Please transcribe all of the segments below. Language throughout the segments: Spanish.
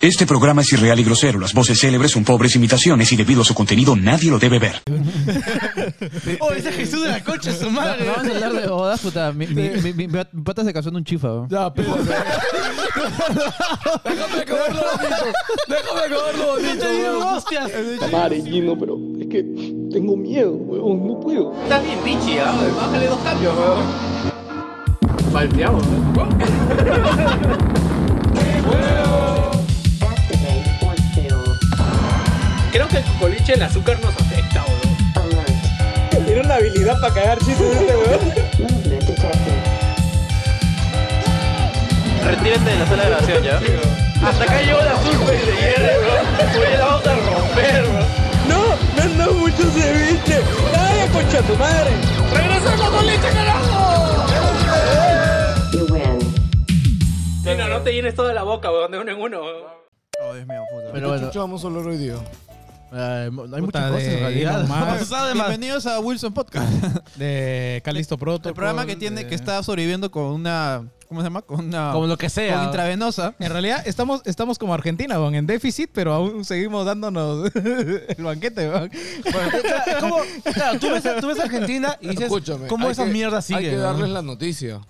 Este programa es irreal y grosero. Las voces célebres son pobres imitaciones y debido a su contenido nadie lo debe ver. Oh, ese Jesús de la concha, su No, madre. no vamos a hablar de bodas, puta. Mi, mi, mi, mi- mi pata se casó en un chifa, weón. Ya, pero. Déjame acabarlo bonito. Déjame acabarlo bonito. Te digo, hostias. Madre, Gino, pero es que tengo miedo, weón, no puedo. Estás bien pichi, ¿ah? Bájale dos cambios, weón. Palpeamos, Activate Creo que el coliche, el azúcar nos afecta, weón. Alert. Tiene una habilidad para cagar chistes este weón. Retírate de la sala de grabación, ¿ya? Hasta acá llegó la azúcar y de hierro, weón. Oye, la vamos a romper, weón. No, me han dado mucho ceviche. Dale, concha tu madre. ¡Regresamos con leche, carajo! You win. No te llenes toda la boca, weón, de uno en uno, weón. Oh, Dios mío, puta. Pero bueno. vamos a hablar hoy día? Eh, no hay Puta, muchas cosas en realidad. Bienvenidos a Wilson Podcast. De Calisto Proto. El programa que tiene que está sobreviviendo con una ¿cómo se llama? Con una Como lo que con sea. intravenosa. En realidad estamos, estamos como Argentina, weón, en déficit, pero aún seguimos dándonos el banquete, weón. ¿Cómo? Claro, tú ves, tú ves a Argentina y dices, Escúchame. ¿cómo esa que- mierda sigue? Hay que no? darles la noticia.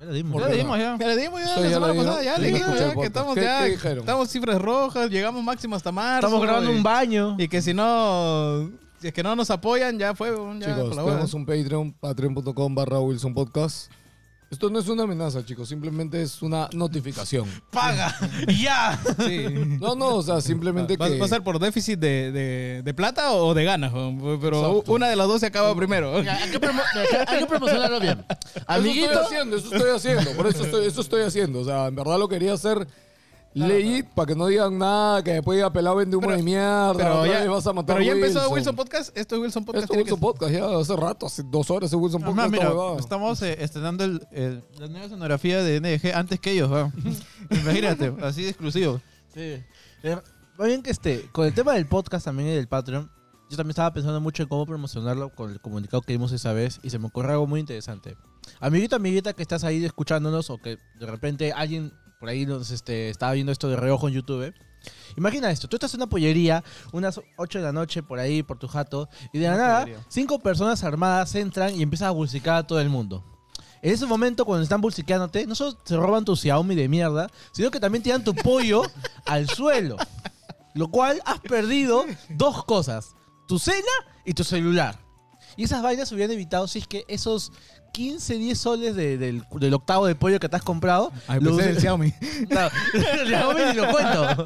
Ya le dimos. ¿Por Ya le dimos ya. Ya le dimos ya la semana pasada, ya le escuché ya que estamos ¿Qué- ya, estamos cifras rojas, llegamos máximo hasta marzo. Estamos grabando y- un baño. Y que si no, si es que no nos apoyan, ya fue, ya Chicos, tenemos un Patreon, patreon.com barra Wilson Podcast. Esto no es una amenaza, chicos, simplemente es una notificación. Paga. ya. Sí. No, no, o sea, simplemente ¿Va, que... va a ser por déficit de, de- de plata o de ganas? Pero Exacto. una de las dos se acaba primero. Hay que, promo- hay que promocionarlo bien. Eso Amiguito, estoy haciendo, eso estoy haciendo, por eso estoy, eso estoy haciendo. O sea, en verdad lo quería hacer legit para que no digan nada, que después diga pelado vende humo Pero- de mierda, Pero ya, vas a matar pero ya empezó Wilson. Podcast. Esto es Wilson Podcast. Esto es Wilson Podcast, ya hace rato, hace dos horas es Wilson Además, Podcast. mira, estamos eh, estrenando el, el- la nueva sonografía de NG antes que ellos, weón. Imagínate, así de exclusivo. Sí. Eh, Más bien que este, con el tema del podcast también y del Patreon, yo también estaba pensando mucho en cómo promocionarlo con el comunicado que dimos esa vez y se me ocurre algo muy interesante. Amiguito, amiguita que estás ahí escuchándonos o que de repente alguien por ahí nos este, estaba viendo esto de reojo en YouTube. Imagina esto, tú estás en una pollería, unas 8 de la noche por ahí, por tu jato, y de la nada, pollería. cinco personas armadas entran y empiezan a bulsicar a todo el mundo. En ese momento, cuando están bulsiqueándote, no solo se roban tu Xiaomi de mierda, sino que también tiran tu pollo al suelo. Lo cual has perdido dos cosas: tu cena y tu celular. Y esas vainas se hubieran evitado si es que esos 15, 10 soles de- del, del octavo de pollo que te has comprado. Ay, los- pensé en el Xiaomi. Claro, el Xiaomi ni lo cuento.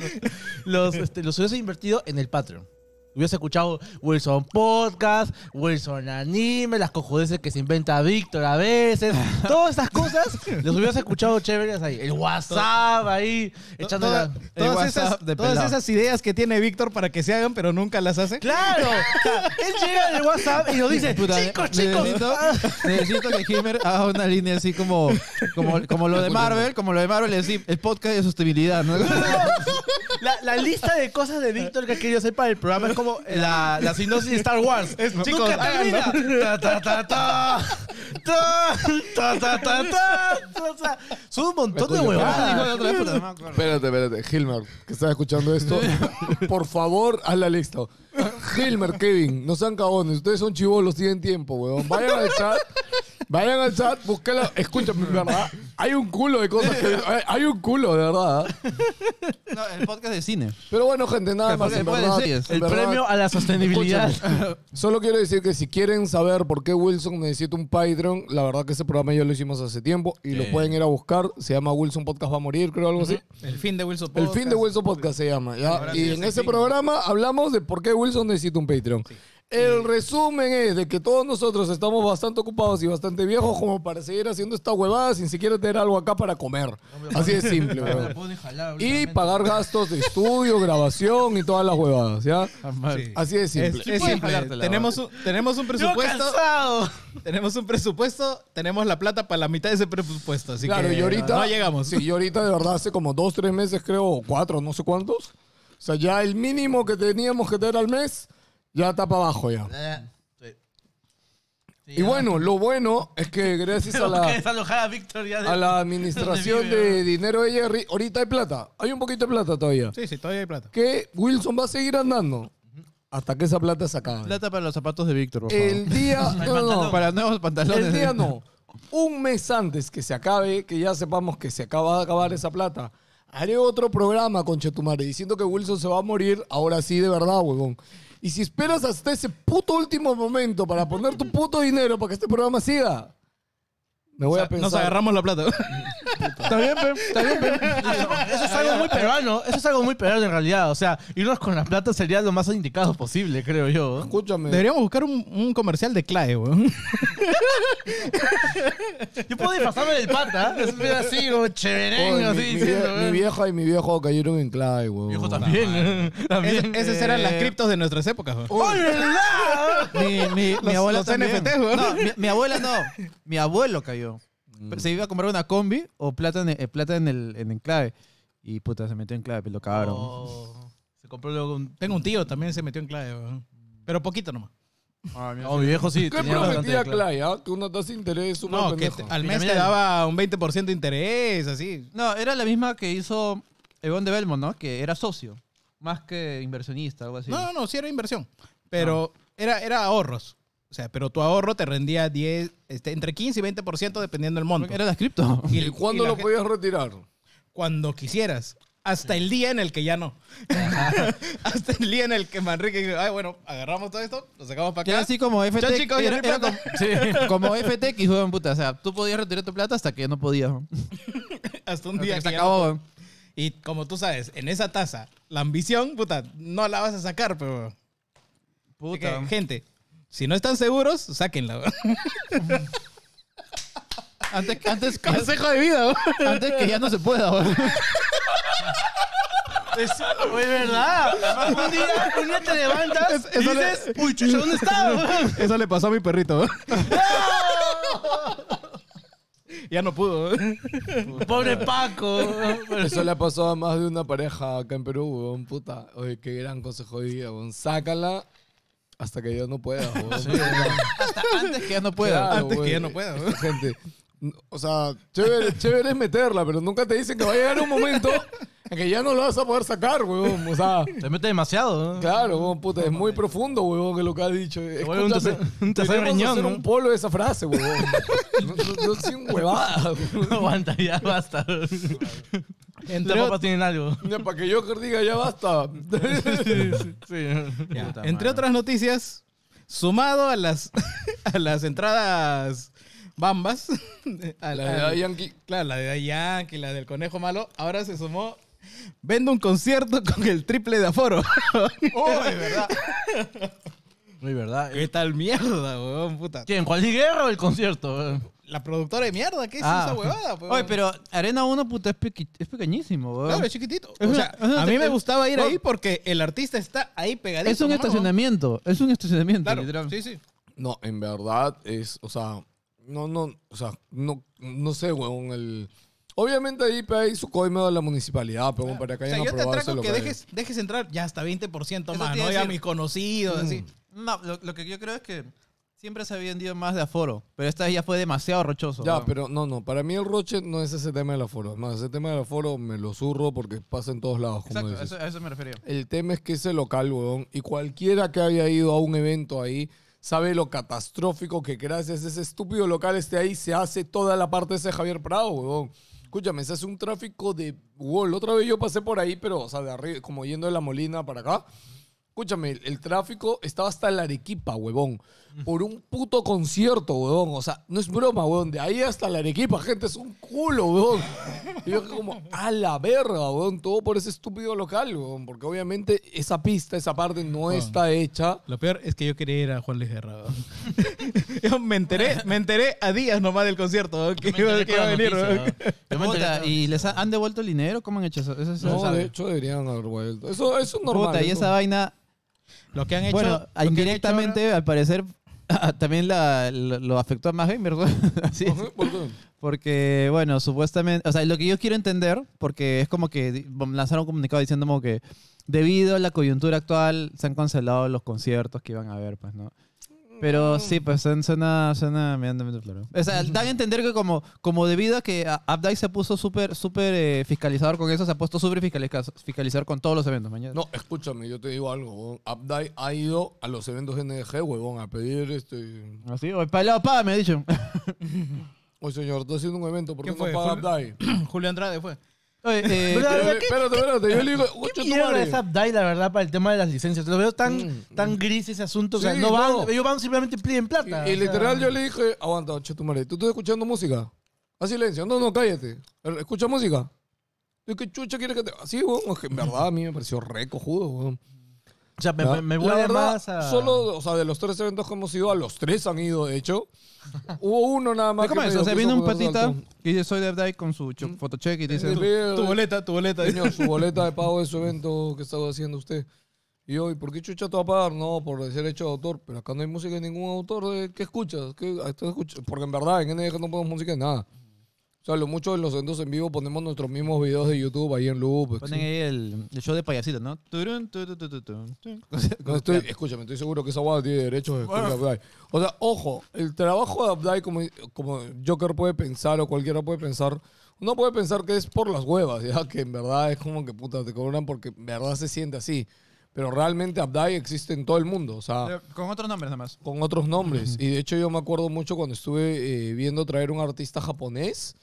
Los, este, los hubieras invertido en el Patreon. Hubieras escuchado Wilson Podcast, Wilson Anime, las cojudeces que se inventa Víctor a veces. Todas estas cosas los hubieras escuchado chéveres ahí. El WhatsApp ahí, echando Toda- todas WhatsApp esas, de todas esas ideas que tiene Víctor para que se hagan, pero nunca las hace. ¡Claro! Él llega en el WhatsApp y nos dice, Puta, chicos, chicos. Necesito, ah". necesito que Himer haga una línea así como, como, como lo de Marvel, como lo de Marvel, es decir, el podcast de sostenibilidad, ¿no? La, la lista de cosas de Víctor que ha querido hacer para el programa es como la, la sinopsis de Star Wars. chicos, Nunca termina. Ta, ta, ta, ta. Ta, ta, ta, ta, ta. O sea, Son un montón de huevadas. Espérate, espérate. Hilmer, que estás escuchando esto, por favor, haz la lista. Hilmer, Kevin, no sean cagones. Ustedes son chivolos, tienen tiempo, weón. Vayan al chat. Vayan al chat, búsquenla. Escúchame, verdad. Hay un culo de cosas que. hay- un culo, de verdad. No, el podcast de cine. Pero bueno, gente, nada El más. En verdad, El verdad, premio a la sostenibilidad. Solo quiero decir que si quieren saber por qué Wilson necesita un Patreon, la verdad que ese programa ya lo hicimos hace tiempo y lo pueden ir a buscar. Se llama Wilson Podcast va a morir, creo, algo así. El fin de Wilson El Podcast. fin de Wilson Podcast se llama. ¿ya? Y en ese programa hablamos de por qué Wilson necesita un Patreon. El resumen es de que todos nosotros estamos bastante ocupados y bastante viejos como para seguir haciendo esta huevada sin siquiera tener algo acá para comer. Así de simple, weón. Y pagar gastos de estudio, grabación y todas las huevadas, ¿ya? Sí. Así de Es, simple. es simple. jalártela, Tenemos un, tenemos un Yo presupuesto. cansado. Tenemos un presupuesto. Tenemos la plata para la mitad de ese presupuesto. Así Claro, que y ahorita. no llegamos. Sí, y ahorita de verdad hace como dos, tres meses, creo, o cuatro, no sé cuántos. O sea, ya el mínimo que teníamos que tener al mes ya está para abajo ya. Y bueno, lo bueno es que gracias a Tengo que la, desalojar a Víctor ya de- a la administración donde vive, de dinero de Jerry, ahorita hay plata. Hay un poquito de plata todavía. Sí, sí, todavía hay plata. Que Wilson va a seguir andando hasta que esa plata se acabe. Plata para los zapatos de Víctor, por favor. El día... no, no, Para nuevos pantalones. El día no. Un mes antes que se acabe, que ya sepamos que se acaba de acabar esa plata, haré otro programa con Chetumare diciendo que Wilson se va a morir ahora sí de verdad, huevón. Y si esperas hasta ese puto último momento para poner tu puto dinero para que este programa siga, me voy a pensar. Nos agarramos la plata. Está bien, pe, está bien, pe. Eso, eso es algo muy peruano. Eso es algo muy peruano en realidad. O sea, irnos con la plata sería lo más indicado posible, creo yo. Escúchame. Deberíamos buscar un, un comercial de Clae, weón. Yo puedo disfrazarme del pata. Es así, como mi, así mi diciendo. vie- mi vieja y mi viejo cayeron en clave, huevón. Viejo también. también. Es- esas eran las criptos de nuestras épocas, weón. ¡Ay, verdad! Mi, mi, mi Los- abuela los también. NFTs, weón. No, mi, mi abuela no. Mi abuelo cayó. Se iba a comprar una combi o plata en, eh, plata en el en enclave. Y puta, se metió en clave, pero lo cagaron. Oh, se compró luego un... Tengo un tío, también se metió en Clae, weón. Pero poquito nomás. No, mi viejo sí. ¿Qué tenía bastante prometía de clave. Clay, ah? Que una tasa de interés súper No, que te- al mes te daba un 20% de interés, así. No, era la misma que hizo Egon de Belmont, ¿no? Que era socio. Más que inversionista, algo así. No, no, no, sí era inversión. Pero era, era ahorros. O sea, pero tu ahorro te rendía 10, este, entre 15 y 20% dependiendo del monto. Era las cripto. Y, ¿Y cuándo lo podías retirar? Cuando quisieras. Hasta el día en el que ya no. Hasta el día en el que Manrique dice, ay, bueno, agarramos todo esto, lo sacamos para Que era acá. así como FTX. Chao, chicos, ya era, no hay era plata. como, como FTX, weón, puta. O sea, tú podías retirar tu plata hasta que ya no podías. Hasta un Hasta día que que se ya acabó, no-. Y como tú sabes, en esa tasa, la ambición, puta, no la vas a sacar, pero... Puta. que, gente, si no están seguros, sáquenla. Antes, antes, que, Consejo de vida. antes que ya no se pueda. Es, oye, ¿verdad? Un día, un día te levantas Es- y le- dices, uy, chucha, ¿dónde está? Eso le pasó a mi perrito. ya no pudo. Pobre Paco. Eso le ha pasado a más de una pareja acá en Perú, weón, puta. Oye, qué gran consejo de vida, weón. Sácala hasta que ya no pueda, weón. Hasta antes que ya no pueda. Claro, Antes que weón. ya no pueda, weón. Gente, o sea, chévere, chévere es meterla, pero nunca te dicen que va a llegar un momento en que ya no lo vas a poder sacar, weón. O sea, Te mete demasiado. ¿no? claro, weón, puta, es muy profundo, weón, que lo que has dicho. Escúchame, un tercer riñón, hacer ¿no? un polo de esa frase, weón. No, no, no un huevada. No aguanta, ya basta. Entre, Las ot- papas tienen algo. Ya, Para que Joker diga, ya basta. Sí. ya, Puta entre madre. otras noticias, sumado a las, a las entradas bambas, a La de Yankee. Claro, la de Yankee, la del conejo malo, ahora se sumó. Vendo un concierto con el triple de aforo. Uy, verdad. Muy verdad. ¿Qué tal mierda, weón, puta? ¿Quién? ¿Cuál Guerra o el concierto? La productora de mierda, ¿qué es Ah. esa huevada? weón? Oye, pero Arena 1, puta, es, pequi- es pequeñísimo, weón. Claro, es chiquitito. Es O una- sea, es una- a mí me es- gustaba ir no. ahí porque el artista está ahí pegadito. es un nomás, estacionamiento. Es un estacionamiento, Claro, literal. sí, sí. No, en verdad es, o sea, no, no, o sea, no, no sé, weón, el... Obviamente ahí pues, hay su coime de la municipalidad, pero para que O sea, hayan yo te aprobado ese atraco que local. dejes, dejes entrar ya hasta 20% Eso más, te ¿no? iba a Ya decir. mis conocidos, así. No, lo, lo que yo creo es que siempre se había vendido más de aforo. Pero esta vez ya fue demasiado rochoso. Ya, weón. pero no, no, para mí el roche no es ese tema del aforo. Además, ese tema del aforo me lo zurro porque pasa en todos lados, como Exacto, dices. eso- a eso me refería. El tema es que ese local, weón, y cualquiera que haya ido a un evento ahí, sabe lo catastrófico que gracias a ese estúpido local esté ahí, se hace toda la parte de ese Javier Prado, weón. Escúchame, se hace un tráfico de... Wow, la otra vez yo pasé por ahí, pero, o sea, de arriba, como yendo de la Molina para acá. Escúchame, el, el tráfico estaba hasta la Arequipa, huevón. Por un puto concierto, huevón. O sea, no es broma, huevón. De ahí hasta la Arequipa, gente, es un culo, huevón. Y yo como, a la verga, huevón. Todo por ese estúpido local, huevón. Porque obviamente esa pista, esa parte no está hecha. Lo peor es que yo quería ir a Juan Luis Guerra. weón. yo me enteré, me enteré a días nomás del concierto weón, que, Yo me que iba a venir. noticia, ¿Y les ha- han devuelto el dinero? ¿Cómo han hecho eso? Eso, eso No, sabe. de hecho deberían haber vuelto. Eso, eso es normal. Puta, y eso. esa vaina, Lo que han hecho. bueno, han hecho indirectamente, al parecer, también la- lo, lo afectó a más gamers. Ajá, ¿Por qué? Porque, bueno, supuestamente, o sea, lo que yo quiero entender, porque es como que lanzaron un comunicado diciendo como que debido a la coyuntura actual se han cancelado los conciertos que iban a haber, pues, ¿no? Pero sí, pues suena, suena, medianamente claro. O sea, dan a entender que como, como debido a que a- Updike se puso súper súper eh, fiscalizador con eso, se ha puesto súper fiscaliza- fiscalizador con todos los eventos. Mañana. No, escúchame, yo te digo algo. huevón. Updike ha ido a los eventos NG, huevón, a pedir este. Así, o el me ha dicho. Oye, señor, estoy haciendo un evento, ¿por qué ¿Quién no fue? paga Julio- Updike? Julio Andrade fue. Oye, eh, Pero, Pero, ¿qué- espérate, espérate. Yo le digo, ¿Qué tu mierda madre. es Updike, la verdad, para el tema de las licencias? Lo veo tan, Mm. tan gris ese asunto. Sí, no van, no. ellos van simplemente piden plata. Y, literal yo le dije, aguanta, che tu madre, ¿tú estás escuchando música? Haz silencio. No, no, cállate. ¿Escucha música? ¿Y qué chucha quieres que te...? Así, weón. Es que en verdad a mí me pareció re cojudo, weón. O sea, me, ¿Ya? me, me La huele verdad, más a... solo, o sea, de los tres eventos que hemos ido, a los tres han ido, de hecho. Hubo uno nada más ¿Cómo es? O sea, viene un patita que dice soy de Updike con su cho- fotocheck y dice... Y "Tú- ve- Tu boleta, tu boleta. Señor, su boleta de pago de su evento que estaba haciendo usted. Y yo, ¿y por qué chucha te va a pagar? No, por ser hecho de autor. Pero acá no hay música de ningún autor. ¿Qué escuchas? ¿Qué, ah, estás escuch-?" Porque en verdad en NDG no ponemos música de nada. Sea, lo mucho en los eventos en vivo ponemos nuestros mismos videos de YouTube ahí en loop. Ponen ahí el, el show de payasito, ¿no? Turun, tu, tu, tu, tu, tu, tu. No, estoy, escúchame, estoy seguro que esa guada tiene derechos de escuchar Updike. O sea, ojo, el trabajo de Updike, como, como Joker puede pensar o cualquiera puede pensar, uno puede pensar que es por las huevas, ya que en verdad es como que puta te cobran porque en verdad se siente así. Pero realmente Updike existe en todo el mundo, o sea, Eh, Con otros nombres nada más. con otros nombres. Y de hecho yo me acuerdo mucho cuando estuve eh, viendo traer un artista japonés,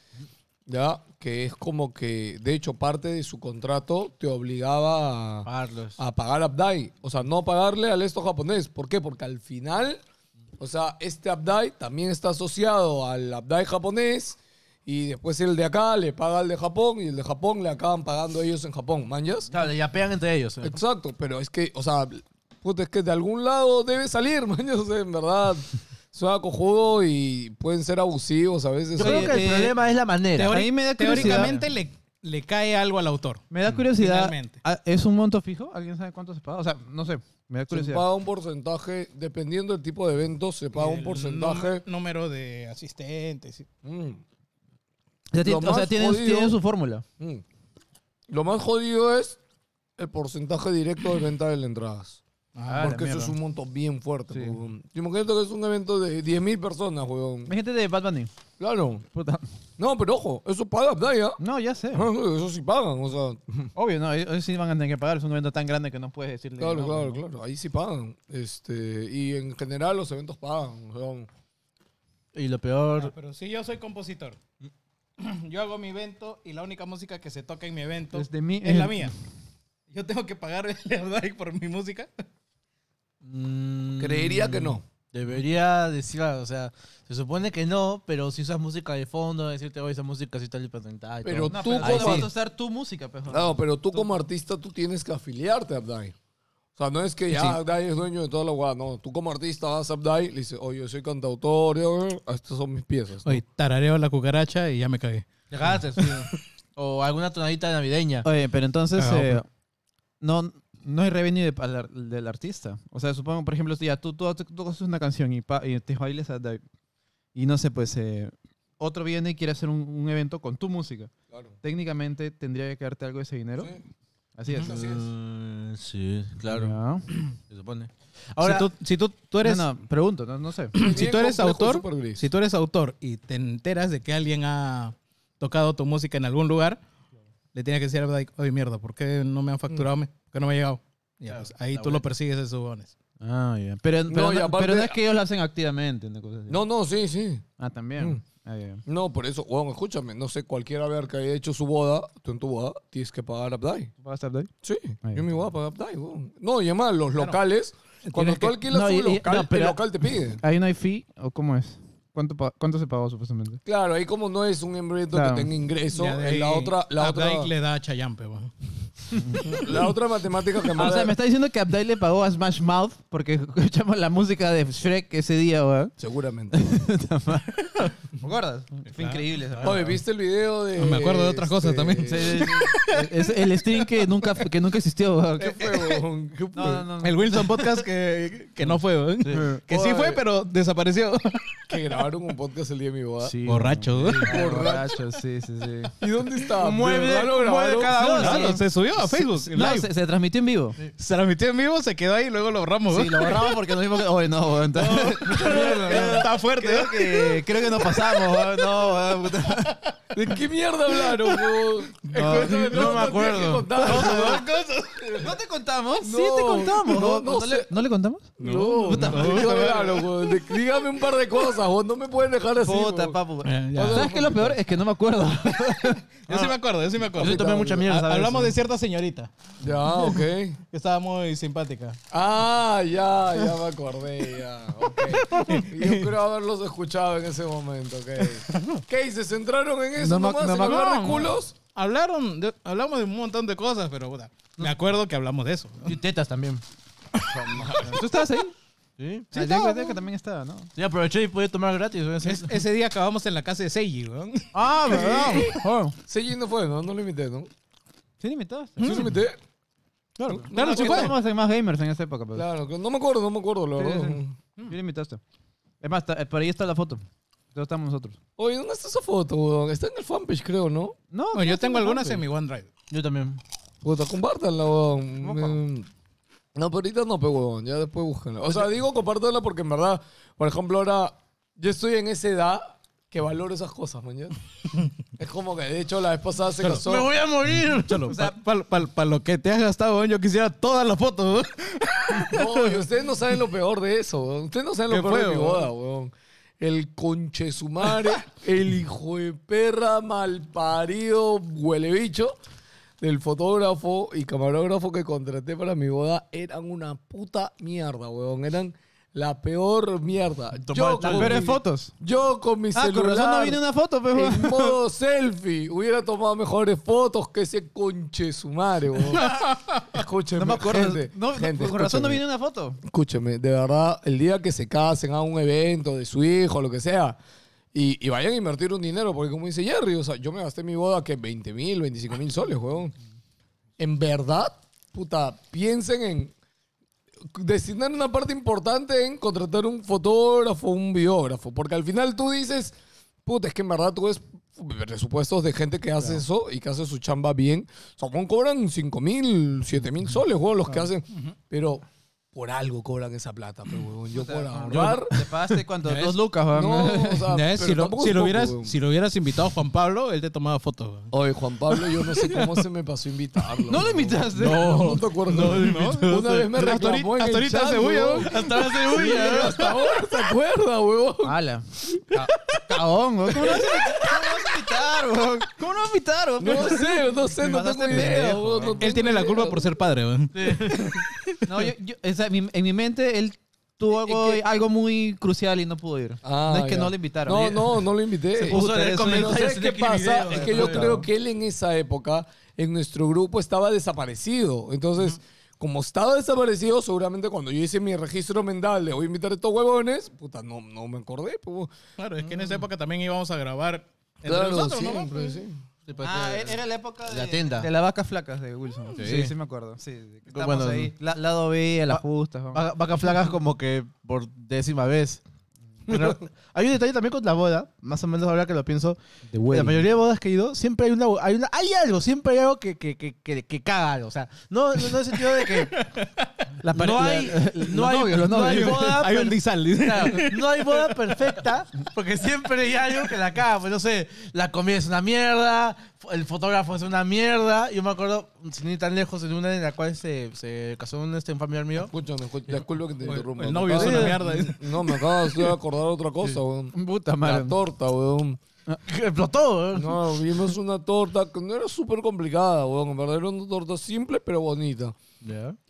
ya, que es como que, de hecho, parte de su contrato te obligaba a a pagar Updike. O sea, no pagarle al esto japonés. ¿Por qué? Porque al final, o sea, este Updike también está asociado al Updike japonés y después el de acá le paga al de Japón y el de Japón le acaban pagando ellos en Japón. ¿Manjas? Claro, ya pegan entre ellos. eh. Exacto, pero es que, o sea, puta, es que de algún lado debe salir, manjas. En verdad, suena cojudo y pueden ser abusivos a veces. Yo creo que el eh, problema es la manera. Teori- A mí me da curiosidad. Teóricamente le, le cae algo al autor. Me da curiosidad. Finalmente. ah, ¿Es un monto fijo? ¿Alguien sabe cuánto se paga? O sea, no sé. Me da Se curiosidad. paga un porcentaje, dependiendo del tipo de evento, se paga un El porcentaje. num- número de asistentes. y- Mm. O sea, ti- Lo o sea, más tienen, jodido- tienen su fórmula. Mm. Lo más jodido es el porcentaje directo de venta de las entradas. Ah, porque eso es un monto bien fuerte. Sí. huevón. Imagínate que es un evento de 10.000 personas, weón. Hay gente de Bad Bunny. Claro. Puta. No, pero ojo, eso paga ¿ah? No, ya sé. Eso sí pagan, o sea. Obvio, no. Ellos sí van a tener que pagar. Es un evento tan grande que no puedes decirle. Claro, no, claro, no. claro. Ahí sí pagan. Este, y en general los eventos pagan, weón. Y lo Ah, peor... pero si yo soy compositor, yo hago mi evento y la única música que se toca en mi evento Es de mí- es la mía. Yo tengo que pagar el Updike por mi música. Mm, Creería que no. Debería decir, o sea, se supone que no, pero si usas música de fondo, decirte, oye, esa música sí está el porcentaje. Pero todo. No, tú pero sí. vas a usar tu música, pues. Claro, pero tú como artista tú tienes que afiliarte a Updike. O sea, no es que ya Sí. Updike es dueño de toda la guada. No, tú como artista vas a Updike y le dices, oye, yo soy cantautor, eh, estas son mis piezas. ¿no? Oye, tarareo la cucaracha y ya me cagué. Te cagaste, sí. o alguna tonadita navideña. Oye, pero entonces eh, no, no hay revenue de- del artista. O sea, supongo, por ejemplo, ya tú, tú, tú haces una canción y, pa- y te bailes a Dave, y no sé, pues eh, otro viene y quiere hacer un, un evento con tu música. Claro. Técnicamente tendría que quedarte algo de ese dinero. Sí. Así es. Así es. Mm, sí, claro, se supone. Ahora, si tú, si tú, tú eres, No, no, pregunto, no, no sé. si tú eres autor, si tú eres autor y te enteras de que alguien ha tocado tu música en algún lugar, le tienes que decir al Updike, oye, mierda, ¿por qué no me han facturado a mí? ¿Por qué no me ha llegado? Ya, Claro, pues, ahí tú bueno. lo persigues esos bones. Ah, ya. Pero, pero, No, y no, aparte- pero no es que ellos lo hacen activamente. No, no, sí, sí. Ah, también. Mm. Ah. No, por eso, bueno, escúchame, no sé, cualquiera ver que haya hecho su boda, tú en tu boda tienes que pagar. ¿Tú pagas Updike? Sí, Ah, yo en mi boda pago Updike, weón. No, y además, los locales, cuando tú que- alquilas No, un y- local, no, pero- el local te pide. ¿Ahí no hay fee o cómo es? ¿Cuánto, cuánto se pagó supuestamente? Claro, ahí como no es un evento Claro. que tenga ingreso, Ya de en la ahí, otra, la Updike otra, le da a Chayampe, weón. la otra matemática que me Ah, o sea, me está diciendo que Updike le pagó a Smash Mouth porque escuchamos la música de Shrek ese día, weón. Seguramente. ¿Te acuerdas? Fue increíble. esa Oye, ¿viste el video de. No, me acuerdo de otras cosas también. Sí, sí, sí. Es el stream que nunca, que nunca existió. weón. ¿Qué fue, weón? ¿Qué fue? No, no, no. El Wilson Podcast que, que no fue, weón. Que sí fue, pero desapareció. Que grabaron un podcast el día de mi boda. Sí, Borracho, weón. Borracho, sí, sí, sí. ¿Y dónde estaba? Un mueble, ¿De verdad lo un mueble grabaron? cada No, uno. Claro, se subió a Facebook. en No, live. se, se transmitió en vivo. Se transmitió en vivo, se quedó ahí y luego lo borramos. Sí, lo borramos porque nos dimos que. Oye, no, weón. Está fuerte, Creo que, creo que nos pasamos, weón. No, weón. ¿De qué mierda hablaron, weón? Cuéntame, no me acuerdo. ¿No te contamos? No, sí, te contamos. no, ¿O- no o sé. le, ¿No le contamos? No, Puta. De- Dígame un par de cosas, weón. No me pueden dejar así. Puta, papu. Eh. ¿Sabes qué lo peor? Es que no me acuerdo. Yo sí me acuerdo, yo sí me acuerdo. Yo tomé mucha mierda. Hablamos de señorita Ya, ok. que estaba muy simpática. Ah, ya, ya me acordé, ya. ok. Yo creo haberlos escuchado en ese momento, ok. ¿Qué? ¿Se centraron en eso No nomás? no ¿En me hablar de culos? Hablaron, de- hablamos de un montón de cosas, pero puta, me acuerdo que hablamos de eso. ¿no? Y tetas también. ¿Tú estabas ahí? Sí. Sí, digo que también estaba, ¿no? Sí, aproveché y pude tomar gratis. Es- ese día acabamos en la casa de Seiji, weón. Ah, ¿verdad? Seiji no fue, ¿no? No lo invité, ¿no? Sí, le invitaste. ¿Sí lo invité? Claro, No, claro, no, sí fue. Estábamos en más gamers en esa época, pero. Claro, que no me acuerdo, no me acuerdo, la Sí, verdad. sí. Sí le invitaste. Es más, está- por ahí está la foto. Todos estamos nosotros. Oye, ¿dónde está esa foto, weón? Está en el fanpage, creo, ¿no? No, Bueno, yo tengo algunas en mi OneDrive. Yo también. Puta, compártanla, weón. Mm, No, pero ahorita no, pero weón. Ya después búsquenla. O sea, digo compártanla porque en verdad, por ejemplo, ahora yo estoy en esa edad que valoro esas cosas, man. ¿ya? es como que, de hecho, la vez pasada se casó. ¡Me voy a morir! Cholo, para lo que te has gastado, weón, yo quisiera todas las fotos. weón. No, y ustedes no saben lo peor de eso, weón. Ustedes no saben lo ¿Qué peor fue, de mi boda, weón. El conchesumare, el hijo de perra malparido huele bicho del fotógrafo y camarógrafo que contraté para mi boda eran una puta mierda, weón. Eran la peor mierda. Yo tal- con, mi, fotos. yo con mi Ah, con celular razón no viene una foto, pues. en modo selfie hubiera tomado mejores fotos que ese conchesumare, weón. Escúcheme, No me acuerdo. gente, no, gente, con razón no escúcheme. viene una foto. Escúcheme, de verdad, el día que se casen, hagan un evento de su hijo, lo que sea, y, y vayan a invertir un dinero, porque como dice Jerry, o sea, yo me gasté mi boda que 20 mil, 25 mil soles, weón. En verdad, puta, piensen en destinar una parte importante en contratar un fotógrafo, un biógrafo, porque al final tú dices, puta, es que en verdad tú ves presupuestos de gente que hace eso y que hace su chamba bien. O sea, cobran 5 mil, 7 mil soles, weón, los que hacen. Pero por algo cobran esa plata, pero weón, yo por ahorrar... ¿Te pagaste cuánto? Dos lucas, weón. No, o sea, Ya ves, pero si, lo, si hubieras, weón. si lo hubieras invitado a Juan Pablo, él te tomaba fotos. weón. Oye, Juan Pablo, yo no sé cómo se me pasó invitarlo. ¿No lo invitaste? No, no te acuerdas. No invitaste. Una vez me Hasta reclamó ahorita- en hasta el ahorita chat, weón. Hasta ahora se bulla. Hasta ahora se acuerda, weón. Ala. Ca- Cagón, weón. ¿Cómo no vas a invitar, weón? ¿Cómo no vas a invitar, weón? No sé, no sé, no tengo idea, weón. no Él tiene la culpa por ser padre, weón. No, yo, yo- sea, mi- en mi mente él tuvo algo, que- algo muy crucial y no pudo ir. Ah, no es que ya. no lo invitaron. No, no, no lo invité. Se puso a leer Puta, eso Pero comentarios ¿sabes en qué el pasa? video, Es que yo creo que él en esa época, en nuestro grupo, estaba desaparecido. Entonces, como estaba desaparecido, seguramente cuando yo hice mi registro mental de voy a invitar a estos huevones, puta, no, no me acordé. pues. Claro, es que en esa época también íbamos a grabar entre Claro, nosotros, ¿no? siempre, sí. Ah, era la época de La tienda. De las vacas flacas de Wilson. Sí, sí, Sí. me acuerdo. Sí, estábamos Bueno, ahí. La- lado B, a las justas. Vacas flacas como que por décima vez. Pero hay un detalle también con la boda, más o menos ahora que lo pienso. la mayoría de bodas que he ido, siempre hay una, hay una, hay algo, siempre hay algo que, que, que, que, que caga algo. O sea, no, no, no en el sentido de que no hay, no hay, novios, no hay boda, Hay un per- disal, dice. claro, no hay boda perfecta, porque siempre hay algo que la caga. Pues no sé, la comida es una mierda, el fotógrafo es una mierda. Yo me acuerdo, sin ir tan lejos, en una en la cual se, se casó un, este, un familiar mío. Escúchame, escúchame, disculpa que te el interrumpa. el novio es una mierda. No, me acabas de acordar otra cosa, weón. Puta madre. La torta, weón. Explotó. ¿eh? No, vimos una torta que no era súper complicada, weón. En verdad era una torta simple pero bonita.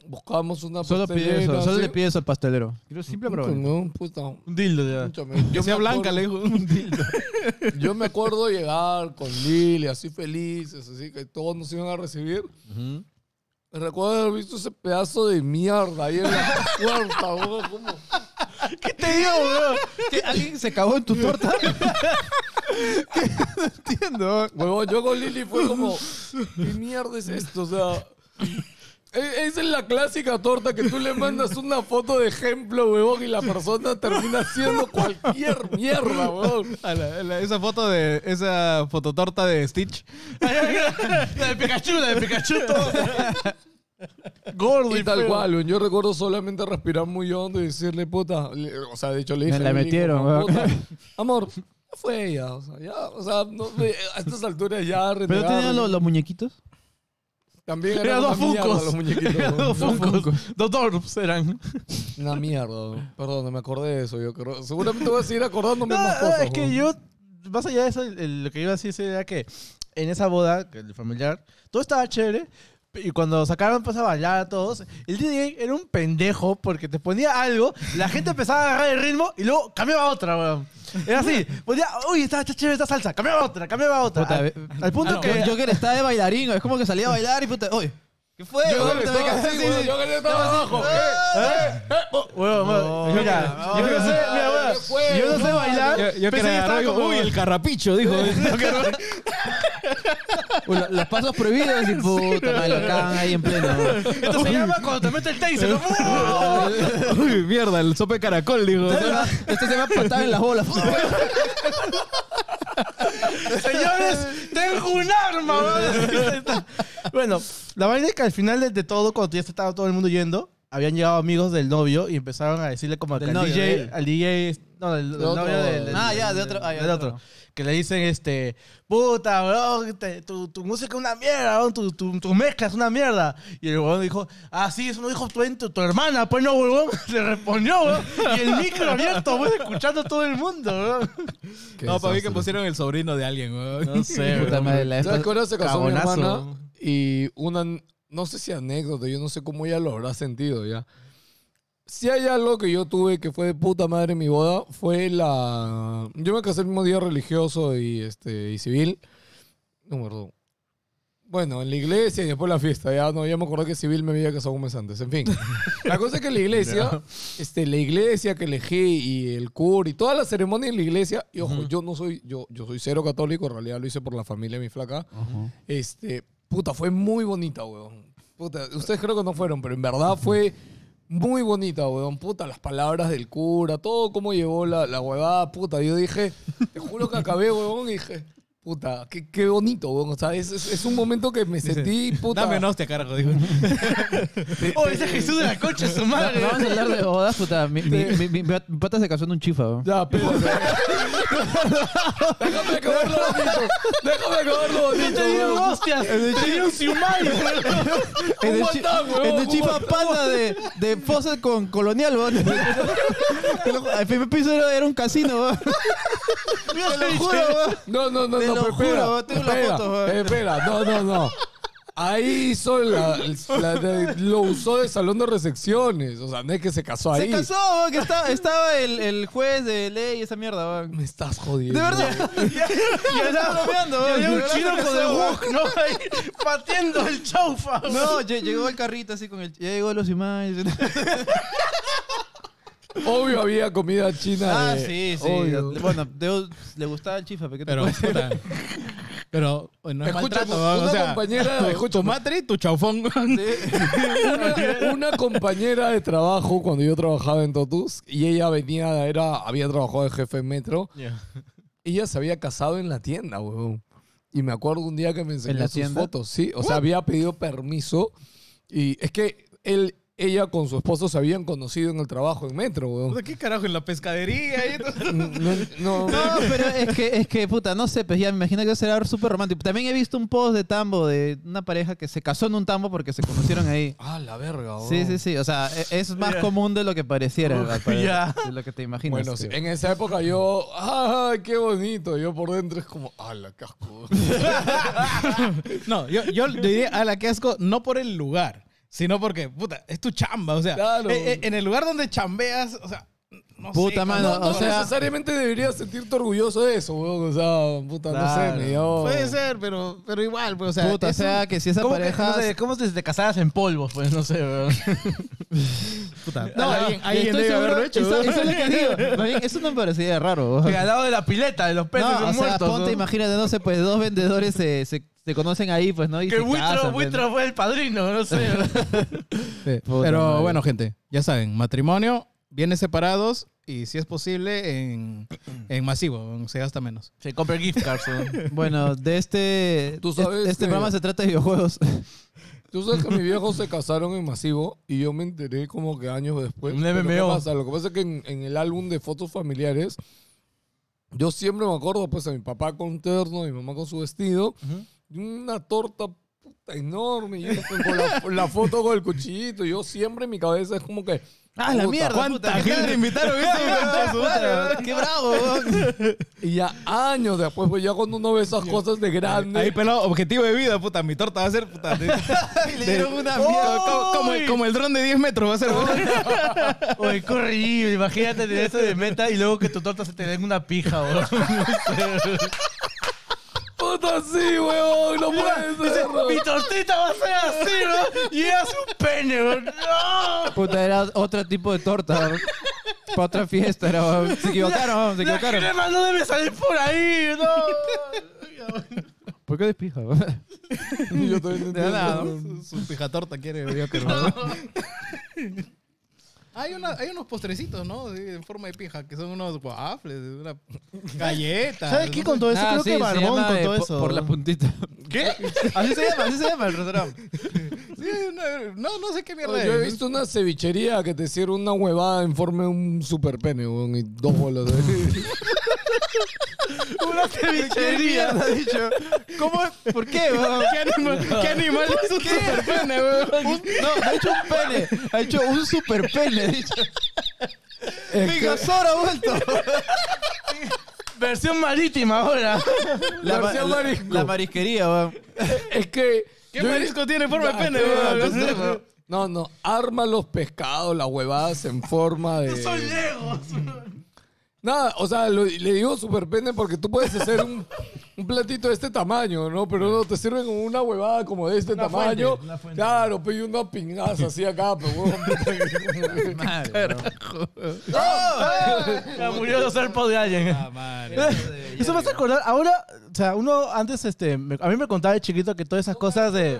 Buscábamos una Solo pide pastelera, eso, solo le pide eso al pastelero. Quiero simple Puta, no, puta. Un dildo ya. Escúchame, Que yo sea me blanca, acuerdo- le dijo. Un dildo. Yo me acuerdo llegar con Lili, así felices, así que todos nos iban a recibir. Recuerdo haber visto ese pedazo de mierda ahí en la puerta, weón. ¿Cómo, ¿Qué te digo, weón? ¿Qué? ¿Alguien se cagó en tu torta? ¿Qué? No entiendo. Huevón, yo con Lili fue como, ¿qué mierda es esto? O sea, esa es la clásica torta que tú le mandas una foto de ejemplo, huevón, y la persona termina haciendo cualquier mierda, huevón. A la- la- esa foto de. Esa fototorta de Stitch. La de Pikachu, la de Pikachu. todo. Gordo y, tal feo. cual, huevón. yo recuerdo solamente respirar muy hondo y decirle, puta, le- o sea, de hecho le dije Me la a metieron, como. "Puta, amor, ya fue ella, o sea, ya, o sea, no, a estas alturas ya ¿Pero renegar, tenían los, los muñequitos? También Eran eran dos una mierda funcos. los muñequitos. Huevón. dos Funkos. Dos Dorps eran. Una mierda. Perdón, me acordé de eso. Yo creo. Seguramente voy a seguir acordándome No, más no, cosas. es que yo, más allá de eso, el- lo que iba a decir era que en esa boda, que el familiar, todo estaba chévere. Y cuando sacaron pues, a bailar a todos, el DJ era un pendejo porque te ponía algo, la gente empezaba a agarrar el ritmo y luego cambiaba a otra, weón. Era así, ponía, uy, está, está chévere esta salsa, cambiaba a otra, cambiaba a otra. Puta, al, punto Ah, no, que... Yo, que estaba de bailarín, es como que salía a bailar y puta, oye, ¿qué fue? Yo así, así, weón, sí. yo que estaba abajo. Weón, mira, yo no sé, mira, weón, yo no sé bailar. Yo, yo pensé que estaba digo, como- uy, el carrapicho, dijo. Lo- Los pasos prohibidos y puta, me lo cagan ahí en pleno. Esto se llama cuando te mete el taser. ¿no? uy, mierda, el sope caracol, dijo. Este se me ha patado en las bolas. Señores, tengo un arma. bueno, la vaina es que al final de, de todo, cuando ya estaba todo el mundo yendo, habían llegado amigos del novio y empezaron a decirle como que al novio, DJ, al DJ, no, del, novio del, del- Ah, ya, de del- otro- ah, ya, del de otro. otro. Que le dicen, este, puta, bro, te- tu, tu música es una mierda, bro, tu, tu, tu mezcla es una mierda. Y el huevón dijo, ah, sí, eso lo dijo tu, tu, tu hermana, pues no, huevón. Le respondió, huevón. Y el micro abierto, pues, escuchando a todo el mundo. Qué No, para mí que pusieron el sobrino de alguien, weón. No sé, Puta madre, la ¿Sabes qué hora se casó mi Cagonazo. hermana? Y una, no sé si anécdota, yo no sé cómo ella lo habrá sentido ya. Si hay algo que yo tuve que fue de puta madre en mi boda, fue la... Yo me casé el mismo día religioso y, este, y civil. No me acuerdo. Bueno, en la iglesia y después la fiesta. Ya, no, ya me acordé que civil me había casado un mes antes. En fin. La cosa es que la iglesia, este, la iglesia que elegí y el cura y toda la ceremonia en la iglesia, y ojo, yo no soy, yo, yo soy cero católico, en realidad lo hice por la familia de mi flaca. Este, puta, fue muy bonita, weón. Puta, ustedes creo que no fueron, pero en verdad fue muy bonita, weón. Puta, las palabras del cura, todo cómo llevó la, la huevada, puta. Yo dije, te juro que acabé, weón, y dije, puta, qué, qué bonito, weón. O sea, es, es, es un momento que me sentí, puta. Dame una hostia, carajo, dijo. Oh, ese Jesús de la concha, su No, madre. no vamos a hablar de bodas, puta. Mi, mi, mi, mi pata se casó en un chifa, weón. Ya, espérate. Déjame acabar lo bonito. Déjame acabar lo bonito, Te dieron hostias. Te. En el, en el chifa panda de, de con Colonial, weón. El primer piso era, era un casino, weón. Te lo juro, weón. No, no, no, Te no, lo pero juro, espera. weón, tengo la foto, weón. espera, no, no, no. Ahí hizo la, la de- lo usó de salón de recepciones. O sea, no es que se casó ahí. Se casó, weón, que estaba, estaba el, el juez de ley y esa mierda, weón. Me estás jodiendo. De verdad. Y estaba bromeando, weón. había un chino con el wok, ¿no? Ahí, pateando el chaufa. No, lle- llegó el carrito así con el. Ya llegó los imanes. Obvio había comida china. Ah, de- sí, sí. obvio. Bueno, de- le gustaba el chifa, ¿pero qué te Pero, puedo decir? puta. Pero no es Escucha, maltrato, una O sea, compañera- tu, escucha, y tu chaufón. una, una compañera de trabajo cuando yo trabajaba en Totus y ella venía, era, había trabajado de jefe en Metro. Ella se había casado en la tienda, weón. Y me acuerdo un día que me enseñó la sus tienda? fotos. Sí, o sea, había pedido permiso. Y es que él, ella con su esposo se habían conocido en el trabajo en Metro, weón. ¿Qué carajo? En la pescadería. No, no, No, pero es que, es que, puta, no sé, pues ya me imagino que será súper romántico. También he visto un post de tambo de una pareja que se casó en un tambo porque se conocieron ahí. Ah, la verga, weón. Sí, sí, sí. O sea, e- es más común de lo que pareciera, al parecer, ya. de lo que te imaginas. Bueno, sí, en esa época yo, ¡ay, qué bonito! Yo por dentro es como, ¡ah, la casco! No, yo, yo diría a la que asco no por el lugar, sino porque, puta, es tu chamba. O sea, Claro. eh, eh, en el lugar donde chambeas, o sea, no Puta sé, mano, No, no o sea, necesariamente deberías sentirte orgulloso de eso, weón. O sea, puta, no Claro. sé, me dio- Puede ser, pero, pero igual, pues, o sea, puta, o sea, que si esa ¿Cómo, que- pareja... no sé, ¿Cómo si te casaras en polvo? Pues no sé, weón. puta, No, alguien, alguien estoy debe seguro- haberlo hecho. Eso, eso es lo que digo. Bien, Eso no me parecía raro. Que al lado de la pileta, de los peces No, son o sea, muertos. ponte, ¿no? imagínate, no sé, pues dos vendedores se, se, se conocen ahí, pues, ¿no? Y Que se Buitro, casan, pues, Buitro fue el padrino, no sé. Sí, Puta Pero madre. bueno, gente, ya saben, matrimonio, bienes separados y si es posible en, en masivo, se gasta menos. Se compra gift cards. ¿no? Bueno, de este, Tú sabes este, este que- programa se trata de videojuegos. Tú sabes que mis viejos se casaron en masivo y yo me enteré como que años después. Un Pero ¿qué MMO. pasa? Lo que pasa es que en, en el álbum de fotos familiares, yo siempre me acuerdo pues a mi papá con terno, a mi mamá con su vestido, una torta puta enorme, y yo con la, la foto con el cuchillito. Yo siempre en mi cabeza es como que... ¡Ah, la puta, mierda! ¿Cuánta puta, gente invitaron? Puta, ¡Qué bravo! Y ya años después, pues ya cuando uno ve esas cosas de grande... Ahí pelado, objetivo de vida, puta, mi torta va a ser, puta, de- Y le dieron una como, mierda. como- como el, como el dron de 10 metros va a ser. Oye, qué horrible. Imagínate tener eso de meta y luego que tu torta se te den una pija, weón. Puta, sí, weón, no puede ser. Mi tortita va a ser así, ¿no? Y es un pene, weón. ¡No! Puta, era otro tipo de torta. Para otra fiesta. Era, weón. se equivocaron, weón, se La equivocaron. crema no debe salir por ahí, no. ¿Por qué despija? weón? Yo también De nada, entiendo. ¿no? Su, su pija torta quiere yo que no. Hay, una, hay unos postrecitos, ¿no? Sí, en forma de pija, que son unos waffles, una galleta. ¿Sabes qué? Con todo eso Ah, creo sí, que Barbón con todo eso. Por la puntita. ¿Qué? Así se llama, así se llama el restaurante. Sí, una- no, no sé qué mierda Yo he es. visto una cevichería que te sirve una huevada en forma de un super pene, weón, y dos bolas de... Una cevichería. ha dicho? ¿Cómo? ¿Por qué, weón? ¿Qué animal, ¿Qué animal es un super pene, weón? Un- no, ha hecho un pene. Ha hecho un super pene. Ha dicho. Megazord ha vuelto. Versión marítima ahora. La, ma- Versión la- marisco. la marisquería, weón. Es que... ¿Qué yo- marisco tiene forma de pene, weón? No, no, arma los pescados, las huevadas en forma de... Son legos. Nada, o sea, lo- le digo super pene porque tú puedes hacer un, un platito de este tamaño, ¿no? Pero no, te sirven con una huevada como de este Una tamaño. fuente, una fuente. Claro, y una pingaza así acá, pero huevón. Madre. Ya murió los serpos de alguien. Ah, madre. Eso me hace acordar. Ahora, o sea, uno antes, este, me- a mí me contaba de chiquito que todas esas cosas de.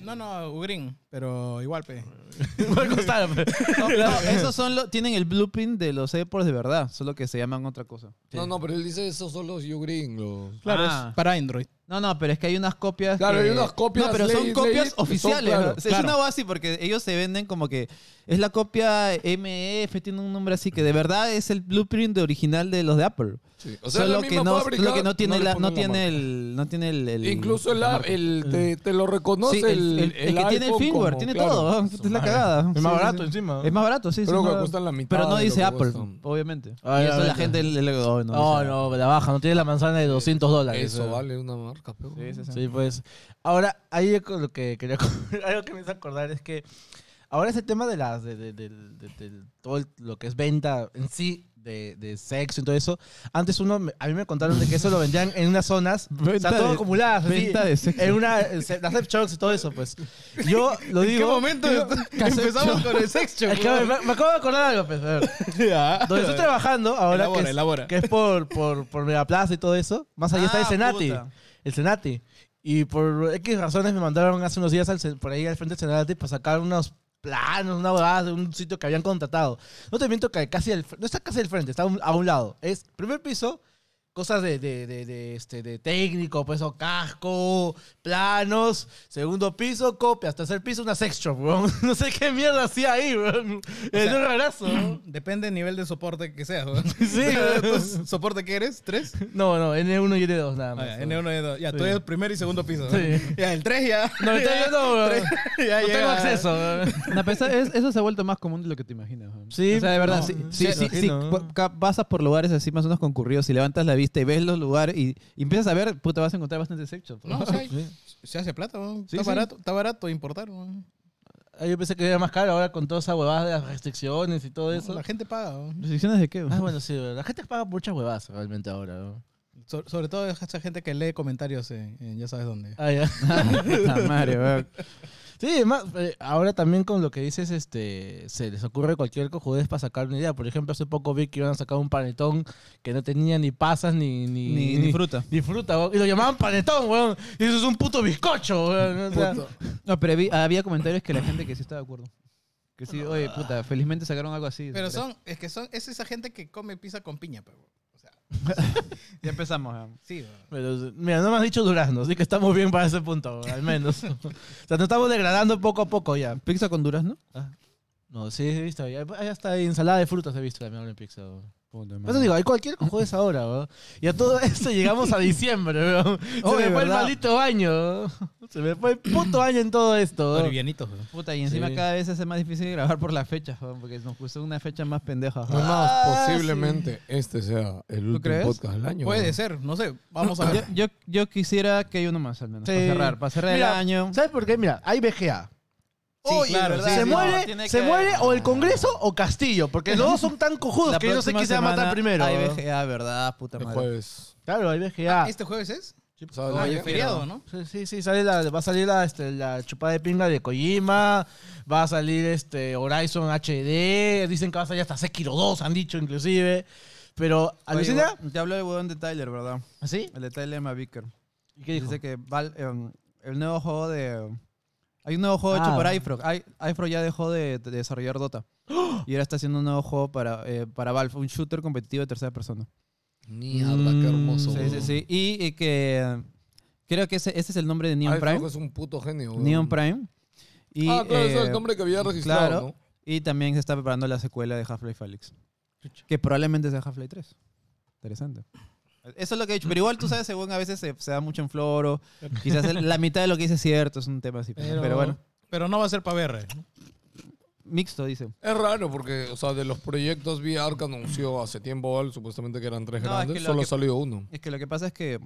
No, no, Ugrin, pero igual, pe. No, no, esos son los, tienen el blueprint de los airports de verdad, solo que se llaman otra cosa. No, no, pero él dice esos son los U-Green, los... Claro, Ah. es para Android. No, no, pero es que hay unas copias. Claro, que- hay unas copias No, pero son ley- copias ley- son, oficiales. claro, ¿no? Es una base porque ellos se venden como que es la copia MF, tiene un nombre así que de verdad es el blueprint de original de los de Apple. Sí. O sea, es solo, que no, fábrica, solo que no tiene, le la, no tiene el, no tiene el, el- Incluso el, la app, marca. el te, te lo reconoce Sí, el, el, el- el que tiene el firmware, como- tiene claro. todo. ¿no? Es la cagada. Es más sí, barato sí. encima. Es más barato, sí. sí, Creo que cuestan la mitad Pero no lo dice Apple, obviamente. Y eso la gente le, le- no, No, no, la baja. No tiene la manzana de 200 dólares. Eso eh. vale una pero... Sí, sí, sí. Sí, pues. Ahora, ahí con lo que quería algo que me hizo acordar es que ahora ese tema de las de, de- de- del- todo el- lo que es venta en sí de, de sexo y todo eso, antes uno a mí me contaron de que eso lo vendían en unas zonas, o sea, todo de- acumuladas, así, venta de sexo. en una las sex shops y todo eso, pues. Yo lo ¿En qué digo, momento empezamos con el sex shop? es que me, me acabo de acordar algo, pues, a ver. Ya. Donde estoy trabajando ahora, Elabora, que, es, elabora. que es por, por, por Megaplaza y todo eso, más allá está el Ah, Senati. puta. El Senati. Y por X razones me mandaron hace unos días al, por ahí al frente del Senati para sacar unos planos, una huevada de un sitio que habían contratado. No te miento que casi fr- no está casi al frente, está a un, a un lado. Es primer piso, cosas de, de, de, de, este, de técnico, pues, o casco, planos. Segundo piso, copias. Tercer piso, una sex shop, weón. No sé qué mierda hacía ahí, weón. Es un rarazo, ¿no? Depende del nivel de soporte que seas, weón. Sí, weón. ¿Tú ¿Soporte qué eres? ¿Tres? No, no, N1 y N2 nada Ah, más. ya, N1 y 2. Ya, tú Sí. eres primer y segundo piso. Sí. Ya, el 3 ya. No, el 3 ya no, weón. Ya No tengo llega. acceso, weón. No, pero eso, es- eso se ha vuelto más común de lo que te imaginas. weón. Sí, O sea, de verdad, no, sí, sí, sí, sí, pasas por lugares así más o menos concurridos y levantas la vista y ves los lugares y, y empiezas a ver, puta, vas a encontrar bastante sex shops. No, o sea, se hace plata. Sí, está, sí. Barato, está barato importar, weón. Ah, Yo pensé que era más caro ahora con toda esa huevada de las restricciones y todo eso. La gente paga. ¿no? ¿Restricciones de qué? Ah, bueno, sí, la gente paga muchas huevadas realmente ahora. ¿no? So- sobre todo esa gente que lee comentarios en, en ya sabes dónde. Ah, ya. Puta madre, weón. Sí, más, eh, ahora también con lo que dices, este, se les ocurre cualquier cojudez para sacar una idea. Por ejemplo, hace poco vi que iban a sacar un panetón que no tenía ni pasas ni... Ni, Ni, ni fruta. Ni fruta, weón. Y lo llamaban panetón, weón. Y eso es un puto bizcocho, weón. O sea, No, pero vi- había comentarios que la gente que sí estaba de acuerdo. Que sí, oye, puta, felizmente sacaron algo así. Pero son, es que son, es esa gente que come pizza con piña, pero. Ya empezamos. sí, pero, mira, no me has dicho durazno, así que estamos bien para ese punto, al menos. o sea, nos estamos degradando poco a poco ya. Pizza con durazno. No, sí, he visto. Ya, ya está ensalada de frutas he visto también en pizza. Puta Por eso digo, hay cualquier cojudez ahora, weón. Y a todo esto llegamos a diciembre, weón. Se Oye, me fue el maldito año. Se me fue el puto año en todo esto. weón. Puta, y encima Sí. cada vez se hace más difícil grabar por las fechas, porque nos puso una fecha más pendeja. Es más, Ah, posiblemente este sea el último crees? podcast del año. Puede ser, no sé. Vamos a Yo, ver. yo, yo quisiera que haya uno más al menos. Sí. Para cerrar, para cerrar Mira, el año. ¿Sabes por qué? Mira, hay VGA. Sí, claro, se sí, muere, tiene se que- muere o el Congreso o Castillo, porque los dos son tan cojudos La que yo no sé quién se va a matar primero. Hay. VGA, ¿verdad? Puta El madre. jueves. Claro, hay VGA. ¿Este jueves es? O sea, Ah, el- el feriado, ¿no? Sí, sí, sí, sale la, va a salir la, este, la chupada de pinga de Kojima, va a salir este Horizon HD, dicen que va a salir hasta Sekiro 2, han dicho inclusive. Pero, Oye, ¿alucina? Te hablo del huevón de Tyler, ¿verdad? ¿Así? El de Tyler Mavicker. ¿Y qué dijo? Dice que Val- em, el nuevo juego de... Hay un nuevo juego Ah. hecho por iFrog. I- iFrog ya dejó de, de desarrollar Dota. Y ahora está haciendo un nuevo juego para, eh, para Valve, un shooter competitivo de tercera persona. Mierda, qué hermoso. Sí, sí, sí. Y, y que eh, creo que ese, ese es el nombre de Neon creo Prime. es un puto genio. weón. Neon Prime. Y, ah, claro, ese es eh, el nombre que había registrado, claro. ¿no? Y también se está preparando la secuela de Half-Life Alyx. Que probablemente sea Half-Life 3. Interesante. Eso es lo que he dicho. Pero igual tú sabes, según a veces se, se da mucho en floro. Quizás el- la mitad de lo que dice es cierto, es un tema así. Pero, Pero, bueno, Pero no va a ser para VR. ¿no? mixto dice. Es raro porque, o sea, de los proyectos VR que anunció hace tiempo, supuestamente que eran tres No, es grandes, que lo solo que- salió uno. Es que lo que pasa es que,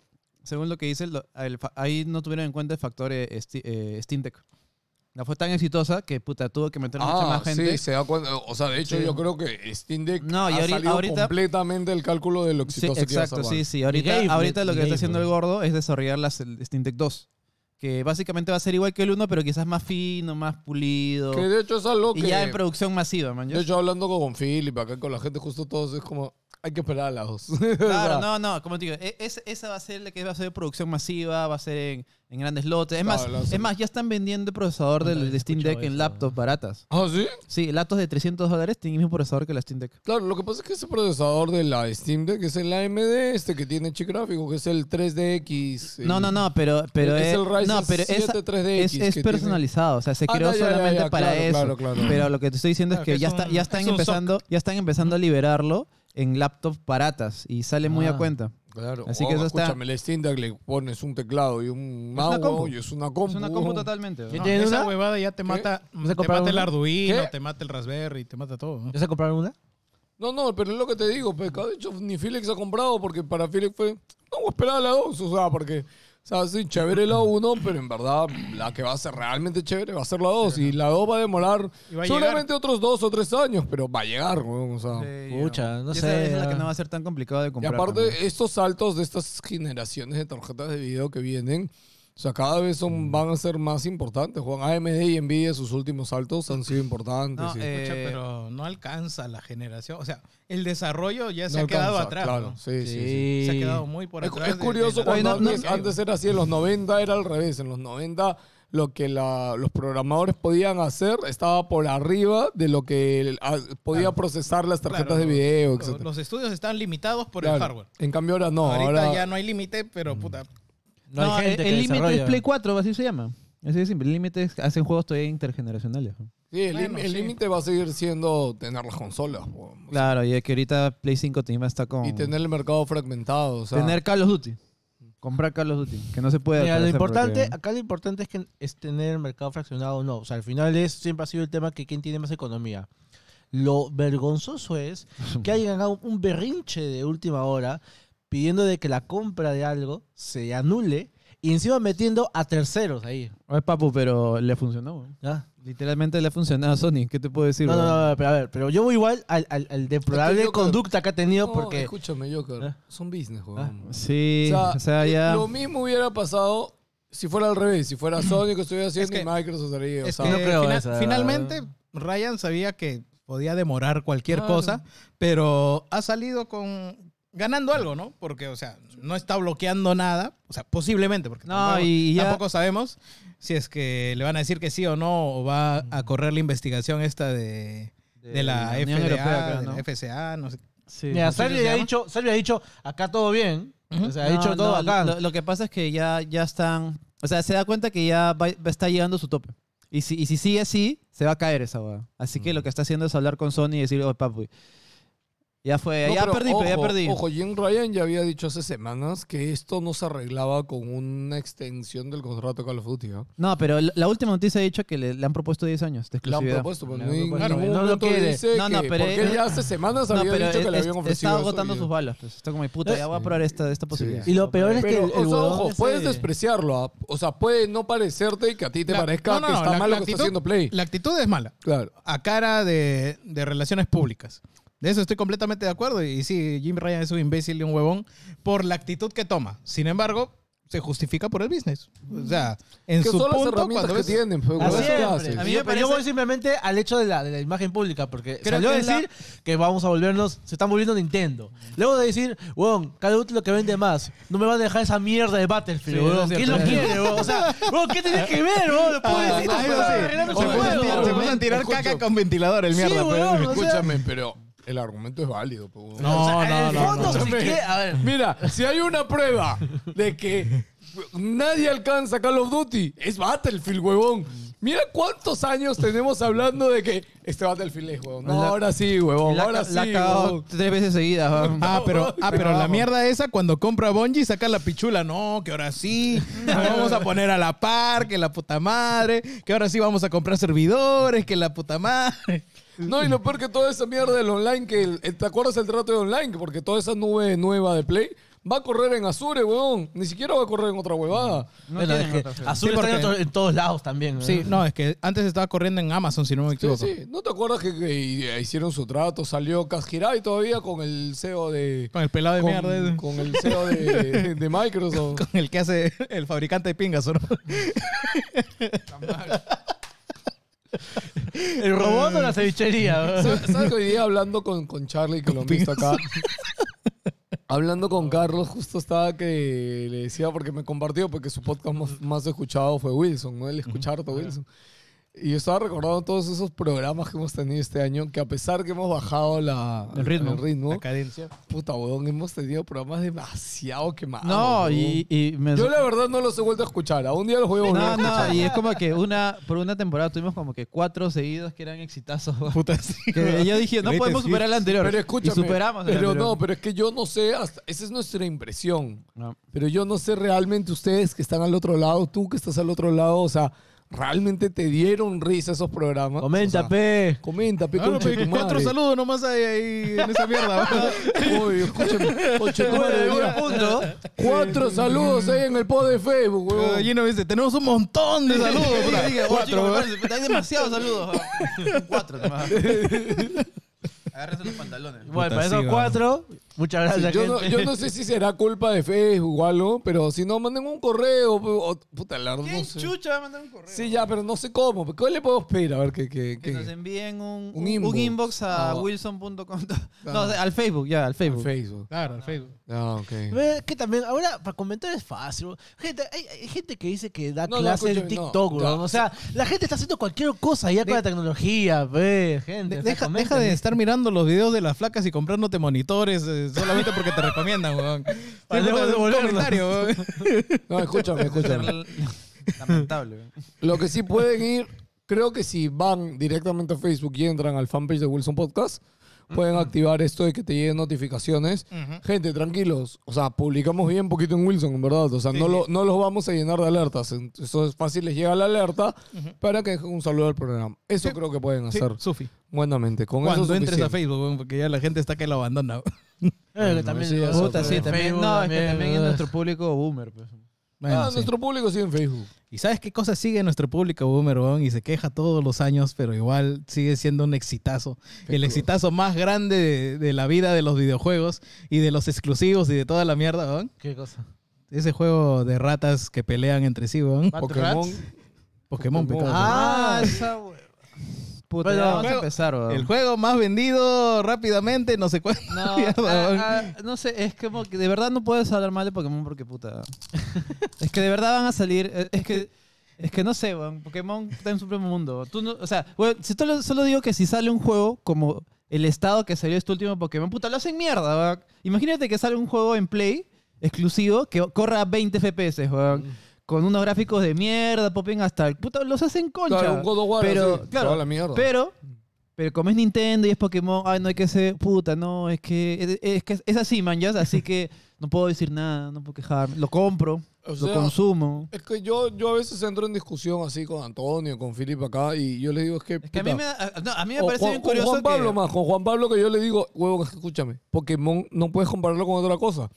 según lo que dice, lo- el fa- ahí no tuvieron en cuenta el factor eh, Sti- eh, Steam Deck. No fue tan exitosa que puta tuvo que meter mucha Ah, más gente. sí, se da cuenta. O sea, de hecho, Sí. yo creo que Steam Deck No, y ha ahorita- salido ahorita- completamente el cálculo de lo Sí, exitoso que iba a exacto, ser sí, sí. Ahorita, ahorita lo que está haciendo el bro. gordo es desarrollar las, el Steam Deck 2. Que básicamente va a ser igual que el 1, pero quizás más fino, más pulido. Que de hecho es algo Y que... ya en producción masiva, man. De hecho, hablando con Philip, acá con la gente, justo todos, es como, hay que esperar a las dos. Claro, no, no, como te digo, e- es- esa va a ser la que va a ser producción masiva, va a ser en, en grandes lotes. Es más, Claro, la- es más, ya están vendiendo el procesador Puta, del Steam Deck en laptops baratas. ¿Ah, sí? Sí, laptops de 300 dólares tienen el mismo procesador que la Steam Deck. Claro, lo que pasa es que ese procesador de la Steam Deck es el AMD, este que tiene chip gráfico, que es el 3DX. el- No, no, no, pero, pero Es es, el Ryzen no, pero 7 esa- 3DX es, es que personalizado, o sea, se Ah, creó no, ya, ya, solamente ya, para claro, eso. claro, claro. Pero lo que te estoy diciendo Claro, es que que ya, está, ya están empezando, ya están empezando a liberarlo en laptops baratas y sale muy a Ah. cuenta. Claro. Así Oh, que eso está- escúchame, el Steam Deck le pones un teclado y un Es una compu. mouse y es una compu. Es una compu totalmente. ¿no? ¿Ya No, tienen esa una? huevada ya te mata, ¿Vas a te mata el? Arduino, ¿Qué? te mata el Raspberry, te mata todo. ¿no? ¿Ya se compraron una? No, no, pero es lo que te digo, pescado. De hecho, ni Felix ha comprado porque para Felix fue, no, voy a esperar a la 2. O sea, porque, sea, sí, chévere la 1, pero en verdad la que va a ser realmente chévere va a ser la 2. Y la 2 va a demorar Y va a seguramente otros 2 o 3 años, pero va a llegar, weón, o sea. Sí, Pucha, no Y esa sé, Es la que no va a ser tan complicado de Y comprar. aparte, también. estos saltos de estas generaciones de tarjetas de video que vienen, o sea, cada vez Mm. son, van a ser más importantes. Juan AMD y Nvidia, sus últimos saltos han sido importantes. No, sí. eh, pero no alcanza la generación. O sea, el desarrollo ya se No ha quedado atrás. Claro, ¿no? sí, sí, sí. Se ha quedado muy por Es, atrás. es curioso de cuando antes, no- antes era así, en los 90 era al revés. En los 90 lo que la- los programadores podían hacer estaba por arriba de lo que el- a- podía Claro. procesar las tarjetas Claro, de video, los- etc. Los estudios están limitados por el hardware. En cambio ahora no, Ahorita ahora ya no hay límite, pero puta. No, hay gente el límite es. Play 4, así se llama. Así de simple. El límite es hacen juegos todavía intergeneracionales. sí, el Bueno, sí. límite va a seguir siendo tener las consolas po, o sea, Claro, y es que ahorita Play 5 encima está con. y tener el mercado fragmentado. O sea, tener Call of Duty. Comprar Call of Duty. Que no se puede. Mira, lo hacer importante, porque- acá lo importante es que es tener el mercado fraccionado o no. O sea, al final es, siempre ha sido el tema que quién tiene más economía. Lo vergonzoso es que hayan ganado un berrinche de última hora pidiendo de que la compra de algo se anule y encima metiendo a terceros ahí. Oye, papu, pero le funcionó. güey. ¿ya? Literalmente le ha funcionado a Sony. ¿Qué te puedo decir? No, no, weón? no, pero a ver, pero yo voy igual al, al, al deplorable Joker- conducta que ha tenido No, porque... escúchame, Joker. ¿Eh? Son business, weón. Sí, o sea, eh, ya. Lo mismo hubiera pasado si fuera al revés. Si fuera Sony que estuviera haciendo que- y Microsoft estaría. O Es sea, no creo fina- esa, finalmente Ryan sabía que podía demorar cualquier Claro. cosa, pero ha salido con ganando algo, ¿no? Porque, o sea, no está bloqueando nada, o sea, posiblemente, porque No, tampoco, y ya- tampoco sabemos si es que le van a decir que sí o no, o va a correr la investigación esta de, de, la, Unión FDA, Europea acá, de ¿no? la FCA, no sé. Sí. Mira, no sé Salvi ha dicho, Salvi ha dicho, acá todo bien. O sea, ha No, dicho todo no, acá. Lo, lo que pasa es que ya, ya están. O sea, se da cuenta que ya va, va- está llegando a su tope. Y si, y si sigue así, se va a caer esa hueá. Así que lo que está haciendo es hablar con Sony y decirle, oh, papi. Ya fue, No, ya pero perdí, pero ya ojo, perdí. Ojo, Jim Ryan ya había dicho hace semanas que esto no se arreglaba con una extensión del contrato de Call of Duty. ¿no? No, pero la última noticia ha dicho que le, le han propuesto 10 años de Le han exclusividad. propuesto, pero Le no han en propuesto, ningún no lo momento quiere. dice No, no, que- pero porque él- ya hace semanas No, había dicho que es- le habían ofrecido está agotando sus balas. Pues. Está como, puta, ya voy a probar esta, esta posibilidad. Y lo peor es que Pero, el, el o sea, huevón ojo, ese- puedes despreciarlo. ¿ah? O sea, puede no parecerte y que a ti te La- parezca no, no, que está mal la lo que está actitud- haciendo Play. La actitud es mala. Claro. a cara de, de relaciones públicas. De eso estoy completamente de acuerdo. Y sí, Jim Ryan es un imbécil y un huevón por la actitud que toma. Sin embargo, se justifica por el business. O sea, en que su son las punto, herramientas cuando que ves- tienen. pues, Ah, ¿qué siempre. haces? A mí me pero yo parece- voy simplemente al hecho de la, de la imagen pública, porque Creo salió a es la- decir que vamos a volvernos, se están volviendo Nintendo. Luego de decir, weón, cada uno lo que vende más, no me van a dejar esa mierda de Battlefield, Sí, weón. eso es ¿Quién lo quiere, weón? O sea, weón, ¿qué tiene que ver, weón? Lo puedo Ah, decir, no, se juego, tirar- se caca con ventilador el Sí, mierda. weón, pero- Escúchame, pero el argumento es válido. pues, No, O sea, en no, el no, fondo, no. si Escúchame. quiere- a ver, Mira, si hay una prueba de que nadie alcanza Call of Duty, es Battlefield, huevón. Mira cuántos años tenemos hablando de que este Battlefield es, huevón. No, La- ahora sí, huevón. La, ahora la sí, huevón. tres veces seguidas. Ah, pero, ah, pero la mierda esa cuando compra Bungie saca la pichula. No, que ahora sí vamos a poner a la par, que la puta madre, que ahora sí vamos a comprar servidores, que la puta madre. No, y lo peor que toda esa mierda del online, que el- ¿te acuerdas el trato de online? Porque toda esa nube nueva de Play va a correr en Azure, huevón. Ni siquiera va a correr en otra huevada. No bueno, es que está en, porque- otro- en todos lados también. ¿no? Sí, no, es que antes estaba corriendo en Amazon, si no me equivoco. sí. ¿No te acuerdas que, que hicieron su trato? Salió Kashirai todavía con el CEO de... Con el pelado de con, mierda. ese. con el CEO de, de Microsoft. Con el que hace el fabricante de pingas, ¿o ¿no? El robot o la cevichería. sabes que hoy día hablando con, con Charlie, que lo han visto acá? Hablando con Carlos, justo estaba que le decía, porque me compartió, porque su podcast más, más escuchado fue Wilson, ¿no? El escuchar a Wilson. Y yo estaba recordando todos esos programas que hemos tenido este año, que a pesar que hemos bajado la, El ritmo. el ritmo La cadencia. puta, weón, hemos tenido programas demasiado quemados. No, weón. y, y me- Yo la verdad no los he vuelto a escuchar. A un día los voy a volver a escuchar. no, y es como que una, por una temporada tuvimos como que cuatro seguidos que eran exitazos. Puta, sí. Que yo dije, no podemos superar el anterior. Pero escúchame. Y superamos el Pero anterior. no, pero es que yo no sé, hasta- esa es nuestra impresión. No. Pero yo no sé realmente ustedes que están al otro lado, tú que estás al otro lado, o sea, ¿realmente te dieron risa esos programas? Comenta, O sea, pe. Comenta, pe, Claro, concha de pe, tu cuatro saludos nomás hay ahí en esa mierda. Uy, escúchame, concha de tu madre, Bueno, mira. punto. Cuatro saludos ahí en el pod de Facebook, huevón. Allí nos dice, tenemos un montón de saludos. oh, Cuatro, hay demasiados saludos. Cuatro nomás. Agárrense los pantalones. Bueno, para sí, esos va. cuatro, muchas Sí, gracias, yo, no, gente. yo no sé si será culpa de Facebook o algo, pero si no, manden un correo. o- puta, la verdad, no sé. chucha va a mandar un correo? Sí, ya, pero no sé cómo. ¿Qué le podemos pedir? A ver, que... que, Que que- nos envíen un, Un un, inbox. un inbox a Ah. wilson.com. No, Ah. o sea, al Facebook, ya, al Facebook. Facebook. Claro, el Facebook. Ah, ok. Ve Que también, ahora, para comentar es fácil. Gente, hay, hay gente que dice que da No, no, clases en escúchame, no, TikTok, ya. O sea, la gente está haciendo cualquier cosa ya con la tecnología, ve, gente. De- o sea, deja, comenten. deja de estar mirando los videos de las flacas y comprándote monitores eh, solamente porque te recomiendan, weón. Para luego devolverlo. No, escúchame, escúchame. Lamentable. weón. Lo que sí pueden ir, creo que si van directamente a Facebook y entran al fanpage de Wilson Podcast, pueden activar esto de que te lleguen notificaciones. Gente, tranquilos. O sea, publicamos bien poquito en Wilson, en verdad. O sea, no, lo- no los vamos a llenar de alertas. Eso es fácil, les llega la alerta para que dejen un saludo al programa. Eso creo que pueden Sí, hacer Sufi. buenamente. Con eso Cuando es entres a suficiente. Facebook, weón, porque ya la gente está que lo abandona. weón. Eh, que también sí, lo- eso Puta, sí, también. Facebook No, es que también es nuestro público boomer. Pues. Bueno, ah, sí. nuestro público sigue en Facebook. ¿Y sabes qué cosa sigue nuestro público boomer? Y se queja todos los años, pero igual sigue siendo un exitazo. El exitazo más grande de, de la vida de los videojuegos y de los exclusivos y de toda la mierda, weón. ¿Qué cosa? Ese juego de ratas que pelean entre sí, weón. Battle Pokémon. Pokémon, Pokémon. pecado. Ah, esa Puta, Bueno, ya vamos a empezar, weón. El juego más vendido rápidamente, no sé cuánto. No, ah, ah, no sé, es como que de verdad no puedes hablar mal de Pokémon porque puta. es que de verdad van a salir. eh, Es que, es que no sé, weón. Pokémon está en su propio mundo. Tú no, o sea, weón, si solo, solo digo que si sale un juego como el estado que salió este último Pokémon, puta, lo hacen mierda, weón. Imagínate que sale un juego en Play exclusivo que corra a 20 FPS, weón. Con unos gráficos de mierda, popen hasta el puta, los hacen concha. Claro, un God of War pero, así, claro, la mierda. pero, pero como es Nintendo y es Pokémon, ay, no hay que ser puta, no, es que es, es que es así, man, ya, así que no puedo decir nada, no puedo quejarme. Lo compro, O lo consumo. Es que yo, yo a veces entro en discusión así con Antonio, con Filipe acá, y yo le digo, es que. Es que a mí me, da- no, a mí me o parece Juan- bien con curioso Juan Pablo que... más, con Juan Pablo que yo le digo, huevo, escúchame, Pokémon no puedes compararlo con otra cosa.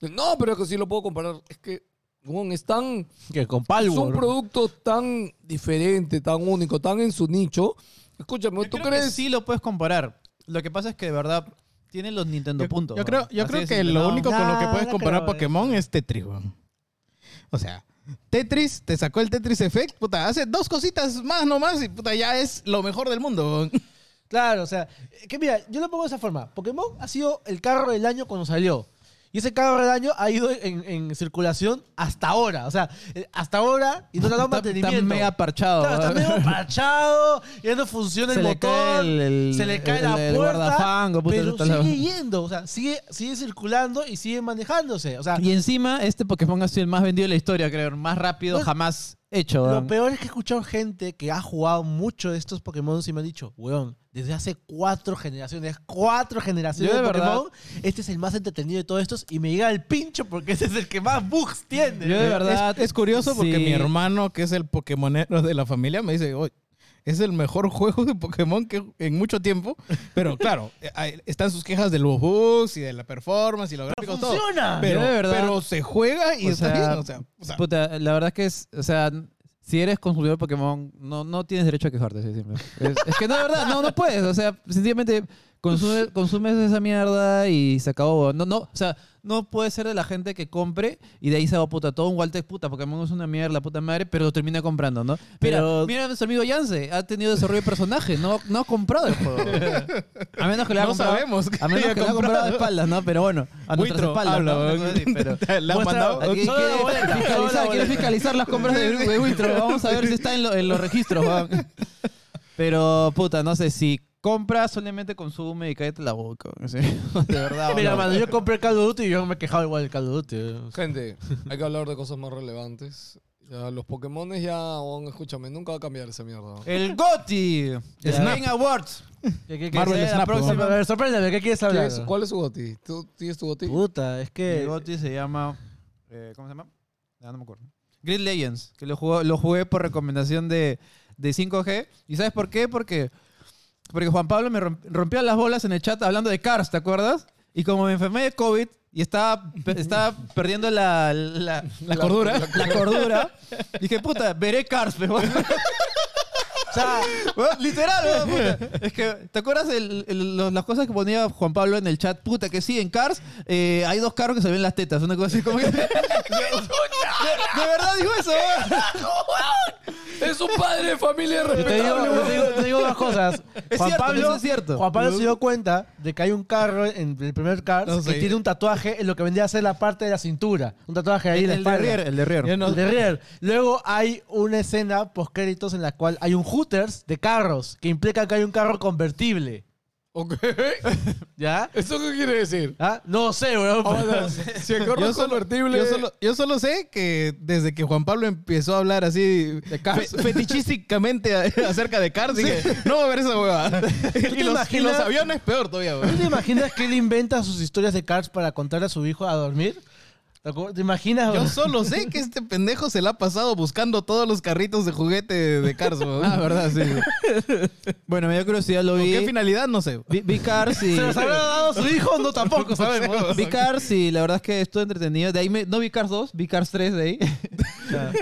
No, pero es que sí lo puedo comparar. Es que, huevón, es tan. Que con Es un Palworld. producto tan diferente, tan único, tan en su nicho. Escúchame, Yo ¿tú creo que crees? sí lo puedes comparar. Lo que pasa es que de verdad tienen los Nintendo Yo, puntos. yo creo, yo creo que lo ¿no? único con lo que puedes no comparar creo Pokémon es Tetris, weón. O sea, Tetris, te sacó el Tetris Effect, puta, hace dos cositas más nomás y puta, ya es lo mejor del mundo, weón. Claro, o sea, que mira, yo lo pongo de esa forma. Pokémon ha sido el carro del año cuando salió. Y ese carro del año ha ido en, en circulación hasta ahora. O sea, eh, hasta ahora y no le ha dado mantenimiento. Está mega parchado. Claro, está medio parchado, ya no funciona el motor, se le cae la el puerta, pero sigue yendo, o sea, sigue, sigue circulando y sigue manejándose. O sea, Y encima, este Pokémon ha sido el más vendido de la historia, creo. Más rápido Pues, jamás hecho. Lo peor es que he escuchado gente que ha jugado mucho de estos Pokémon y me han dicho, weón, desde hace cuatro generaciones, cuatro generaciones Yo de, de verdad- Pokémon, este es el más entretenido de todos estos y me llega el pincho porque ese es el que más bugs tiene. Yo de verdad- Es, es curioso porque sí. mi hermano, que es el Pokémonero de la familia, me dice, oye, es el mejor juego de Pokémon que en mucho tiempo. Pero claro, eh, están sus quejas de los bugs y de la performance y los ¡Pero gráficos, todo. funciona! Pero, Yo de verdad- pero se juega y O está sea, bien. O sea, o sea, Puta, la verdad es que es, o sea, si eres consumidor de Pokémon, no, no tienes derecho a quejarte, sí. Es, es que no, de verdad, no, no puedes, o sea, sencillamente consume- consumes esa mierda y se acabó. No, no, o sea, no puede ser de la gente que compre y de ahí se va puta, todo un Walter, puta, Pokémon es una mierda, puta madre, pero lo termina comprando, ¿no? Mira, Pero- mira a nuestro amigo Yance, ha tenido desarrollo de personaje, no, no ha comprado el juego. A menos que le haya No comprado, sabemos que a menos haya que le haya comprado de espaldas, ¿no? Pero bueno, a nuestras espaldas, ¿no? la quiere la fiscalizar, quiere boleta. fiscalizar las compras de, de Wintro. Vamos a ver si está en, lo- en los registros. Pero, puta, no sé, si compras, solamente consume y cállate la boca. Sí, De verdad. Mira, mano, yo compré el Call of Duty y yo me he quejado igual del Call of Duty. Gente, hay que hablar de cosas más relevantes. Ya, los Pokémon ya, weón, escúchame, nunca va a cambiar esa mierda. El. Snap. Game Awards. ¿Qué, qué, qué? Marvel Snap, próxima. A ver, sorpréndeme, ¿qué quieres ¿Qué hablar? es- ¿Cuál es su goti? ¿Tú tienes tu goti? Puta, es que... El GOTY se llama... eh, ¿Cómo se llama? Ya no me acuerdo. Grid Legends. Que lo, jugó- lo jugué por recomendación de, de 5G. ¿Y sabes por qué? Porque, porque Juan Pablo me romp- rompió las bolas en el chat hablando de Cars, ¿te acuerdas? Y como me enfermé de COVID y estaba, estaba perdiendo la, la, La cordura. la cordura, dije, puta, veré Cars, pero... O sea, Bueno, literal, puta. Es que, ¿te acuerdas el- el- lo- las cosas que ponía Juan Pablo en el chat? Puta, que sí, en Cars eh, hay dos carros que se ven las tetas. Una cosa así como que. de, de verdad dijo eso. Es un padre de familia yo te digo, yo te digo, te digo dos cosas. Es Juan cierto, Pablo, eso es cierto. Juan Pablo se dio cuenta de que hay un carro en el primer Cars No que tiene un tatuaje en lo que vendría a ser la parte de la cintura. Un tatuaje ahí en la El de espalda. Rier, el de Rier. No- El de Rier. Luego hay una escena post créditos en la cual hay un Hooters de carros que implica que hay un carro convertible. Ok. ¿Ya? ¿Eso qué quiere decir? ¿Ah? No sé, weón. Si el carro Yo es solo, convertible... yo, solo, yo solo sé que desde que Juan Pablo empezó a hablar así de Cars. fetichísticamente acerca de Cars, dije, no va a ver esa huevada. y, los, y los aviones peor todavía, ¿No weón. te imaginas que él inventa sus historias de Cars para contarle a su hijo a dormir? ¿Te acuer- ¿Te imaginas? Yo solo sé que este pendejo se la ha pasado buscando todos los carritos de juguete de, Cars, weón. Ah, verdad, sí. bueno, me dio curiosidad, lo ¿Con vi. qué finalidad? No sé. Vi, vi Cars y. ¿Se los habrá dado a su hijo? No, tampoco sabemos. Vi Cars y la verdad es que estuvo entretenido. De ahí me, no vi Cars 2, vi Cars 3 de ahí.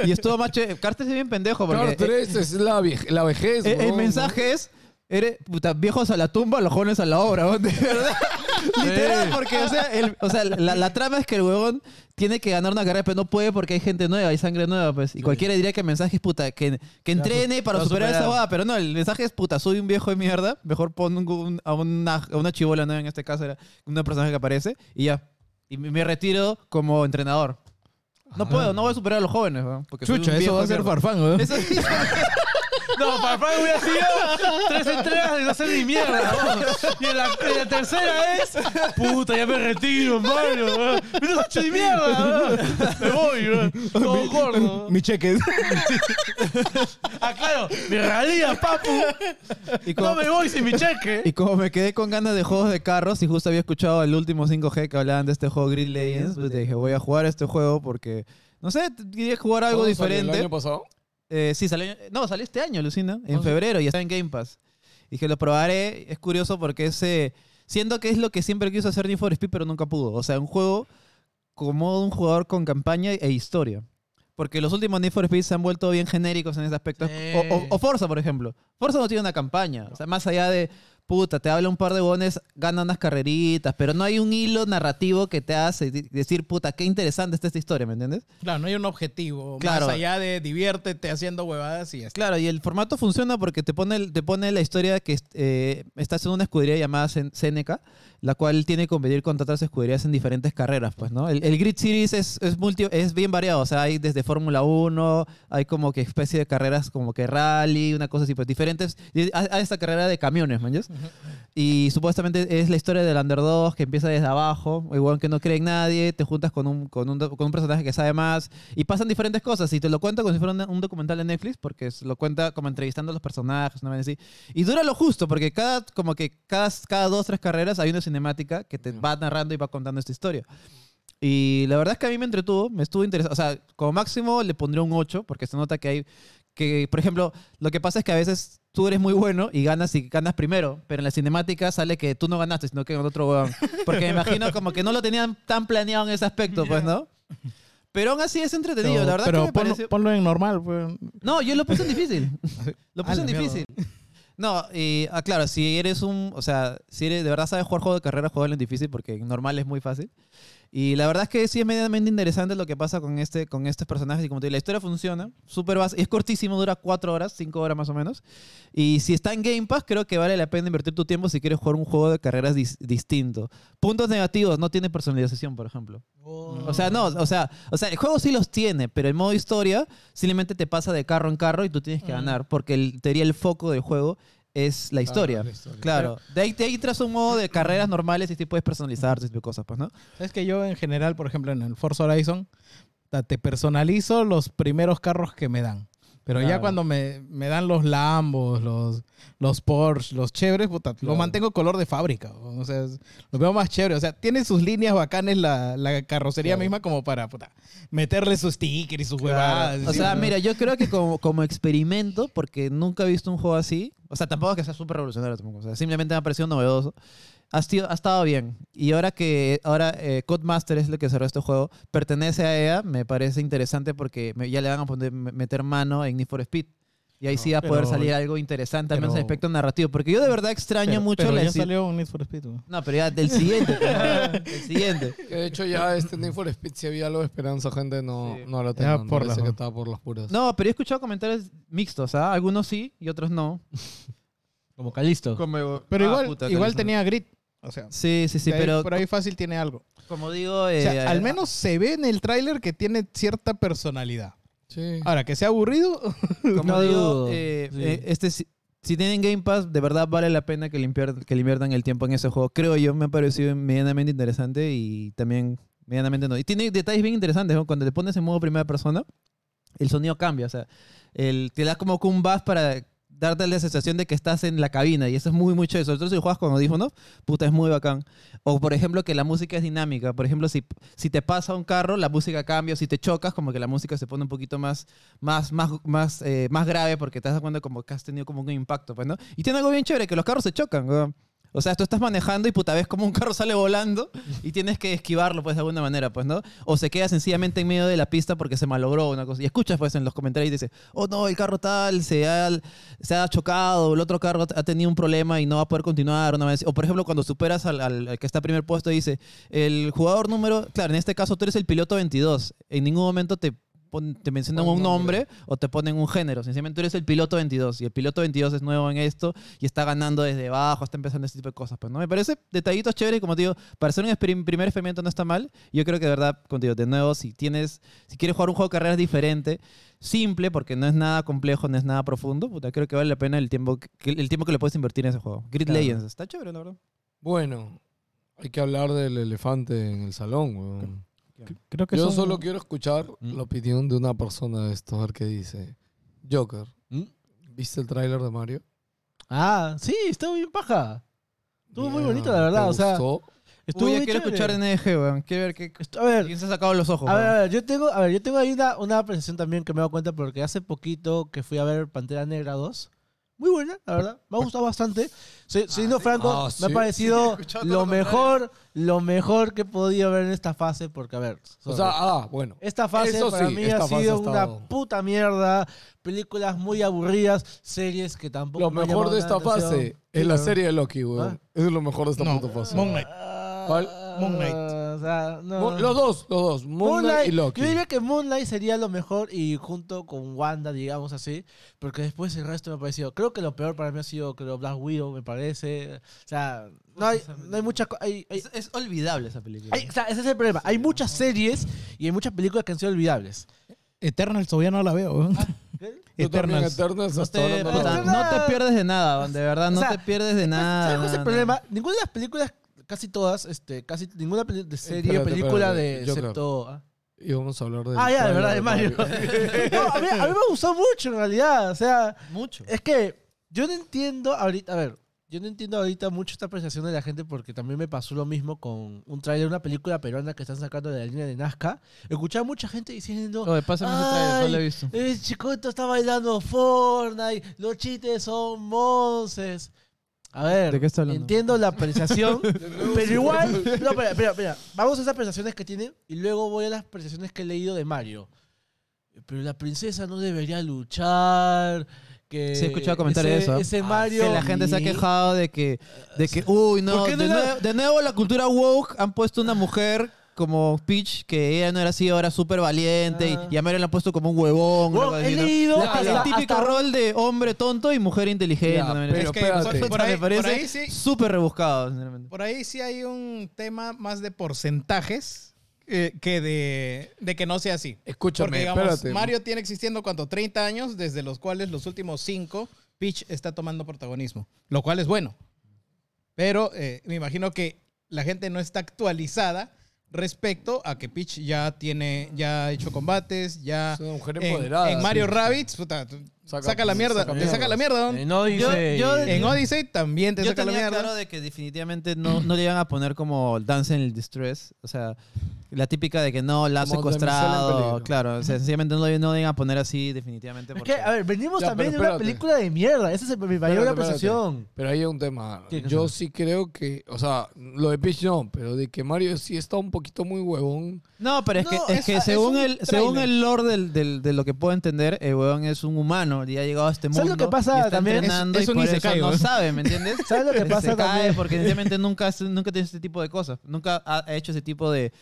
Y estuvo chévere. Carter es bien pendejo porque Car 3 es la, vieje- la vejez. eh, el huevón, mensaje es, eres, puta, viejos a la tumba, los jóvenes a la obra, huevón, de verdad. Literal, porque, o sea, el- o sea, la, la trama es que el huevón tiene que ganar una carrera, pero no puede porque hay gente nueva, hay sangre nueva, pues. Y cualquiera diría que el mensaje es, puta, que, que entrene para lo superar esa boda, pero no, el mensaje es, puta, soy un viejo de mierda, mejor pon un- un- a, una, a una chivola nueva, en este caso era una personaje que aparece, y ya. Y me, me retiro como entrenador. No puedo, no voy a superar a los jóvenes, weón, porque soy Chucha, eso va a de ser mierda. farfán, weón. Eso sí. No, para Frank hubiera sido tres entregas y no hacer ni mierda. ¿no? Y en la, en la tercera es, puta, ya me retiro, hermano. ¿no? No has hecho ni mierda. ¿no? Me voy, ¿no? todo gordo. Mi cheque. Ah, claro, mi realidad, papu. Y como- No me voy sin mi cheque. Y como me quedé con ganas de juegos de carros y justo había escuchado el último 5G que hablaban de este juego Grid Legends, pues dije, voy a jugar este juego porque, no sé, quería jugar algo ¿Cuándo salió, diferente. ¿El año pasado? Eh, sí, salió, no, salió este año, Lucina, en sí. febrero y está en Game Pass. Dije, lo probaré, es curioso porque es, eh, siento que es lo que siempre quiso hacer Need for Speed, pero nunca pudo. O sea, un juego como un jugador con campaña e historia. Porque los últimos Need for Speed se han vuelto bien genéricos en ese aspecto. Sí. O, o- o Forza, por ejemplo. Forza no tiene una campaña. O sea, más allá de, puta, te habla un par de bones, gana unas carreritas, pero no hay un hilo narrativo que te hace decir, puta, qué interesante está esta historia, ¿me entiendes? Claro, no hay un objetivo. Claro. Más allá de diviértete haciendo huevadas y está. Claro, y el formato funciona porque te pone, te pone la historia que eh, estás en una escudería llamada Sen- Seneca, la cual tiene que competir contra otras escuderías en diferentes carreras, pues, ¿no? El, el Grid Series es, es, multi- es bien variado, o sea, hay desde Fórmula 1, hay como que especie de carreras como que rally, una cosa así, pues diferentes. Hay hay esta carrera de camiones, ¿man? Y supuestamente es la historia del underdog que empieza desde abajo, igual que no cree en nadie, te juntas con un, con un, con un personaje que sabe más y pasan diferentes cosas y te lo cuenta como si fuera un, un documental de Netflix porque es- lo cuenta como entrevistando a los personajes, así. Y dura lo justo porque cada, como que cada, cada dos, tres carreras hay una cinemática que te va narrando y va contando esta historia. Y la verdad es que a mí me entretuvo, me estuvo interesado. O sea, como máximo le pondría un 8 porque se nota que hay que, por ejemplo, lo que pasa es que a veces tú eres muy bueno y ganas y ganas primero, pero en la cinemática sale que tú no ganaste, sino que otro huevón. Porque me imagino como que no lo tenían tan planeado en ese aspecto, pues, ¿no? Pero aún así es entretenido, la verdad pero que me ponlo, pareció... ponlo en normal, pues. No, yo lo puse en difícil. Lo Ah, puse en mierda. No, y ah, claro, si eres un, o sea, si eres de verdad sabes jugar juego de carrera, juega en difícil porque normal es muy fácil. Y la verdad es que sí es medianamente interesante lo que pasa con este con estos personajes y como te digo, la historia funciona, súper básica, es cortísimo, dura cuatro horas, cinco horas más o menos. Y si está en Game Pass, creo que vale la pena invertir tu tiempo si quieres jugar un juego de carreras dis- distinto. Puntos negativos, no tiene personalización, por ejemplo. O sea, no, o sea, o sea, el juego sí los tiene, pero el modo historia simplemente te pasa de carro en carro y tú tienes que ganar, porque el, teoría el foco del juego es la historia. la historia. Claro. De ahí, de ahí tras un modo de carreras normales y sí puedes personalizar ese tipo de cosas, pues, ¿no? Es que yo en general, por ejemplo, en el Forza Horizon, te personalizo los primeros carros que me dan. Pero ya Claro. cuando me, me dan los Lambos, los, los Porsche, los chéveres, puta, Claro. lo mantengo color de fábrica. O sea, es- lo veo más chévere. O sea, tiene sus líneas bacanes la, la carrocería Claro. misma como para puta, meterle sus stickers y sus huevadas. O ¿sí? sea, mira, yo creo que como, como experimento, porque nunca he visto un juego así, o sea, tampoco que sea súper revolucionario, o sea, simplemente me ha parecido novedoso. Ha, sido- ha estado bien. Y ahora que ahora eh, Codemaster es lo que cerró este juego, pertenece a EA, me parece interesante porque me- ya le van a poner, me- meter mano en Need for Speed. Y ahí sí va a poder pero- salir algo interesante, al menos en aspecto narrativo. Porque yo de verdad extraño Pero- mucho pero la ya salió un Need for Speed. güey. No, pero ya del siguiente. pues, el siguiente. Que de hecho ya este Need for Speed si había algo de esperanza, gente, no, Sí. no lo Ya tengo. por que estaba por las puras. No, pero he escuchado comentarios mixtos, ¿ah? Algunos sí y otros no. Como Calisto. Como- Pero Ah, igual, puta, igual Calisto. tenía grit. O sea, Sí, sí, sí, ahí- pero por ahí fácil tiene algo. como digo... O eh, sea, al menos se ve en el tráiler que tiene cierta personalidad. Sí. Ahora, que sea aburrido, Como No digo, dudo, eh, sí. eh, este, si, si tienen Game Pass, de verdad vale la pena que le, invier- que le inviertan el tiempo en ese juego. Creo yo, me ha parecido medianamente interesante y también medianamente no. Y tiene detalles bien interesantes, ¿no? Cuando te pones en modo primera persona, el sonido cambia, o sea, el, te da como que un buzz para darte la sensación de que estás en la cabina y eso es muy mucho eso. Todo si juegas con audífonos, puta, es muy bacán. O por ejemplo que la música es dinámica. Por ejemplo, si, si te pasa un carro, la música cambia. Si te chocas, como que la música se pone un poquito más, más, más, más, eh, más grave porque te das cuenta como que has tenido como un impacto, pues, ¿no? Y tiene algo bien chévere, que los carros se chocan, weón. O sea, tú estás manejando y puta ves como un carro sale volando y tienes que esquivarlo, pues, de alguna manera, pues, ¿no? O se queda sencillamente en medio de la pista porque se malogró una cosa. Y escuchas, pues, en los comentarios y dice, oh, no, el carro tal se ha, se ha chocado, el otro carro ha tenido un problema y no va a poder continuar. Una vez. O, por ejemplo, cuando superas al que está a primer puesto, dice, el jugador número, claro, en este caso tú eres el piloto 22. En ningún momento te pon- te mencionan un nombre. nombre o te ponen un género. Sencillamente tú eres el piloto 22 y el piloto 22 es nuevo en esto y está ganando desde abajo, está empezando este tipo de cosas. Pues, ¿no? Me parece detallitos chéveres como te digo, para hacer un primer experimento no está mal. Yo creo que de verdad, contigo, de nuevo, si tienes, si quieres jugar un juego de carreras diferente, simple, porque no es nada complejo, no es nada profundo, puta, creo que vale la pena el tiempo que, el tiempo que le puedes invertir en ese juego. Grid Claro. Legends, está chévere, la verdad. Bueno, hay que hablar del elefante en el salón, weón. Creo que Yo son- solo quiero escuchar Mm. la opinión de una persona de esto, a ver qué dice. Joker, ¿Mm? ¿viste el tráiler de Mario? Ah, sí, estuvo bien paja. Estuvo muy bonito, la verdad. ¿te O sea, gustó? estuvo Uy, ya quiero chévere. escuchar NG, weón. Quiero ver qué... A ver, ¿Quién se ha sacado los ojos? A ver, a ver, yo tengo, a ver, yo tengo ahí una, una apreciación también que me he dado cuenta porque hace poquito que fui a ver Pantera Negra 2. Muy buena, la verdad. Me ha gustado bastante. Soy- Siendo franco, Ah, me ha sí. parecido lo mejor, lo mejor que he podido ver en esta fase porque, a ver, O sea, ah, bueno. esta fase eso para sí, mí ha sido ha una estado- puta mierda. Películas muy aburridas, series que tampoco Lo mejor de esta fase es la serie de Loki, weón. ¿Ah? Eso es lo mejor de esta No, puta fase. Moon Knight. ¿Cuál? Moon Knight. Ah, O sea, no. Mo- Los dos, los dos. Moon Knight y Loki. Yo diría que Moonlight sería lo mejor y junto con Wanda, digamos así, porque después el resto me ha parecido. Creo que lo peor para mí ha sido creo, Black Widow, me parece. O sea, no hay, no hay mucha. co- Hay, hay- Es, es olvidable esa película. hay- o sea, ese es el problema. Hay muchas series y hay muchas películas que han sido olvidables. Eternals todavía no la veo. weón. Yo también Eternals. Eternals No hasta te, ahora no puta, la veo. no te pierdes de nada, de verdad, no O sea, te pierdes de nada. ¿Sabes cuál es el nada, problema? Ninguna de las películas, casi todas, este, casi ninguna peli- de serie o Espérate, película espérate, de. Joker. Excepto. ¿ah? Y vamos a hablar de. Ah, ya, de verdad, de Mario. no, a mí, a mí me gustó mucho en realidad. O sea. Mucho. Es que yo no entiendo ahorita, a ver, yo no entiendo ahorita mucho esta apreciación de la gente porque también me pasó lo mismo con un tráiler de una película peruana que están sacando de la línea de Nazca. Escuchaba mucha gente diciendo, Oye, pásame ese trailer, no lo he visto. el chicoto está bailando Fortnite, los chistes son monces. A ver, ¿De qué está hablando? entiendo la apreciación, pero igual, no, espera, espera, espera, vamos a esas apreciaciones que tiene y luego voy a las apreciaciones que he leído de Mario. Pero la princesa no debería luchar. Que Sí, he escuchado comentarios ese- de eso. ¿eh? Ese Mario. Que la gente se ha quejado de que, de que uy, no, ¿Por qué no de, era- nuevo, de nuevo la cultura woke han puesto una mujer como Peach, que ella no era así, ahora súper valiente, Ah. y, y a Mario la han puesto como un huevón. Bueno, algo he así, ¿no? leído La- hasta- el típico hasta- rol de hombre tonto y mujer inteligente. Pero Es que espérate. por- Por ahí- me parece por ahí sí. súper rebuscado, sinceramente. Por ahí sí hay un tema más de porcentajes eh, que de, de que no sea así. Escúchame, Porque, digamos, espérate. Mario tiene existiendo, ¿cuánto? 30 años, desde los cuales los últimos 5 Peach está tomando protagonismo, lo cual es bueno. Pero eh, me imagino que la gente no está actualizada respecto a que Peach ya tiene, ya ha hecho combates, ya... Es una mujer en, empoderada. en Mario sí. Rabbids, puta, Saca- saca, la mierda, saca te saca la mierda. ¿no? No dice. Yo- yo- En Odyssey también te Yo saca la tenía mierda. claro de que definitivamente no, no le iban a poner como Dance en el Distress. O sea, la típica de que no, la ha secuestrado. Claro, o sea, sencillamente no, le- no le iban a poner así definitivamente. Es porque- que, a ver, venimos Ya, también de pero una película de mierda. Esa es mi mayor apreciación. Pero ahí hay un tema. Yo sí creo que, o sea, lo de Peach no, pero de que Mario sí está un poquito muy huevón. No, pero es No, que, es es- que es según, un el, según el lore del, del- de lo que puedo entender, el weón es un humano y ha llegado a este mundo. ¿Sabes lo que pasa y está también? Es- entrenando es y un por isekai, eso no sabe, ¿me entiendes? ¿Sabes lo que pasa se cae también? porque sencillamente nunca, nunca tiene este tipo de cosas. Nunca ha ha hecho ese tipo de,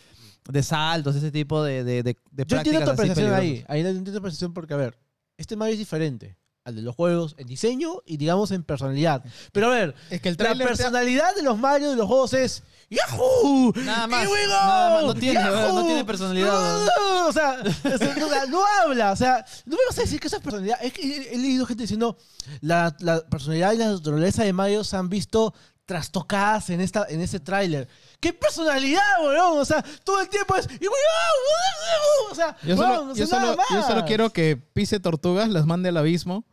de saltos, ese tipo de, de, de, de Yo entiendo tu apreciación ahí. Ahí entiendo tu apreciación porque, a ver, este Mario es diferente al de los juegos en diseño y, digamos, en personalidad. Pero, a ver, Es que el la personalidad de los Mario de los juegos es ¡Yahoo! Nada más, Here we go! nada más, no tiene, no tiene personalidad, No, no, no, o sea, o sea, no, no habla. O sea, no me vas a decir que eso es personalidad. Es que he, he leído gente diciendo la, la personalidad y la naturaleza de Mario se han visto trastocadas en, esta, en ese tráiler. ¡Qué personalidad, weón! O sea, todo el tiempo es... "Y weón, O sea, Yo weón, solo, o yo, solo, nada yo solo más. quiero que pise tortugas, las mande al abismo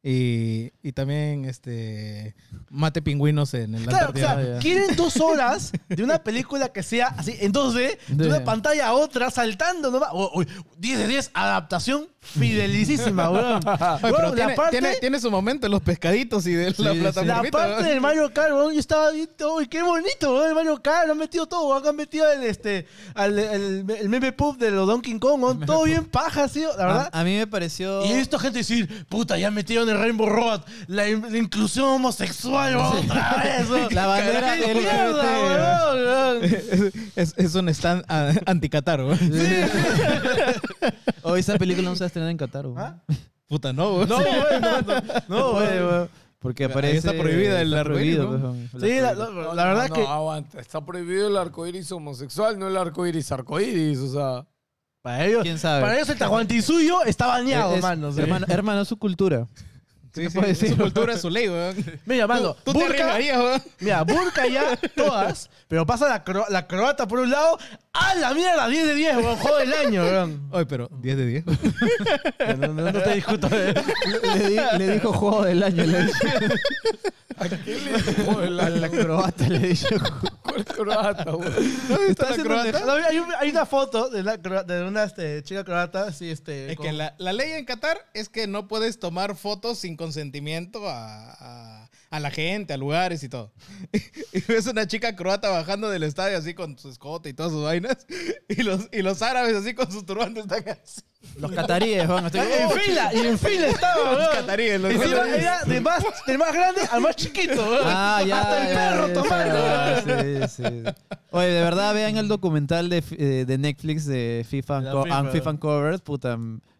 y, y también este mate pingüinos en el Claro, o sea, Ah, quieren dos horas de una película que sea así, en 2D, de De- una pantalla a otra, saltando nomás. O- o 10 de 10, adaptación fidelísima, weón. Weón, tiene, la parte, tiene, tiene su momento en los pescaditos y de la sí. la parte del Mario Kart, weón, yo estaba viendo, uy, qué bonito, weón, el Mario Kart, lo han metido todo, weón, han metido el, este, al, el, el meme puff de los Donkey Kong, weón, todo bien paja, así, la verdad. A, a mí me pareció. Y he visto gente decir, puta, ya metieron el Rainbow Road, la, in- la inclusión homosexual, weón, otra vez, weón. La bandera ¡Qué LGBT, mierda, weón, weón! es, es un stand ah, anti-Qatar, weón. Hoy esa película no a estrenar en Qatar. ¿Ah? Puta, no, weón. No, weón, no, no, weón. weón. Porque aparece. está prohibida el arcoíris, weón. Sí, la, la- la verdad no, que aguanta. Está prohibido el arcoíris homosexual, no el arcoíris arcoíris. O sea, para ellos, ¿Quién sabe? para ellos el tahuantisuyo está bañado, Es- mano. sí. hermano, hermano, es su cultura. Sí, te sí, decir? su cultura, es su ley, weón. Mira, mano, Tú te burka- weón. Mira, burka ya, todas, pero pasa la, cro- la croata por un lado, ¡a la mierda! 10 de 10, weón, juego del año, weón. Oye, pero 10 de 10. No, no- no te discuto. eh. le, di- le dijo juego del año. Le dijo. ¿a qué le dijo el A la croata le dijo. ¿Cuál croata, güey? ¿Está haciendo un No, hay, un- hay una foto de, la, de una este, chica croata, así, este... Es con- que la, la ley en Qatar es que no puedes tomar fotos sin consentimiento a, a- a la gente, a lugares y todo. Y ves una chica croata bajando del estadio así con su escote y todas sus vainas. Y los, y los árabes así con sus turbantes están así. Los cataríes, weón. estoy- En fila, y en fila estaba, Los cataríes, los Encima cataríes. era de más, del más grande al más chiquito. Ah, ya. Hasta el ya, perro tomando. sí, sí. Oye, de verdad, vean el documental de, eh, de Netflix de FIFA, La and Co- FIFA. and FIFA and Covers, puta.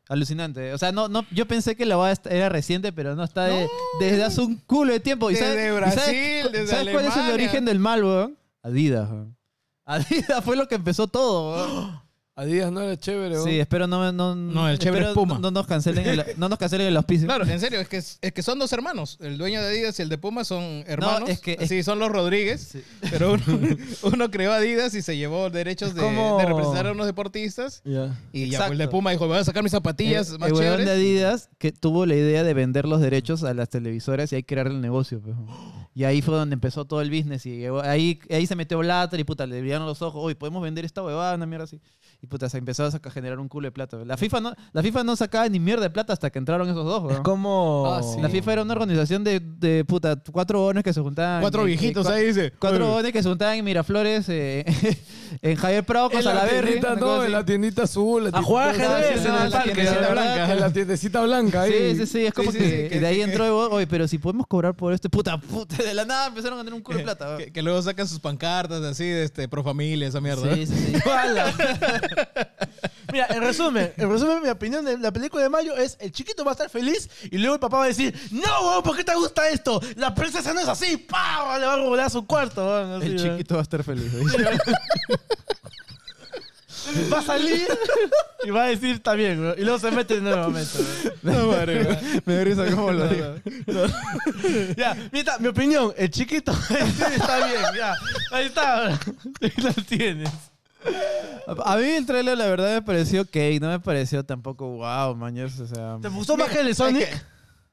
Alucinante. O sea, no, no, yo pensé que la boda era reciente, pero no está de- desde hace un culo de tiempo. ¿Y Desde sabes- y Brasil, sabes, desde ¿sabes cuál es el origen del mal, weón? Adidas, weón. Adidas fue lo que empezó todo, weón. Adidas no era chévere, güey. Sí, espero no, no, No, el chévere espero es Puma. No, no nos cancelen el, no nos cancelen el auspicio. Claro, en serio, es que, es que son dos hermanos. El dueño de Adidas y el de Puma son hermanos. es que- es- sí, son los Rodríguez. Pero uno, uno creó Adidas y se llevó derechos de, como- de representar a unos deportistas. Ya. Y ya, Exacto. pues el de Puma dijo, voy a sacar mis zapatillas el, más el huevón de. Adidas que tuvo la idea de vender los derechos a las televisoras y ahí crear el negocio. pues. Y ahí fue donde empezó todo el business. Y llegó- ahí, ahí se metió Blatter y puta, le brillaron los ojos. Uy, podemos vender esta huevada, una mierda así. Y puta, se empezó a generar un culo de plata. La FIFA no, la FIFA no sacaba ni mierda de plata hasta que entraron esos dos. Es weón. como... Ah, sí. La FIFA era una organización de, de puta, cuatro bonos que se juntaban. Cuatro viejitos cua- ahí dice. Cuatro "Oye, bonos que se juntaban en Miraflores, eh, en Javier Prado con la no, cosa en la tiendita azul. la A jugar ajedrez en el la parque. tiendecita ¿verdad? blanca. En la tiendecita blanca ahí. Sí, sí, sí, es como Sí, sí, que, sí, que- de ahí entró, oye, pero si podemos cobrar por este, puta, puta, de la nada empezaron a tener un culo de plata. weón. Que, que luego sacan sus pancartas así de este, pro familia, esa mierda. Sí, sí, sí. Mira, en resumen, en resumen, mi opinión de la película de Mayo es el chiquito va a estar feliz y luego el papá va a decir, no, weón, ¿por qué te gusta esto? La princesa no es así, ¡pah! Le va a robar a su cuarto, weón, El chiquito va a estar feliz. Va a salir y va a decir, está bien, weón. Y luego se mete nuevamente, weón. No, madre, weón. Me da risa cómo lo digo. Ya, mira, mi opinión, el chiquito está bien, ya. Ahí está, weón. Ahí lo tienes. A mí el trailer la verdad me pareció ok, no me pareció tampoco wow, maños, o sea... ¿Te gustó más que el de Sonic?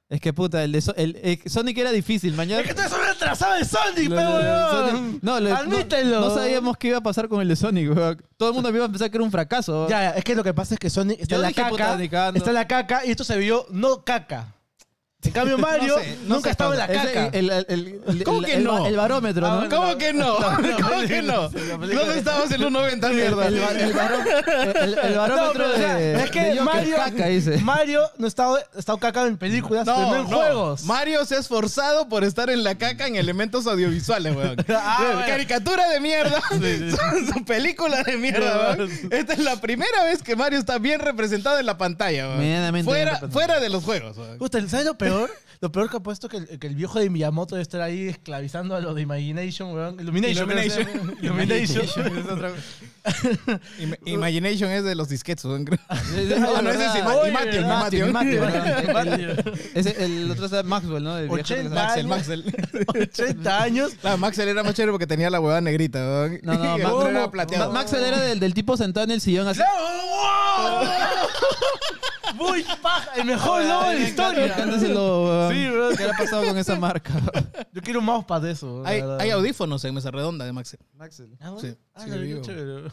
Es que puta, el de So- el, el Sonic era difícil, mañana... Es que tú eres una atrasada de Sonic, Lo- lo- weón. Sonic- no, Admítelo. No, sabíamos qué iba a pasar con el de Sonic, weón. Todo el mundo iba a pensar que era un fracaso. Ya, ya, es que lo que pasa es que Sonic está Yo en la dije, caca. puta, cagando. Está en la caca y esto se vio no caca. En cambio, Mario No sé, no nunca sé, estaba en la caca. el, el- el- el- ¿Cómo que no? el barómetro, Ah, ¿no? ¿Cómo que no? ¿Cómo que no? ¿Dónde estabas en los 90, mierda? El, el baró- el- el barómetro sea, de, es que de Mario, caca, dice. Mario no estaba, estaba caca en películas, pero no en juegos. Mario se ha esforzado por estar en la caca en elementos audiovisuales, weón. Ah, bueno. Caricatura de mierda. Su, su película de mierda, weón. Esta es la primera vez que Mario está bien representado en la pantalla, weón. Fuera, fuera de los juegos, weón. ¿sabes lo peor? Lo peor que ha puesto que el, que el viejo de Miyamoto debe estar ahí esclavizando a los de Imagination, weón. Illumination. Illumination. Illumination. Im- Imagination es de los disquetes, weón. creo. Ah, no, ese es Ima- Imation, Imation. Ese- el otro es Maxwell, ¿no? El viejo que 80 se- Maxel, años. Maxel. 80 años. Claro, Maxel era más chévere porque tenía la huevada negrita, weón. No, no, Y el Ma- otro era Ma- plateado. Maxwell era del, del tipo sentado en el sillón así. Muy paja, el mejor logo de la historia. weón. Sí, bro. ¿Qué ha pasado con esa marca? Yo quiero un mousepad de eso. la Hay, verdad. hay audífonos en mesa redonda de Maxel. Ah, bueno. Sí, Ah, sí, digo. chévere.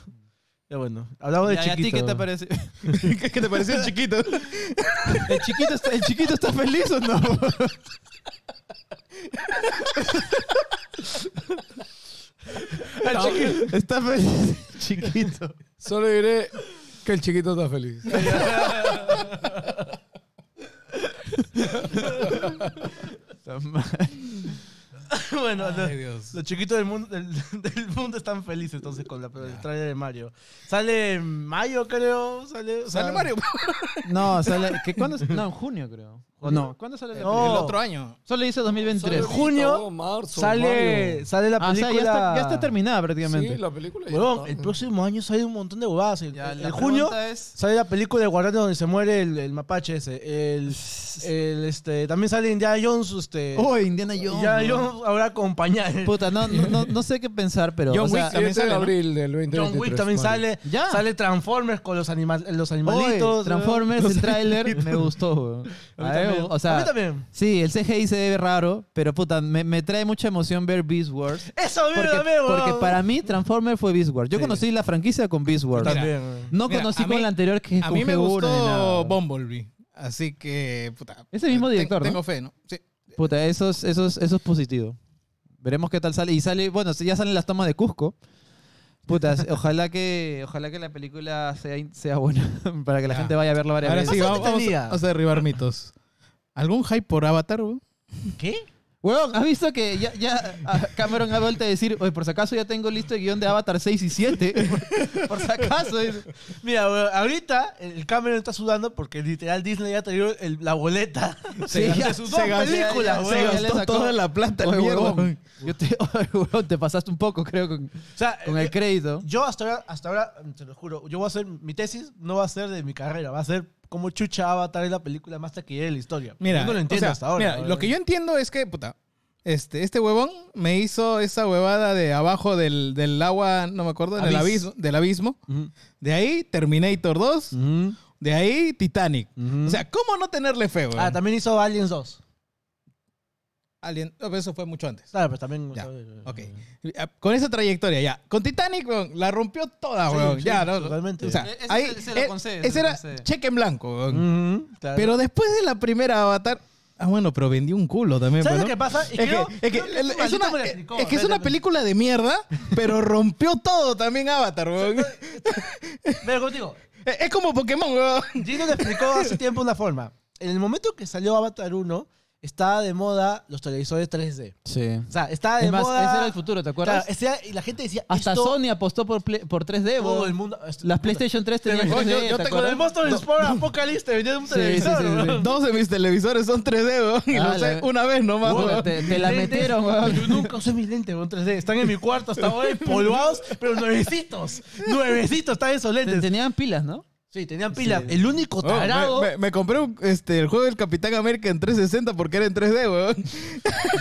Ya bueno, hablamos de Ya, ¿y ¿A ti chiquito. qué te parece? ¿Qué te pareció el chiquito? ¿El chiquito, está, ¿El chiquito está feliz o no? El chiquito. Está feliz. Chiquito. Solo diré que el chiquito está feliz. Bueno, Ay, los chiquitos del mundo, del, del mundo están felices entonces con la, el trailer de Mario. Sale en mayo, creo. Sale, o sea, Sale Mario. No, sale. ¿qué, ¿Cuándo? No, en junio creo. ¿O no? ¿Cuándo sale la No. película? El otro año. Solo dice 2023. Sale junio ¿no? marzo, Sale, mayo. sale la Ah, o sea, película. ya está, ya está terminada prácticamente. Sí, la película ya Huevón, está. el próximo año sale un montón de huevadas. En, Ya, en la junio pregunta es- sale la película de Guardián donde se muere el, el mapache ese. El, el, este, también sale Indiana Jones. Este, Oh, Indiana Jones. Indiana ¿no? Jones ahora acompañar. Puta, no, no, no, no sé qué pensar, pero. John o sea, Wick también 7 de sale, ¿no? abril del 2023. John Wick también Mario. sale. Ya. Sale Transformers con los, animal, los Oye, animalitos. Transformers, el tráiler, me gustó. weón. A mí A ver, también. O sea, A mí también. Sí, el CGI se ve raro, pero puta, me, me trae mucha emoción ver Beast Wars. Eso a mí Porque, también, porque para mí Transformers fue Beast Wars. Yo Sí. conocí la franquicia con Beast Wars. También. No Mira, conocí con mí- la anterior que es A con mí me G1 ni gustó. Bumblebee. Así que, puta. Es el mismo director, ¿no? Tengo fe, ¿no? Sí. Puta, eso es, eso, es, eso es positivo. Veremos qué tal sale. Y sale, bueno, ya salen las tomas de Cusco. Puta, ojalá que, ojalá que la película sea, sea buena para que la Ya. gente vaya a verla varias Ahora veces. sí, vamos, vamos a derribar mitos. ¿Algún hype por Avatar, weón? ¿Qué? Weón, ¿has visto que ya, ya Cameron ha vuelto a decir, oye, por si acaso ya tengo listo el guion de Avatar 6 y 7? por, por si acaso. Mira, huevón, ahorita el Cameron está sudando porque literal Disney ya te dio el- la boleta Sí, de se dos gastó- películas, ya- Se gastó sacó. toda la plata, Oye, el huevón, huevón. yo te, oye, te pasaste un poco, creo, con, O sea, con el eh, crédito. Yo hasta ahora, hasta ahora, te lo juro, yo voy a hacer, mi tesis no va a ser de mi carrera, va a ser cómo chucha Avatar es la película más taquillera de la historia. Mira, yo no lo o entiendo sea, hasta ahora. mira, huevón. lo que yo entiendo es que, puta, este, este huevón me hizo esa huevada de abajo del, del agua, no me acuerdo, en el Abyss. abismo, del abismo. De ahí Terminator 2, Ujú. de ahí Titanic. O sea, ¿cómo no tenerle fe, weón? Ah, también hizo Aliens 2. Alien, eso fue mucho antes. Claro, pero también... Ya, eh, Ok. Ah, Con esa trayectoria, ya. Con Titanic, weón, la rompió toda, Sí, weón. sí, ya, ¿no? totalmente. O sea, E- ese ahí, se- se lo eh, concede, se ese lo era cheque en blanco, weón. Claro. Pero después de la primera Avatar... Ah, bueno, pero vendió un culo también, ¿Sabes pues, lo que pasa? Es que, es que que una, es que es película de mierda, pero rompió todo también Avatar, weón. Pero contigo, Es es como Pokémon, weón. Gino le explicó hace tiempo una forma. En el momento que salió Avatar 1, estaba de moda los televisores 3D. Sí. O sea, estaba de Es más, moda... ese era el futuro, ¿te acuerdas? Claro, ese y la gente decía, Hasta esto, Sony apostó por, play- por 3D, todo weón. el mundo... esto- Las PlayStation 3 tenían Yo- 3D, yo- yo ¿te tengo el Monster Sport Apocalypse te vendían un Sí, televisor, sí, sí, sí. weón. Dos de mis televisores son 3D, weón. Y Ah, lo usé la- una vez nomás, weón. te, te la metieron, weón. Yo nunca usé mis lentes, weón, 3D. Están en mi cuarto hasta ahora empolvados, pero nuevecitos. Nuevecitos están esos Te- lentes. Tenían pilas, ¿no? Sí, tenían pilas. Sí. El único tarado... me, me- me compré un- este, el juego del Capitán América en 360 porque era en 3D, weón.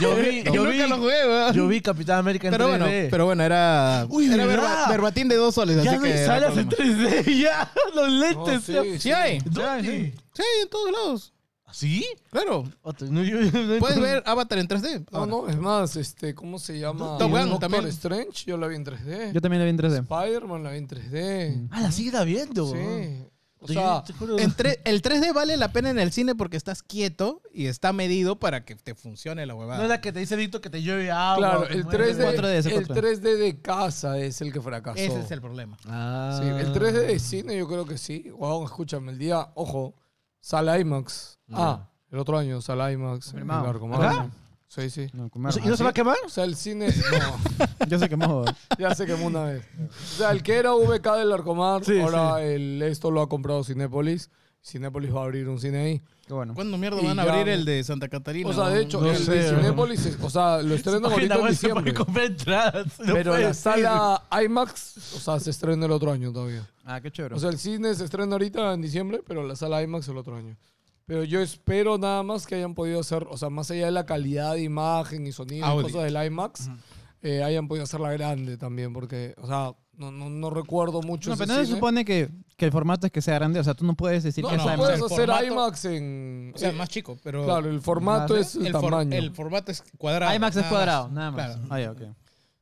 Yo vi, yo nunca vi, lo jugué, weón. yo vi Capitán América en pero 3D. bueno, pero bueno, era, Uy, era ¿verdad? verba- verbatín de dos soles, ya así no que hay era salas en problema. 3D, ya. Los lentes. sí, ya. sí. Sí hay, ¿Dónde? sí, en todos lados. ¿Sí? Claro. No, no- Puedes ver Avatar en 3D. No, no, es más, este, ¿cómo se llama? Top Gun Doctor también. Strange, yo la vi en 3D. Yo también lo vi en 3D. Spider-Man la vi en 3D. Ah, la sigue viendo. Sí. O sea, En el 3D vale la pena en el cine porque estás quieto y está medido para que te funcione la No huevada. es la que te dice Víctor que te llueve agua. claro, el mueve. 3D, 4D, ese el 4D. 3D de casa es el que fracasó. Ese es el problema. Ah. Sí, el 3D de cine yo creo que sí. Wow, escúchame, el día, ojo, sala IMAX. Ah, el otro año, sala IMAX. en Confirmado. Larcomar. ¿Acá? Sí, sí. No, ¿Y no se va a quemar? O sea, el cine, no, Yo sé que mojo. ya se quemó una vez. O sea, el que era VK del Larcomar, Sí, ahora El, esto lo ha comprado Cinépolis. Cinépolis va a abrir un cine ahí. Bueno. ¿Cuándo mierda Y van a ya- abrir el de Santa Catarina? O sea, de hecho, no el sé, de. Cinépolis, o sea, lo estrenan ahorita en diciembre. comprar entradas. no Pero la sala IMAX, o sea, se estrena el otro año todavía. Ah, qué chévere. O sea, el cine se estrena ahorita en diciembre, pero la sala IMAX el otro año. Pero yo espero nada más que hayan podido hacer, o sea, más allá de la calidad de imagen y sonido y cosas del IMAX, eh, hayan podido hacerla grande también, porque, o sea, no, no, no recuerdo mucho no, ese pero no se cine. supone que, que el formato es que sea grande. O sea, tú no puedes decir No, que no, es no, IMAX. puedes hacer formato- IMAX en... O sea, eh, más chico, pero Claro, el formato es el, el, for- tamaño. el formato es cuadrado. IMAX es nada cuadrado, más. nada más. Claro. Ah, ya, ok.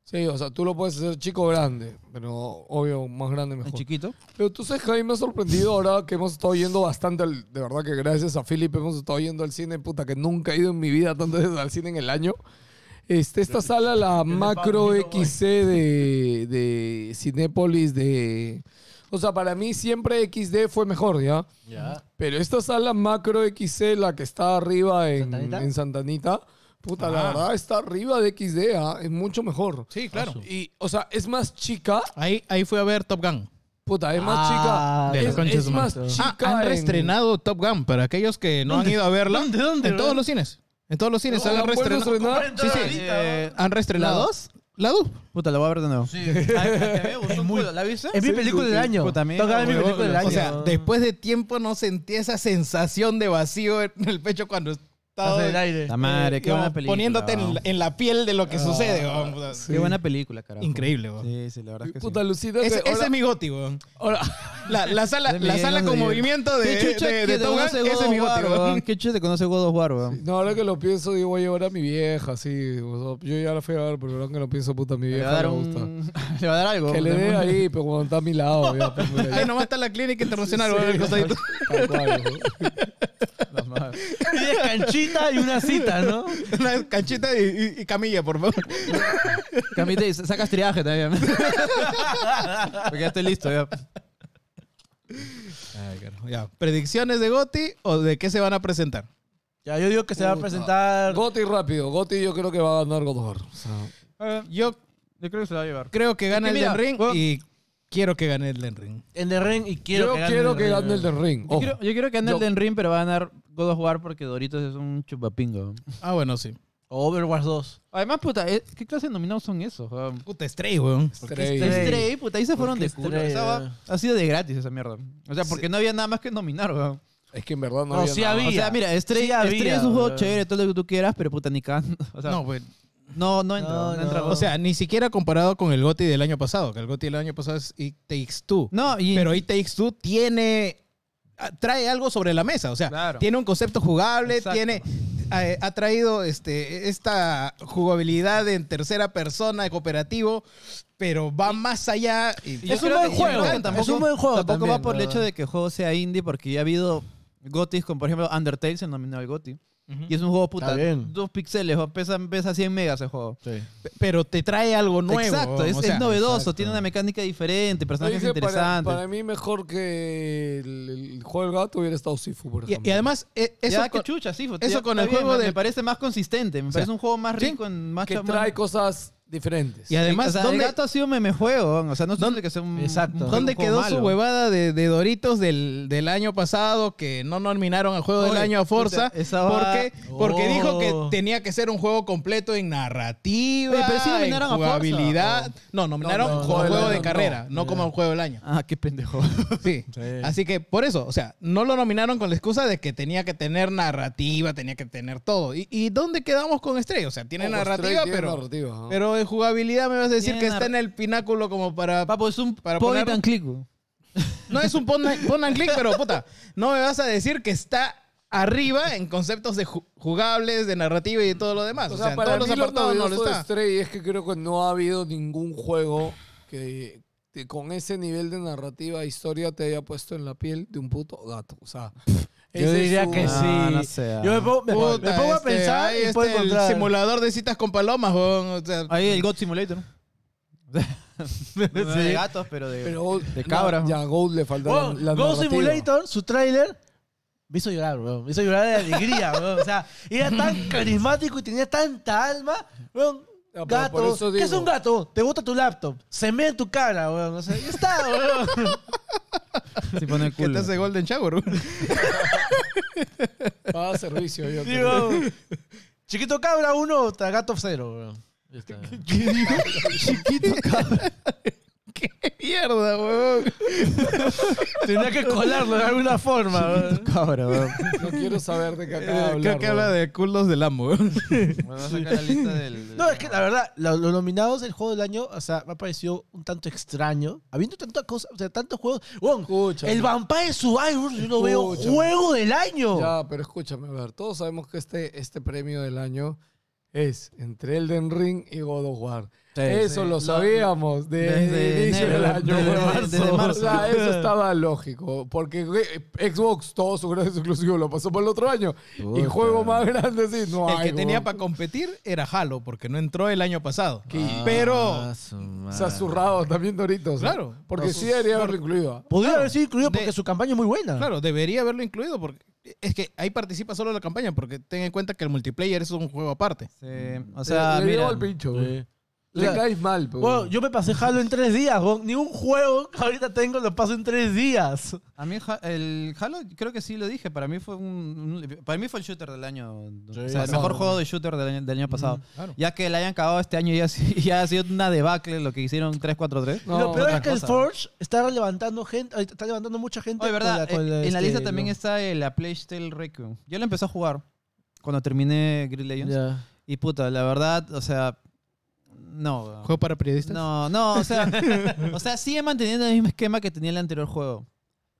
Sí, o sea, tú lo puedes hacer chico o grande, pero obvio, más grande El mejor. chiquito. Pero tú sabes que a mí me ha sorprendido ahora que hemos estado yendo bastante, al- de verdad que gracias a Philip hemos estado yendo al cine, puta, que nunca he ido en mi vida tantas veces al cine en el año. Este, esta sala, la Macro XC de, de Cinépolis de... O sea, para mí siempre XD fue mejor, ¿ya? Ya. Pero esta sala Macro XC, la que está arriba en ¿Santanita? en Santanita, puta, la Ah. verdad está arriba de XD, ¿ah? es mucho mejor. Sí, claro. Y, o sea, es más chica, Ahí, ahí fui a ver Top Gun. puta, es más Ah, chica. de la Es, concha de es su más. Ah, chica. han en- reestrenado Top Gun para aquellos que no han ido a verla. ¿Dónde, dónde, En todos los cines. En todos los cines No, han ¿la han vuelto a reestrenado. Sí, sí. Eh, Han reestrenado. ¿La dos? ¿La 2? Puta, la voy a ver de nuevo. Sí. ¿La viste? Es mi película sí, del año. Puta, mi película del año. O sea, después de tiempo no sentí esa sensación de vacío en el pecho cuando Estás en el aire. La madre, qué digamos, buena película. poniéndote en, la- en la piel de lo que sucede. weón. O sea, Qué buena película, carajo. Increíble, weón. Sí, sí, la verdad es que Puta, sí. Lucida, Ese, ese es mi goti, weón. La, la sala, la Miguel sala con Ángel. movimiento de, ¿Qué chucha de, de que te Top Gun, conoce ese God es mi of goti, War, weón. weón? ¿Qué chucha te conoce God of War, weón? No, ahora que lo pienso, digo, voy a llevar a mi vieja, sí. o sea, yo ya la fui a ver, pero ahora que lo pienso, puta, a mi Le vieja va a dar le un... gusta. Le va a dar algo. Que le dé ahí, pero cuando está a mi lado, ya, pues, mira, Ahí ya. nomás está la clínica internacional, weón, al costadito. tal cual, ¿no? Tienes canchita y una cita, ¿no? Una canchita y, y- y camilla, por favor. Camite, y sacas triaje también. Porque ya estoy listo, ya. Ay, carajo. Ya. ¿Predicciones de Goti o de qué se van a presentar? Ya, yo digo que se va a Puta. presentar. Goti rápido, Goti yo creo que va a ganar God of War. O sea, Yo Yo creo que se la va a llevar. creo que gana Es que el Den Ring y quiero que gane el Den Ring. en The Ring y quiero yo que gane quiero el que gane el del Ring. Yo Ojo. quiero, yo quiero que gane Yo- el Den Ring, pero va a ganar God of War porque Doritos es un chupapingo. Ah, bueno, sí. Overwatch 2. Además, puta, ¿eh? ¿qué clase de nominados son esos? weón? Puta Stray, weón. Stray. Stray. Stray, puta, ahí se fueron de culo. Stray, Esa va- eh? ha sido de gratis esa mierda. O sea, porque no había nada más que nominar, weón. Es que en verdad no, No, había sí nada. había. O sea, mira, Stray, Sí había, Stray es un juego weón. chévere, todo lo que tú quieras, pero puta, ni. O sea, No, no, pues. no, entra. No, No, entra no. O sea, ni siquiera comparado con el GOTY del año pasado, que el GOTY del año pasado es It Takes Two. no, y, Pero It Takes Two tiene. Trae algo sobre la mesa. O sea, Claro. tiene un concepto jugable, Exacto. tiene. ha traído este, esta jugabilidad en tercera persona, de cooperativo, pero va más allá. y- Es un buen juego, es Tampoco, un buen juego Tampoco también, va por el hecho de que el juego sea indie, porque ya ha habido GOTYs con, por ejemplo, Undertale se nominó al Y es un juego, puta, Está bien. dos píxeles, o pesa, pesa 100 megas el juego. Sí. pero te trae algo nuevo. Exacto, es, o sea, es novedoso, exacto. tiene una mecánica diferente, personajes dije, para, interesantes. para mí mejor que el, el juego del gato hubiera estado Sifu, por Y, ejemplo. y además, eh, eso ya, con- que chucha, sí. eso ya con el bien, juego me, de- me parece más consistente, me sea, parece un juego más sí, rico en más que más- trae cosas diferentes. y además, o sea, ¿dónde, el gato ha sido meme juego, o sea, no que ser un Exacto. un ¿Dónde quedó malo. su huevada de, de Doritos del, del año pasado que no nominaron al juego del año a Forza? puta, esa va- Porque, porque Oh. dijo que tenía que ser un juego completo en narrativa, Oye, pero sí en nominaron a Forza. jugabilidad. No, nominaron No, no, como juego de no. carrera, no, como el juego del año. Ah, qué pendejo. Sí. Así que por eso, o sea, no lo nominaron con la excusa de que tenía que tener narrativa, tenía que tener todo. ¿Y, y dónde quedamos con Stray? O sea, tiene Ojo, narrativa, Stray tiene pero, narrativa, ¿no? pero en jugabilidad me vas a decir Tiene que está en el pináculo como para... Papo, es un Para point poner- and click. No es un pon pon and click, pero puta, no me vas a decir que está arriba en conceptos de ju- jugables, de narrativa y de todo lo demás. O, O sea, en para todos mí los lo apartados no lo novedoso de está. Stray es que creo que no ha habido ningún juego que, que con ese nivel de narrativa e historia te haya puesto en la piel de un puto gato. O sea, Yo diría su- que No, sí. no sé, ah. Yo me pongo, me, me Puta, pongo a este, pensar y puedo este, el encontrar. simulador de citas con palomas, weón, o sea, Ahí el God Simulator. No de gatos, pero de, Pero de cabras. Ya, a Gold le la, la Go narrativa. Simulator, su tráiler, me hizo llorar, weón. Me hizo llorar de alegría, weón. O sea, era tan carismático y tenía tanta alma, weón. Pero por eso ¿qué es digo- un gato? Te gusta tu laptop, se me en tu cara, weón. O sea, ya está, weón. Sí pone el que te culo. hace Golden Shower. weón. Paga servicio, yo creo. Digo, chiquito cabra uno, gato cero, weón. Ya está. Chiquito, cabrón. ¡Qué mierda, weón! Tenía que colarlo de alguna forma, weón. Cabra, weón. No quiero saber de qué acaba de Eh, hablar. Creo que habla weón. de culos del amo, weón. Vamos a sacar la lista del. No, es que la verdad, lo- los nominados del juego del año, o sea, me ha parecido un tanto extraño. Habiendo tantas cosas, o sea, tantos juegos. Weón, Escúchame. el Vampire Survivors, yo lo veo Escúchame. juego del año. Ya, pero escúchame, a ver, todos sabemos que este, este premio del año es entre Elden Ring y God of War. Sí, eso sí. lo Lo- sabíamos desde, desde inicio enero, del año. desde- weón. desde marzo. O sea, eso estaba lógico. Porque Xbox, todos sus grandes exclusivos lo pasó por el otro año. Y juego más grande, sí, no El hay. que tenía para competir era Halo, porque no entró el año pasado. Ah, Pero su. Se ha zurrado también Doritos. ¿eh? Claro. Porque No, sí debería haberlo incluido. Podría haber sido incluido porque De- su campaña es muy buena. Claro, debería haberlo incluido porque es que ahí participa solo la campaña, porque ten en cuenta que el multiplayer es un juego aparte. Sí, o sea, le, le mira, al pincho. Sí. O Le sea, caes mal. Bueno, yo me pasé Halo en tres días, weón. Ni un juego que ahorita tengo lo paso en tres días. a mí Ja- el Halo, creo que sí lo dije, para mí fue un, un- para mí fue el shooter del año, o sea, el mejor juego de shooter del año, del año pasado. claro. Ya que le hayan acabado este año ya, sido- ya ha sido una debacle lo que hicieron 343. No, y lo peor otra es que el cosa. Forge está levantando gente, ahorita está levantando mucha gente. Oye, ¿verdad? con la- con Eh, la, en la este, lista también lo- está el A Plague Tale Requiem. Yo lo empecé a jugar cuando terminé Grid Legends. Ya. Y puta, la verdad, o sea, no. ¿Juego para periodistas? No, no, o sea, o sea, sigue manteniendo el mismo esquema que tenía el anterior juego.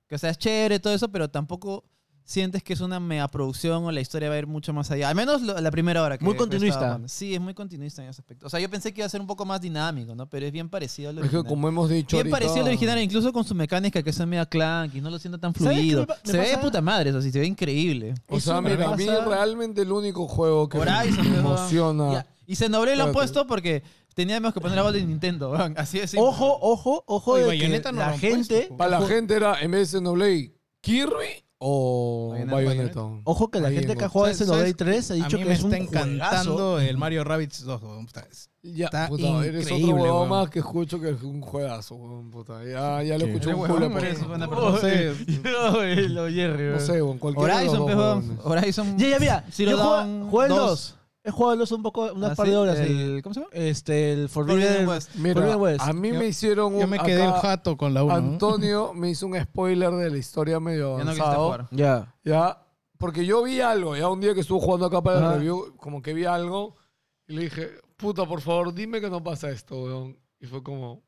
Que o sea, es chévere todo eso, pero tampoco sientes que es una mega producción o la historia va a ir mucho más allá. Al menos lo- la primera hora que Muy continuista. estaba. Sí, es muy continuista en ese aspecto. O sea, yo pensé que iba a ser un poco más dinámico, ¿no? Pero es bien parecido al es que original. como hemos dicho. Bien ahorita- parecido al original, incluso con su mecánica que son media clanky, no lo siento tan ¿Sabes qué fluido. me pa- me Se ve de puta madre, eso sí, se ve increíble. O Eso sea, me mira, a mí pasa- realmente el único juego que Horizon, me emociona. Ya. Y se noble lo han puesto porque teníamos que poner la voz de Nintendo, weón. así es. Ojo, ojo, ojo Oye, de que Bayonetta no la gente, puesto, Para la gente era, en vez de Xenoblade, Kirby o Bayonetta. Bayonetta. ojo que la Ahí gente en que ha jugado ¿Sabes- ese Xenoblade sabes? 3 ha A dicho mí que me es un está encantando el Mario Rabbids 2. weón. Puta, es- Ya, Está puta, eres otro increíble, huevón weón. más que escucho que es un juegazo, weón, puta. Ya, ya lo Eres un huevón, culo. por- eres buena No persona. sé. Lo Jerry, weón. sé, weón, cualquiera de los Horizon, dos, pe, weón. Horizon. Ya, ya, mira. Zero yo Dawn jugué, jugué el 2. 2. He jugado el 2 un poco, unas ¿Ah, par sí? de horas. El- el- ¿Cómo se llama? Este, el Forbidden Forbidden West. Mira, Forbidden West. a mí Yo- me hicieron un. Yo me quedé el acá, jato con la 1. Antonio me hizo un spoiler de la historia medio Ya no avanzado. jugar. Ya. Ya, porque yo vi algo, ya un día que estuve jugando acá para el review, como que vi algo y le dije, puta, por favor, dime que no pasa esto, weón. Y fue como,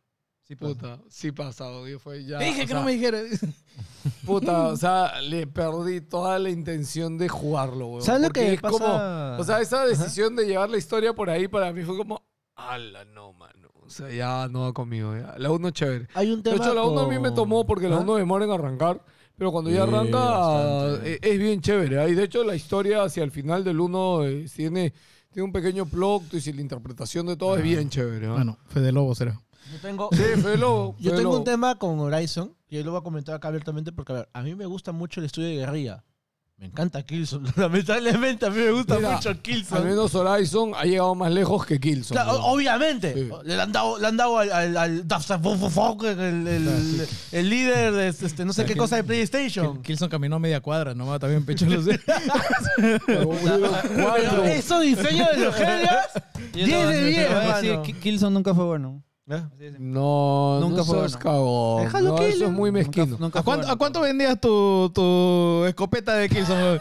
Sí, pasa. puta, sí pasa, y fue ya. Te dije que sea, no me dijeras. Puta, o sea, le perdí toda la intención de jugarlo, weón. ¿Sabes lo que es pasa? como, o sea, esa decisión de llevar la historia por ahí para mí fue como, ala, no, mano. O sea, ya no va conmigo, ya. La 1 chévere. Hay un De hecho, la 1 a mí me tomó porque la ¿Ah? 1 demora en arrancar. Pero cuando ya Sí, arranca, bastante. eh, es bien chévere. ¿ah? Y de hecho, la historia hacia el final del 1 eh, tiene, tiene un pequeño plot y la interpretación de todo es bien chévere. ¿ah? Bueno, Fede Lobo será. Yo tengo, Sí, yo tengo un tema con Horizon que yo lo voy a comentar acá abiertamente porque, a ver, a mí me gusta mucho el estudio de guerrilla. Me encanta Killzone. Lamentablemente a mí me gusta Mira, mucho Al Killzone. menos Horizon ha llegado más lejos que Killzone. Claro, ¿no? obviamente. Sí. Le han dado, le han dado al, al, al el, el, el, el líder de este, no sé qué cosa de PlayStation. Kilson caminó media cuadra, nomás también pecho lo sé. Pero, boludo, Pero cuatro. esos diseños de los genios, Yo 10 no- de te 10, voy a decir, hermano. Ki- Killzone nunca fue bueno. ¿Eh? No, Nunca no fue seas bueno. cagón. Déjalo No, que eso le- es muy mezquino. Nunca, nunca ¿A fue cuánto, bueno. ¿A cuánto vendías tu, tu escopeta de Kilson?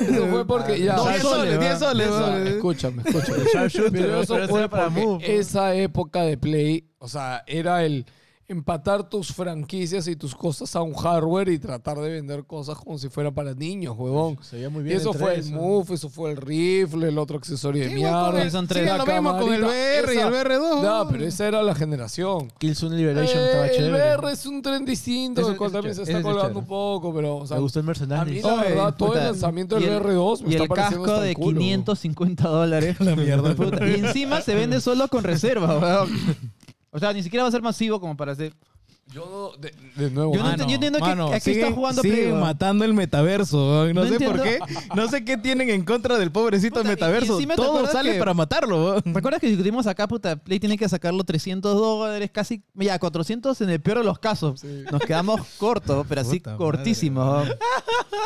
Eso fue porque ya. No, 10 soles, 10 soles. Weón. escúchame, escúchame. Pero eso pero fue era para porque Move. esa época de Play, o sea, era el empatar tus franquicias y tus cosas a un hardware y tratar de vender cosas como si fuera para niños, huevón. Se veía muy Y bien. eso entre fue el eso. Move, eso fue el rifle, el otro accesorio de mierda. el- Son lo mismo con el VR y el esa- VR2. No, pero esa era la generación. Killzone Liberation Eh, estaba el chévere. VR es un tren distinto, el cual también se es está es colgando un poco, pero o sea, Me gustó el a mí la Oye, verdad, todo el lanzamiento y del el- VR2 me Y está el pareciendo casco de el culo. 550 dólares. La mierda. Y encima se vende solo con reserva, weón. O sea, ni siquiera va a ser masivo como para hacer. Yo, de, de nuevo, Yo no mano, ent- yo entiendo que Mano, aquí está jugando siguen Play, weón. matando el metaverso. weón. No, No sé por qué. entiendo. No sé qué tienen en contra del pobrecito Puta, y- y metaverso. encima te Todo acuerdas sale que- para matarlo. weón. ¿Te acuerdas que discutimos acá, puta? Play tiene que sacarlo 300 dólares, casi, ya, 400 en el peor de los casos. Nos quedamos cortos, pero así Puta cortísimos.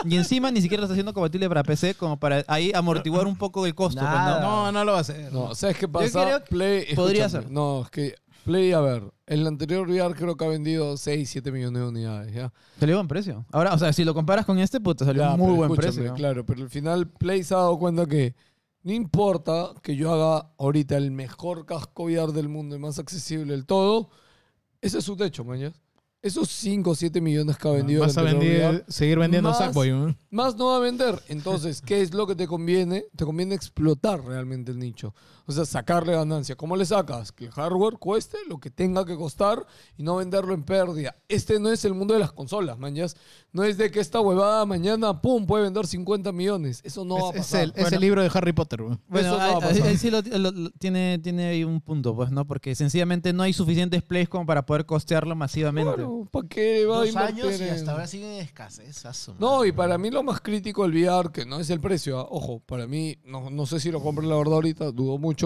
Y encima ni siquiera lo está haciendo compatible para PC, como para ahí amortiguar un poco el costo. pues. ¿no? No, no lo va a hacer. No, ¿sabes qué pasa? creo que Play, podría escúchame, ser. No, es que Play, a ver, el anterior VR creo que ha vendido 6, 7 millones de unidades, ¿ya? Salió buen precio. Ahora, o sea, si lo comparas con este, puta, salió Ya, un muy buen precio. Claro, pero al final Play se ha dado cuenta que no importa que yo haga ahorita el mejor casco VR del mundo y más accesible del todo, ese es su techo, mañas. esos 5 o 7 millones que ha vendido Vas a el VR, seguir vendiendo más- Sackboy, ¿no? más no va a vender. Entonces, ¿qué es lo que te conviene? Te conviene explotar realmente el nicho. O sea, sacarle ganancia. ¿Cómo le sacas? Que el hardware cueste lo que tenga que costar y no venderlo en pérdida. Este no es el mundo de las consolas, mañas. No es de que esta huevada mañana, pum, puede vender 50 millones. Eso no va a Es, es pasar. el, es el libro de Harry Potter, ¿no? Bueno, Eso no ahí- va a ahí- pasar. ahí sí lo, lo- lo- tiene, tiene ahí un punto, pues, ¿no? Porque sencillamente no hay suficientes plays como para poder costearlo masivamente. Claro, ¿para qué va a Dos invertir años y en- hasta ahora siguen en escasez. a su No, y para mí lo más crítico del VR, que no es el precio, ah, ojo, para mí, no, no sé si lo compré la verdad ahorita, dudo mucho,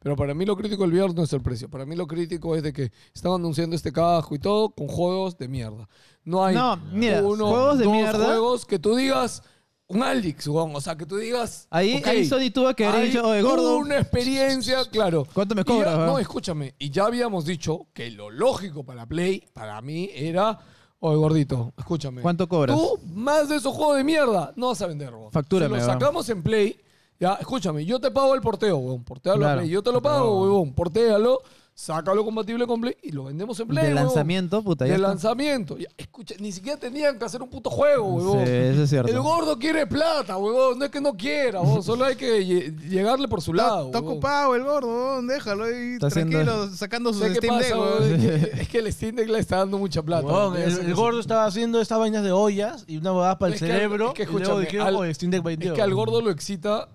pero para mí lo crítico del VR no es el precio. Para mí lo crítico es de que están anunciando este casco y todo con juegos de mierda. No hay No, mira, uno, juegos de dos mierda. juegos que tú digas un Alix, o sea, que tú digas... Ahí, ok, ahí Sony tuvo que haber dicho, oye, gordo, Una experiencia, claro. ¿cuánto me ya- cobras? no, va?" escúchame. Y ya habíamos dicho que lo lógico para Play, para mí, era. Oye, gordito, escúchame. ¿Cuánto cobras? Tú, más de esos juegos de mierda, no vas a vender. Factúrame, Si lo sacamos en Play, ya, escúchame, yo te pago el porteo, weón. Portealo a Claro. Play. Yo te lo pago, weón. Portéalo, sácalo compatible con Play y lo vendemos en Play, de weón. lanzamiento, puta, ya De está. lanzamiento. Ya, escucha, ni siquiera tenían que hacer un puto juego, Sí, weón. eso es cierto. El gordo quiere plata, weón. No es que no quiera, weón. Solo hay que lle- llegarle por su lado. Está ocupado el gordo, weón, déjalo ahí Está tranquilo, haciendo- sacando sus ¿Sabes qué Steam Deck, weón? weón. Es que- Es que el Steam Deck le está dando mucha plata. Weón. el, gordo estaba haciendo estas vainas de ollas y una huevada para el Es que cerebro. es que y luego escúchame, dijeron, al- oye, Steam Deck vendió. Es que al gordo lo excita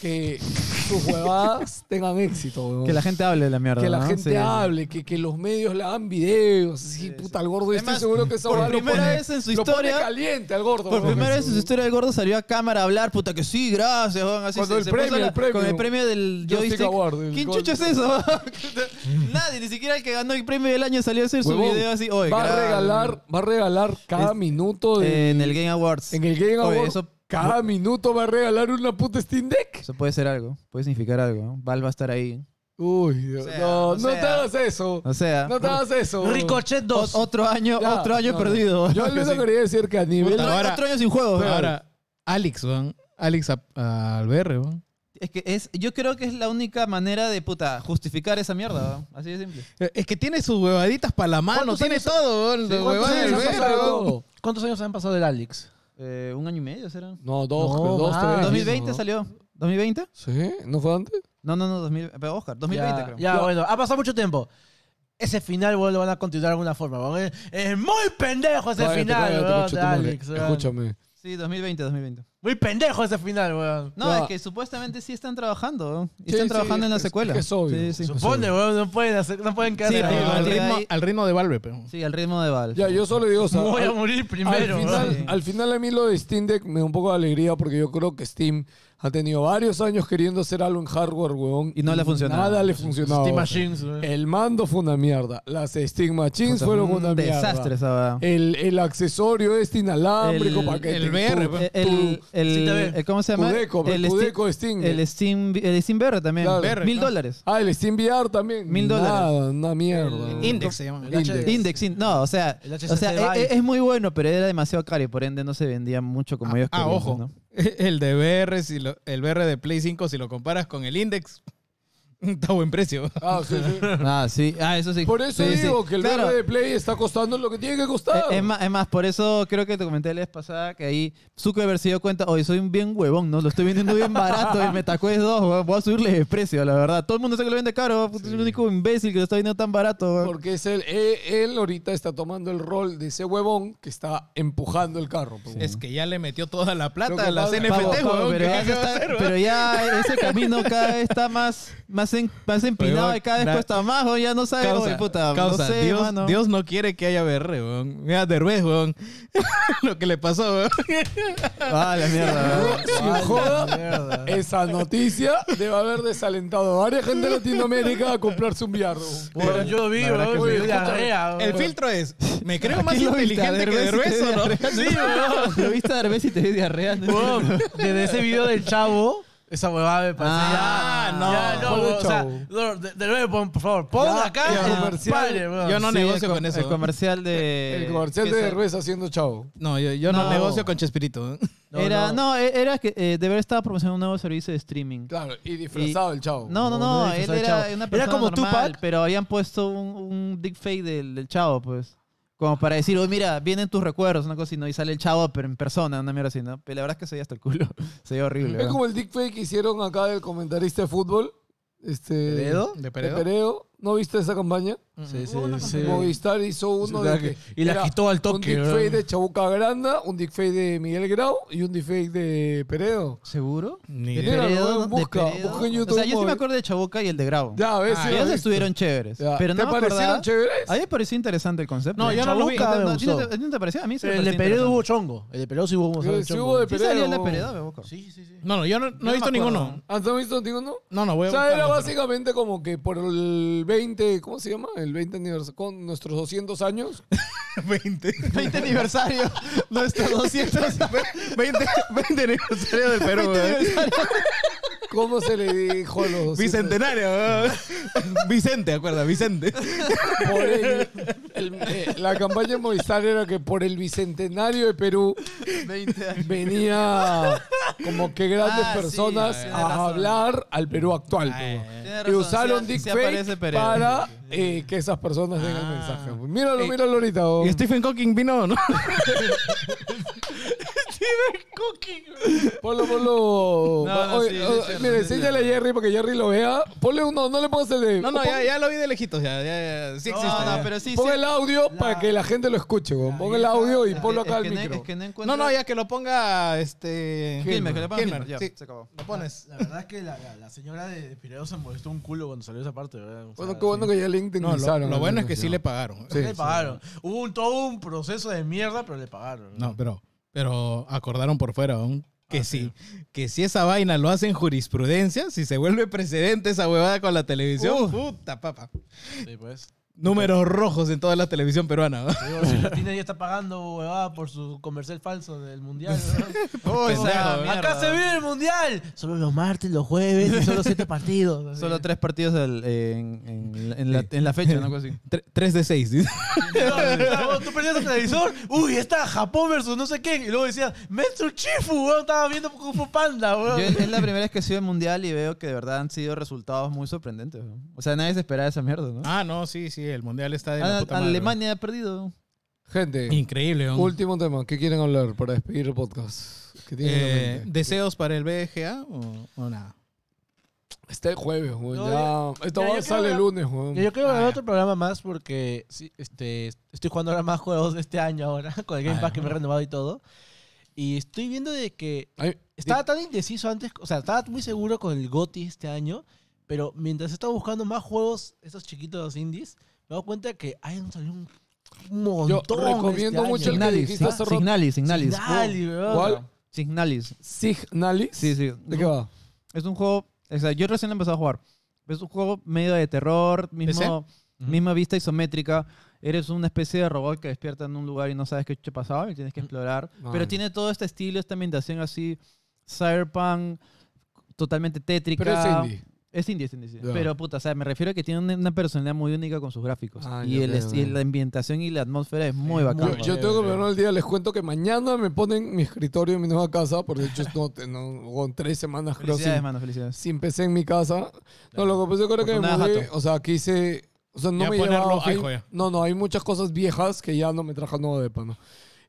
que sus huevadas tengan éxito, weón. Que la gente hable de la mierda. Que la ¿no? gente Sí. hable, que, que los medios le hagan videos. Sí, puta, al gordo. Yo estoy Además, seguro que esa por lo primera pone- vez en su lo pone historia- caliente al gordo. Por primera vez en su historia el gordo salió a cámara a hablar, puta que sí, gracias, weón, así Cuando se- el se premio, la- el premio. con el premio del Joystick. Award, el ¿Quién chucho es eso? Nadie, ni siquiera el que ganó el premio del año salió a hacer su video así, oye, va a gracias". regalar, va a regalar cada Es- minuto de, en el Game Awards. en el Game Oye, Award. eso- cada minuto va a regalar una puta Steam Deck. Eso puede ser algo, puede significar algo. ¿no? Val va a estar ahí. Uy, Dios, sea, no, o no sea. te hagas eso. O sea, No te hagas eso. Ricochet 2. o- otro año, Ya, otro año no, perdido. Yo lo Sí. quería decir que a nivel. Puta, ahora- otro año sin juego. Pero ahora, Alex, weón. Alex a- al VR, weón. Es que es, yo creo que es la única manera de puta justificar esa mierda, ¿no? así de simple. Eh, Es que tiene sus huevaditas para la mano, ¿Cuántos tiene años- todo, weón. Sí, ¿Cuántos años, han pasado. ¿Cuántos años han pasado del Alex? Eh, ¿Un año y medio será? No, dos, No, dos, más. tres. 2020 ¿no? salió. ¿2020? ¿Sí? ¿No fue antes? No, no, no, 2000, pero Oscar, 2020 ya, creo. Ya, bueno, ha pasado mucho tiempo. Ese final, weón, lo van a continuar de alguna forma, weón. Es, es muy pendejo ese Cállate, final, cállate, tu madre. Alex. Escúchame. Sí, 2020, 2020. Muy pendejo ese final, weón. No, Ya. es que supuestamente sí están trabajando. ¿no? Y Sí, están sí, trabajando en la es- secuela. es obvio. Sí, sí. Supone, weón, no pueden, hacer, no pueden quedar Sí, ahí, weón. al, ritmo, ahí- al ritmo de Valve, pero. Sí, al ritmo de Valve. Ya, yo solo digo, o sea, Voy a al- morir primero, al, final, weón. Sí. al final a mí lo de Steam Deck me da un poco de alegría porque yo creo que Steam ha tenido varios años queriendo hacer algo en hardware, weón. Y no le ha funcionado. Nada le funcionaba. Steam Machines, weón. El mando fue una mierda. Las Steam Machines Puta, fueron fue una un mierda. desastre esa verdad. El, el accesorio este inalámbrico El- para que el te- VR, tu- pues. El, el, Sí, el- ¿Cómo se llama? Cudeco, el Cudeco de Steam. El Steam, el Steam VR también. Claro. VR, Mil ¿no? dólares. Ah, el Steam VR también. Mil dólares. Nada, una mierda. Index se llama. El HD. Index, in- no, o sea, El o sea Vive. es, es muy bueno, pero era demasiado caro y por ende no se vendía mucho como ellos Ah, querían. ojo. ¿no? El de VR, si lo- el VR de Play 5, si lo comparas con el Index, está a buen precio. Ah, sí, sí. Ah, sí. Ah, eso sí. Por eso Sí, sí. digo que el Claro. VR de Play está costando lo que tiene que costar. Eh, Es más, es más, por eso creo que te comenté la vez pasada que ahí Zuckerberg se dio cuenta, oye, soy un bien huevón, ¿no? Lo estoy vendiendo bien barato el MetaQuest 2, weón. voy a subirle de precio, la verdad. Todo el mundo sabe que lo vende caro, puta, soy el único imbécil que lo está vendiendo tan barato. weón. Porque es él, él, él ahorita está tomando el rol de ese huevón que está empujando el carro. pues. Es que ya le metió toda la Lo plata que a las pasa- NFT, Pavo, pavo, weón, pero, ¿qué ya se va a está- hacer, weón? pero ya ese camino cada vez está más, más, en- más empinado y cada vez cuesta más, weón, ya no sabe, Causa, oye, puta, causa, no sé, Dios, mano. Dios no quiere que haya VR, weón. Mira, Derbez, weón. Lo que le pasó, weón. Ah, la mierda, weón. Sin joda, Mierda. esa noticia debe haber desalentado a varias gente de Latinoamérica a comprarse un VR. Bueno, yo vi, weón, diarrea. El filtro es, me creo ¿A más inteligente ¿A que Derbez ¿o no? Sí, weón. Lo viste a Derbez y te dio diarrea. ¿no? Weón, Desde ese video del chavo, esa huevada me parece Ah, ya. no. Ya, no, ¿Cuál weón, del o sea, de, de nuevo, por favor, pon Ya, acá ya, el comercial. padre, weón. Yo no Sí, negocio el con co- eso. El comercial de... El comercial que de Derbez haciendo chavo. No, yo, yo no, No. negocio con Chespirito. ¿eh? No, era, no. no, e- era que eh, de verdad estaba promocionando un nuevo servicio de streaming. Claro, y disfrazado el chavo. No, no, No, no, no él disfrazado de era chavo. una Era persona como normal, Tupac. pero habían puesto un, un deepfake del, del chavo, pues. Como para decir, oh, mira, vienen tus recuerdos, una cosa así, ¿no? Y sale el chavo, pero en persona, una mierda así, ¿no? Pero la verdad es que se veía hasta el culo. Se veía horrible. Es como el deepfake que hicieron acá del comentarista de fútbol. Este, ¿Peredo? ¿De de Peredo? Peredo. ¿No viste esa campaña? Sí, sí, sí. Movistar hizo uno Sí, de que- y la era quitó al Un toque. deepfake ¿no? de Chabuca Granda, un deepfake de Miguel Grau y un deepfake de Peredo. ¿Seguro? Ni ¿De Peredo? no, ¿De busca, Peredo? busca en O YouTube, sea, yo sí me acuerdo de Chabuca y el de Grau. Ya, ves, Ah, sí, Ellos estuvieron chéveres. Ya. Pero ¿Te no me parecieron acordaba- chéveres? A mí me pareció interesante el concepto. No, yo no lo vi. Chabuca me ¿A ti no a ti no te pareció? A mí se El de Peredo hubo chongo. El de Peredo sí hubo, Sí, hubo sí chongo. hubo de Sí salió el de Peredo. Peredo, me busco. Sí, sí, sí. No, no, yo no, no he visto ninguno. ¿Has visto ninguno? No, no, voy O a sea, era básicamente como que por el 20, ¿cómo se llama? El 20 aniversario, con nuestros 200 años. 20. 20 aniversario. Nuestro 200. 20, 20 aniversario del Perú. 20 weón. aniversario. ¿Cómo se le dijo a los 200? Bicentenario. weón. Vicente, acuerda, Vicente. Por el- el- eh, la campaña en Movistar era que por el bicentenario de Perú 20 años. venía como que grandes Ah, sí, personas tienes a razón. hablar al Perú actual. Ah, pues. Tienes Y razón, usaron sí, sí aparece deepfake Peredo. para eh, que esas personas den el Ah. mensaje. Míralo, Eh, míralo ahorita. oh. ¿Y Stephen Hawking vino o no? Ponlo, ponlo. No, no, Oye, sí, sí, sí, es enséñale a Jerry para que Jerry lo vea. Ponle uno, no le pongas el de. No, no, pon- ya, ya lo vi de lejitos. Ya, ya, ya. Sí existe. No, no, ya. pero sí, Pon sí. el audio para que la gente lo escuche, weón. Pon el audio y Es ponlo acá es al que no- micro. Es que no No, encuentro... no, ya que lo ponga este. Gilmer, que le ponga ya, sí. se acabó. Lo pones. La verdad es que la, la, la señora de, de Piredo se molestó un culo cuando salió esa parte, ¿verdad? O sea, Bueno, qué bueno que ya le No, lo, lo bueno es que Sí. sí le pagaron. Sí. le pagaron. Hubo un, todo un proceso de mierda, pero le pagaron. No, pero, pero acordaron por fuera aún que sí. Que si esa vaina lo hace en jurisprudencia, si se vuelve precedente esa huevada con la televisión, puta papa. Sí, pues. Números rojos en toda la televisión peruana. ¿no? Digo, si Latina ya está pagando huevada por su comercial falso del mundial. ¿no? Uy, Pendejo, sea, mierda. Acá se vive el mundial. Solo los martes, los jueves y solo siete partidos. así. Solo tres partidos del- en, en- en la, en la fecha, ¿no? Algo así. tre- tres de seis. dice. No, tú prendías el televisor, uy, está Japón versus no sé qué. Y luego decían, Metsu Chifu, weón, estaba viendo Kung Fu Panda, weón. Yo es es la primera vez que sigo el mundial y veo que de verdad han sido resultados muy sorprendentes. ¿no? O sea, nadie se esperaba esa mierda, ¿no? Ah, no, sí, sí, el mundial está de la puta madre. Alemania ha perdido. Gente, Increíble, ¿no? último tema. ¿Qué quieren hablar para despedir el podcast? ¿Qué tienen en Eh, mente? ¿Deseos para el BGA o, o nada? Está el jueves, weón. No, Ya, esto ya, va- yo sale el lunes, weón. Y yo quiero Ah, grabar ya. otro programa más porque sí, este, estoy jugando ahora más juegos de este año ahora, con el Game Ah, Pass que me he renovado y todo. Y estoy viendo de que Ay, estaba tan indeciso antes, o sea, estaba muy seguro con el GOTY este año, pero mientras estaba buscando más juegos, esos chiquitos indies, me he dado cuenta que hay un, salió un montón. Yo recomiendo este mucho el que dijiste hace rato. Signalis, Signalis. Signali, weón. ¿Cuál? Signalis. Signalis. Sí, sí. ¿De qué va? Es un juego. O sea, yo recién lo he empezado a jugar. Es un juego medio de terror, mismo, misma vista isométrica. Eres una especie de robot que despierta en un lugar y no sabes qué te ha pasado y tienes que explorar. Ah. Pero tiene todo este estilo, esta ambientación así, cyberpunk, totalmente tétrica. Pero es indie. Es indie, es indie, sí. Ya. Pero, puta, o sea, me refiero a que tiene una, una personalidad muy única con sus gráficos. Ah, y ya el, y la ambientación y la atmósfera es muy bacana. Yo, yo tengo que verlo el día, les cuento que mañana me ponen mi escritorio en mi nueva casa, porque de hecho no, no, con tres semanas creo Felicidades, sin, mano, felicidades. sin PC en mi casa. No, lo que pasa es que ahora que me Afortunada, mudé, jato. o sea, quise, o sea, no Ya me ponerlo llevaba, hay- fijo ya. no, no, hay muchas cosas viejas que ya no me trajan nuevo de pano.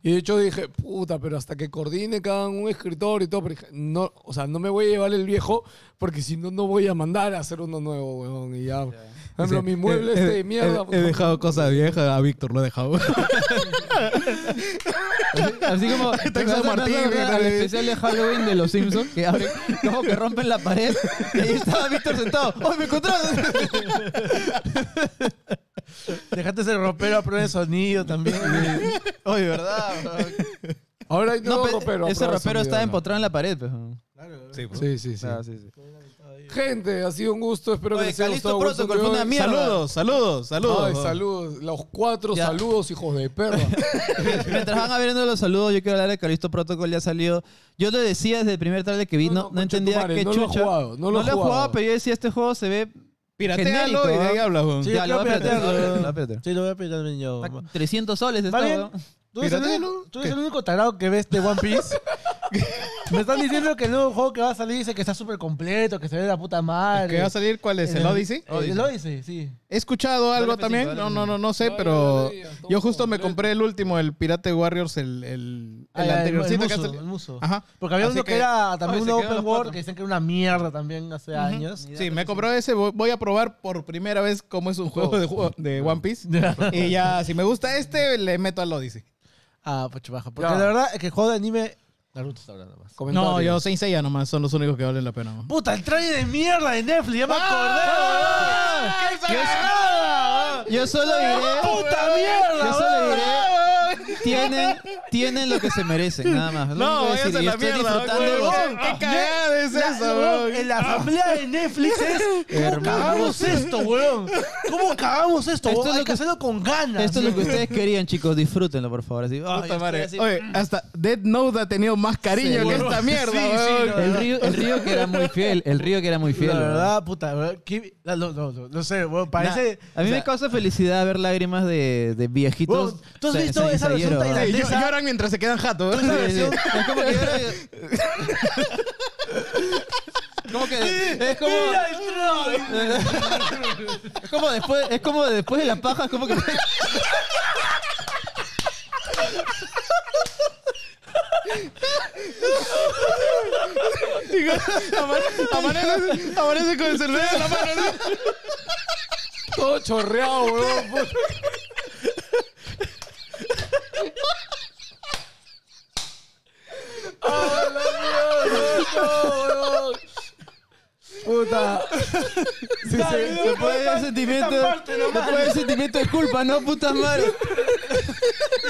Y de hecho dije, puta, pero hasta que coordine cada un escritorio y todo, pero dije, no, o sea, no me voy a llevar el viejo, porque si no, no voy a mandar a hacer uno nuevo, weón, y ya. Por ejemplo, mi mueble este de mierda. He, he dejado cosas viejas, a Víctor lo he dejado. Así como me Martín, al especial de Halloween de los Simpsons que abren, como que rompen la pared y ahí estaba Víctor sentado. ¡Oh, me encontraron! Dejaste ese ropero a prueba de sonido también. Oye, ¿verdad? Ahora hay No, pero ropero. ese pero ropero está empotrado en la pared. pues. Sí, pues. Sí, sí, sí. Ah, sí, sí. Gente, ha sido un gusto. Espero que les haya gustado. Protocol fue una mierda. Saludos, saludos, saludos. Ay, saludos. Los cuatro Ya. saludos, hijos de perra. Mientras van abriendo los saludos, yo quiero hablar de Calisto Protocol, ya salió. Yo lo decía desde el primer trailer que vi, No, no, entendía madre, qué no lo he chucha. jugado, no lo he he jugado. jugado, pero yo decía, este juego se ve... Piratealo genérico, y de ahí ¿ah? hablas, weón. Sí, ya, yo lo voy a quiero piratear, piratearlo. lo voy a piratear. Sí, lo voy a piratear también yo. Está 300 soles ¿Va está, bien? weón. ¿Tú eres, el Piratealo. único, tú eres el único tarado que ves de One Piece? Me están diciendo que el nuevo juego que va a salir dice que está súper completo, que se ve de la puta madre. ¿Qué va a salir? ¿Cuál es? ¿El Odyssey? El Odyssey, sí. He escuchado algo F5, también. dale No, F5. no, no, no sé, Dale, pero yo justo me compré el último, el Pirate Warriors, el, el, Ah, el anteriorcito el que muso, salido. el muso. Ajá. Porque había Así uno que, que- era también un open world que dicen que era una mierda también hace años. Sí, me compró ese. Voy a probar por primera vez cómo es un juego de, juego de One Piece. y ya, si me gusta este, le meto al Odyssey. Ah, pues baja. Porque la verdad es que el juego de anime. Naruto está hablando más. No, yo Saint Seiya nomás son los únicos que valen la pena. Puta, el trailer de mierda de Netflix, ya me ¡Ah! acordé, weón. ¡Qué! Yo solo diré. ¡Puta mierda! Yo solo weón! diré. Tienen, tienen lo que se merecen, nada más. No, decir. La estoy mierda, los- ¡Qué cagada es La- eso, weón! En la asamblea de Netflix es. ¿Cómo cagamos esto, weón? ¿Cómo cagamos esto? Esto weón? es Hay lo que que- hacerlo con ganas. Esto es lo que ustedes querían, chicos. Disfrútenlo, por favor. Así, Puta madre. así. Oye, hasta Dead Note ha tenido más cariño Sí, que esta mierda, Sí, sí, weón. no, El río, el río que era muy fiel. El río que era muy fiel. La verdad, puta, no, no, no, no sé, weón, parece. A mí o me causa felicidad ver lágrimas de, de viejitos. ¿tú has visto esa versión tailandesa? Sí, llo- lloran mientras se quedan jatos. esa Sí, sí. versión- Es como que llora- Como que es como, Mira el troll. es como después es como después de la paja es como que amanece, amanece con el cerveza en la mano. Todo chorreado, weón. ¡Ah, la mierda! Puta. Sí, sí. después del sentimiento esta parte nomás. después del sentimiento de culpa, no puta madre.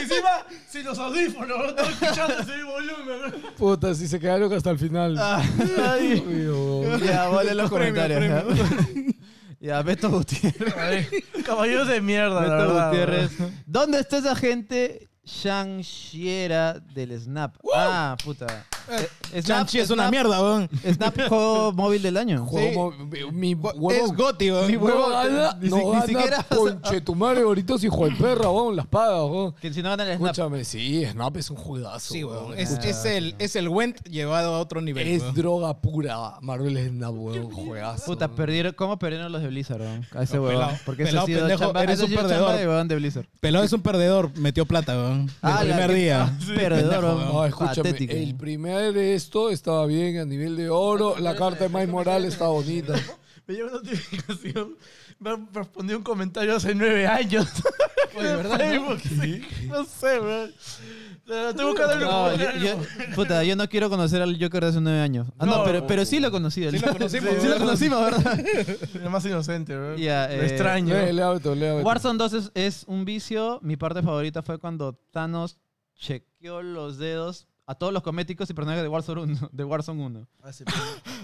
Encima, sin los audífonos, no estoy escuchando ese volumen. Puta, si se quedaron hasta el final. Ay. Uy, weón. Ya, vale los Premio, comentarios. Ya, Ya, Beto Gutiérrez. Caballeros de mierda, la Beto verdad. Gutiérrez. ¿Dónde está esa gente Shang-Chiera del Snap? Ah, puta. Eh, Chanchi es una Snap- mierda, weón. Snap juego móvil del año. Juego, mi huevo. Es Goti, weón. Mi huevo gana, ni no si- ni gana siquiera- conchetumare ahorita es hijo de perra, weón, las pagas, weón. Que si no ganan el Snap. Escúchame, sí, Snap es un juegazo, Sí, weón. Es, es el, es el Went llevado a otro nivel. Es weón. droga pura, Marvel Snap, weón, juegazo. Puta, perdieron, ¿cómo perdieron los de Blizzard, weón? A ese No, huevón. pelado. Porque eso Pelado, sido pendejo, chamba, eres ha un sido perdedor. chamba de huevón de Blizzard. Pelado es un perdedor, metió plata, weón. El Ah, la primer día. Perdedor, weón. No, escúchame, Patético. el primer esto estaba bien a nivel de oro, la carta de Mike Morales está bonita. Me llegó una notificación. Me respondió un comentario hace nueve años. Oye, ¿verdad, no? Facebook, sí. No sé, weón. Estoy buscando el No, yo, yo- puta, yo no quiero conocer al Joker de hace nueve años. Ah, no, No, pero, pero sí lo conocí. Sí lo conocimos, Sí lo conocimos, ¿verdad? El más inocente, Lo eh, extraño. Beto, lee Beto. Warzone 2 es, es un vicio. Mi parte favorita fue cuando Thanos chequeó los dedos a todos los cométicos y personajes de Warzone 1. De Warzone 1. Ah, sí, pero-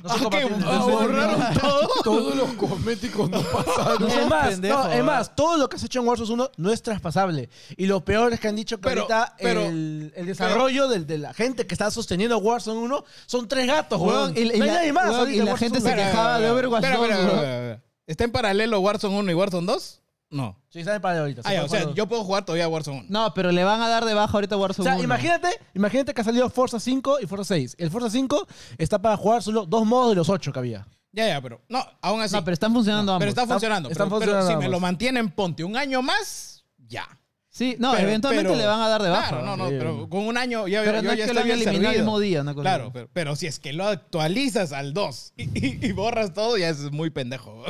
No Ah. Ah, borraron todo. Todos los cosméticos no pasaron. No, Es más, pendejo, no, es ¿verdad? más, todo lo que has hecho en Warzone 1 no es traspasable. Y lo peor es que han dicho que Pero- ahorita pero- el, el desarrollo del- de la gente que está sosteniendo Warzone 1 son tres gatos, weón. Weón, y, y no hay la, nadie más. weón, ahorita y en la Warzone gente se 1. quejaba de Overwatch Espera, 2. espera, weón. espera, espera. ¿Está en paralelo Warzone 1 y Warzone 2? No. Sí, en paralelo ahorita. Ah, ya, o sea, yo puedo jugar todavía Warzone 1. No, pero le van a dar de baja ahorita O Warzone sea, 1. imagínate, imagínate que ha salido Forza 5 y Forza 6. El Forza 5 está para jugar solo dos modos de los ocho que había. Ya, ya, pero no, aún así. No, pero están funcionando ambos. Pero está funcionando. están pero, pero funcionando si me ambos. lo mantienen, ponte un año más, ya. Sí, no, Pero- eventualmente pero- le van a dar de baja. Claro, no, no, Sí. pero con un año ya, Pero yo no es ya que lo estoy han bien eliminado el servido. mismo día, una cosa Claro, así. pero, pero si es que lo actualizas al 2 y, y- y borras todo, ya es muy pendejo.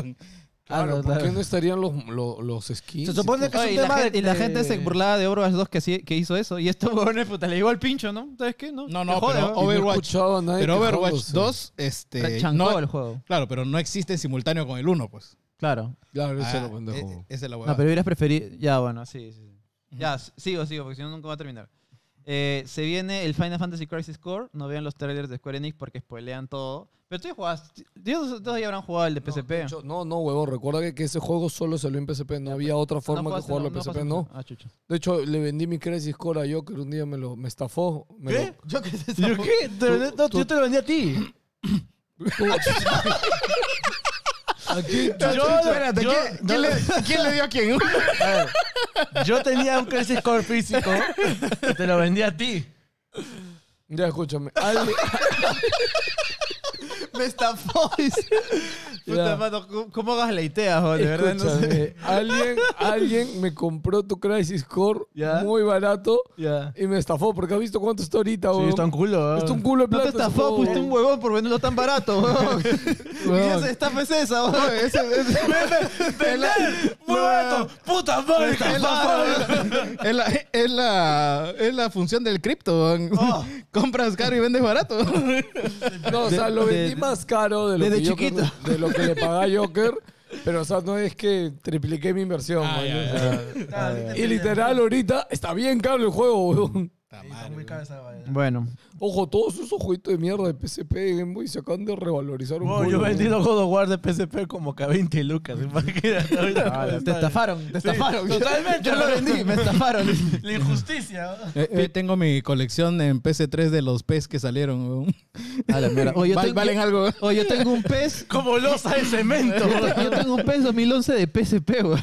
Claro, no, ¿por qué claro. no estarían los, los, los skins? Se supone que es Oye, un y, la tema gente, de y la gente se burlaba de Overwatch 2 que, sí- que hizo eso. Y estos huevones, puta, le llegó al pincho, ¿no? ¿Sabes qué? No, No, Te no, jode, pero ¿no? Y no he Overwatch. escuchado a nadie Pero Overwatch quejándose. 2, este. Chancó no- el juego. Claro, pero no existe en simultáneo con el 1, pues. Claro. Claro, eso Ah, es lo pendejo. e- esa es la No, huevada. pero hubieras preferido. Ya, bueno, sí, sí. sí. Ya, s- sigo, sigo, porque si no nunca va a terminar. Eh, se viene el Final Fantasy Crisis Core. No vean los trailers de Square Enix porque spoilean todo. Pero tú ya jugaste. Todos ya habrán jugado el de No, PSP. hecho, No, no, huevón. Recuerda que, que ese juego solo salió en PSP. No había otra forma que jugaste, jugarlo no, en PSP, no. Ah, chucha. De hecho, le vendí mi Crisis Core a Joker. Un día me lo me estafó. Me ¿Qué? Yo qué. ¿Yo qué? Lo no, yo te lo vendí a ti. Espérate, yo- ¿quién, quién le, quién le dio a quién? A ver, yo tenía un Crisis Core físico y te lo vendí a ti. Ya, escúchame. Alguien, Me estafó. dice. Puta, Ya. mano, ¿cómo- ¿cómo galeiteas, joder? De verdad, no sé. escúchame. alguien, alguien me compró tu Crisis Core Ya. muy barato Ya. y me estafó porque has visto cuánto está ahorita, Sí, weón. está un culo. Está un culo de No plata. te ese estafó, juego, fuiste un huevón por venderlo tan barato. Weón. ¿Qué estafa es esa, la- ¡Muy barato! ¡Puta madre! es la- es la- es la- la función del cripto. weón. Compras caro y vendes barato. No, o sea, De- lo vendí de- más caro de lo, desde que Joker- chiquito. de lo que le pagaba Joker. Pero, o sea, no es que tripliqué mi inversión. Ah, man, ya, ya. sea, y literal, ahorita está bien caro el juego, Bueno, Ojo, todos esos jueguitos de mierda de PSP y Game Boy se acaban de revalorizar un poco. yo he vendido God of War de PSP como que a 20 lucas. Imagínate. ahorita. te estafaron, te estafaron. totalmente. Yo lo vendí, me estafaron. La injusticia. Eh, eh, tengo mi colección en PC3 de los PES que salieron. weón. A la mierda. Oye, yo Val- tengo- valen algo. Oye, yo tengo un pez. Como losa de cemento. Yo tengo un PES 2011 de PSP, weón.